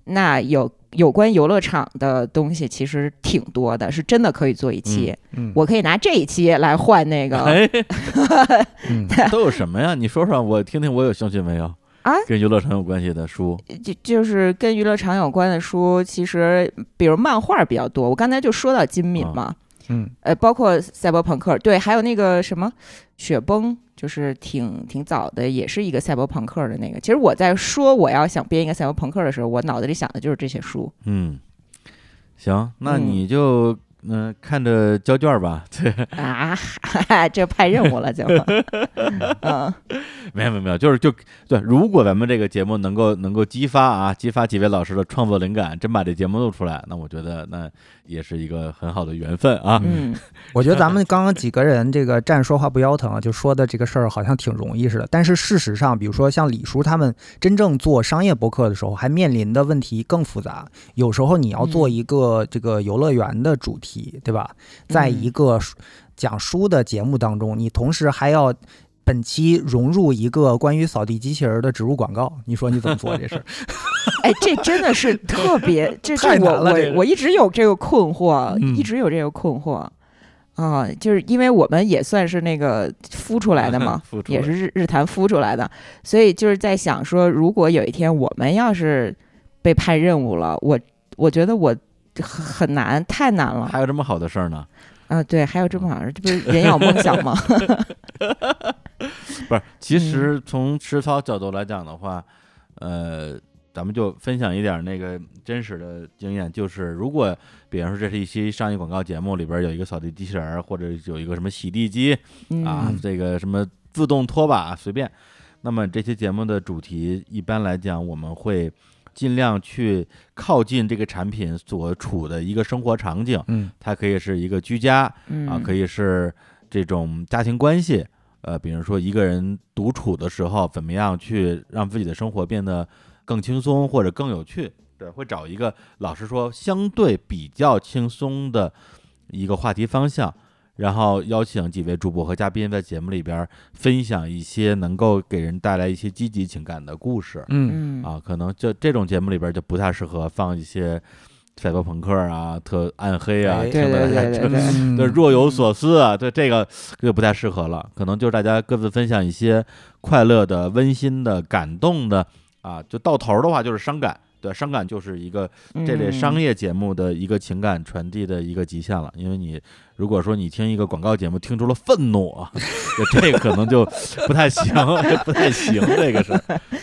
那有有关游乐场的东西其实挺多的，是真的可以做一期。我可以拿这一期来换那个。哎，都有什么呀？你说说，我听听，我有兴趣没有？啊，跟游乐场有关系的书，就就是跟娱乐场有关的书，其实比如漫画比较多。我刚才就说到金敏嘛，嗯，呃，包括赛博朋克，对，还有那个什么雪崩，就是挺挺早的，也是一个赛博朋克的那个。其实我在说我要想编一个赛博朋克的时候，我脑子里想的就是这些书。嗯，行，那嗯你就嗯、看着交卷儿吧。对，啊，[LAUGHS] 这派任务了就，[LAUGHS] 嗯，没有没有没有，就是就对，如果咱们这个节目能够能够激发啊，激发几位老师的创作灵感，真把这节目录出来，那我觉得那也是一个很好的缘分啊。嗯，[LAUGHS] 我觉得咱们刚刚几个人这个站说话不腰疼，就说的这个事儿好像挺容易似的。但是事实上，比如说像李叔他们真正做商业博客的时候，还面临的问题更复杂。有时候你要做一个这个游乐园的主题，对吧？在一个讲书的节目当中，你同时还要。本期融入一个关于扫地机器人的植入广告，你说你怎么做这事儿？[LAUGHS] 哎，这真的是特别，这是太我我我一直有这个困惑，嗯一直有这个困惑。啊，就是因为我们也算是那个孵出来的嘛 [LAUGHS] 也是日日坛孵出来的，所以就是在想说，如果有一天我们要是被派任务了，我我觉得我很很难，太难了。还有这么好的事儿呢？啊，对，还有这么好事，这不是人有梦想吗？[LAUGHS] 不是，其嗯实从实操角度来讲的话，呃，咱们就分享一点那个真实的经验，就是如果比方说这是一期商业广告节目，里边有一个扫地机器人儿，或者有一个什么洗地机、啊嗯，这个什么自动拖把，随便，那么这期节目的主题一般来讲，我们会。尽量去靠近这个产品所处的一个生活场景，嗯，它可以是一个居家，啊，嗯可以是这种家庭关系，呃，比如说一个人独处的时候，怎么样去让自己的生活变得更轻松或者更有趣？对，会找一个老实说相对比较轻松的一个话题方向，然后邀请几位主播和嘉宾在节目里边分享一些能够给人带来一些积极情感的故事。嗯嗯啊，可能就这种节目里边就不太适合放一些。赛博朋克啊，特暗黑啊，哎听着对对对对对嗯对若有所思啊，对这个就不太适合了。可能就是大家各自分享一些快乐的、温馨的、感动的啊，就到头的话就是伤感，对，伤感就是一个这类商业节目的一个情感传递的一个极限了。因为你如果说你听一个广告节目听出了愤怒啊，就 [LAUGHS] 这个可能就不太行，[LAUGHS] 不太行，这个是。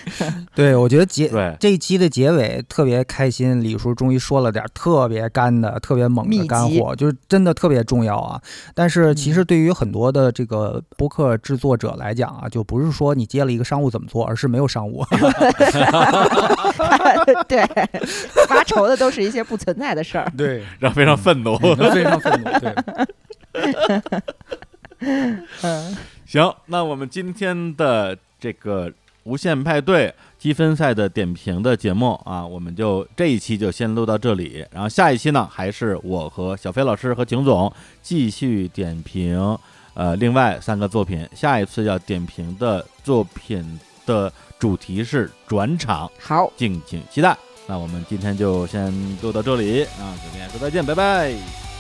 [LAUGHS] 对，我觉得结对这一期的结尾特别开心，李叔终于说了点特别干的、特别猛的干货，就是真的特别重要啊。但是其实对于很多的这个播客制作者来讲啊，就不是说你接了一个商务怎么做，而是没有商务。对，发愁的都是一些不存在的事儿。对，然后非常愤怒，非常愤怒。对，嗯，[LAUGHS] 行，那我们今天的这个无限派对积分赛的点评的节目啊，我们就这一期就先录到这里，然后下一期呢，还是我和小飞老师和景总继续点评呃另外三个作品，下一次要点评的作品的主题是转场，好，敬请期待。那我们今天就先录到这里啊，跟大家说再见，拜拜。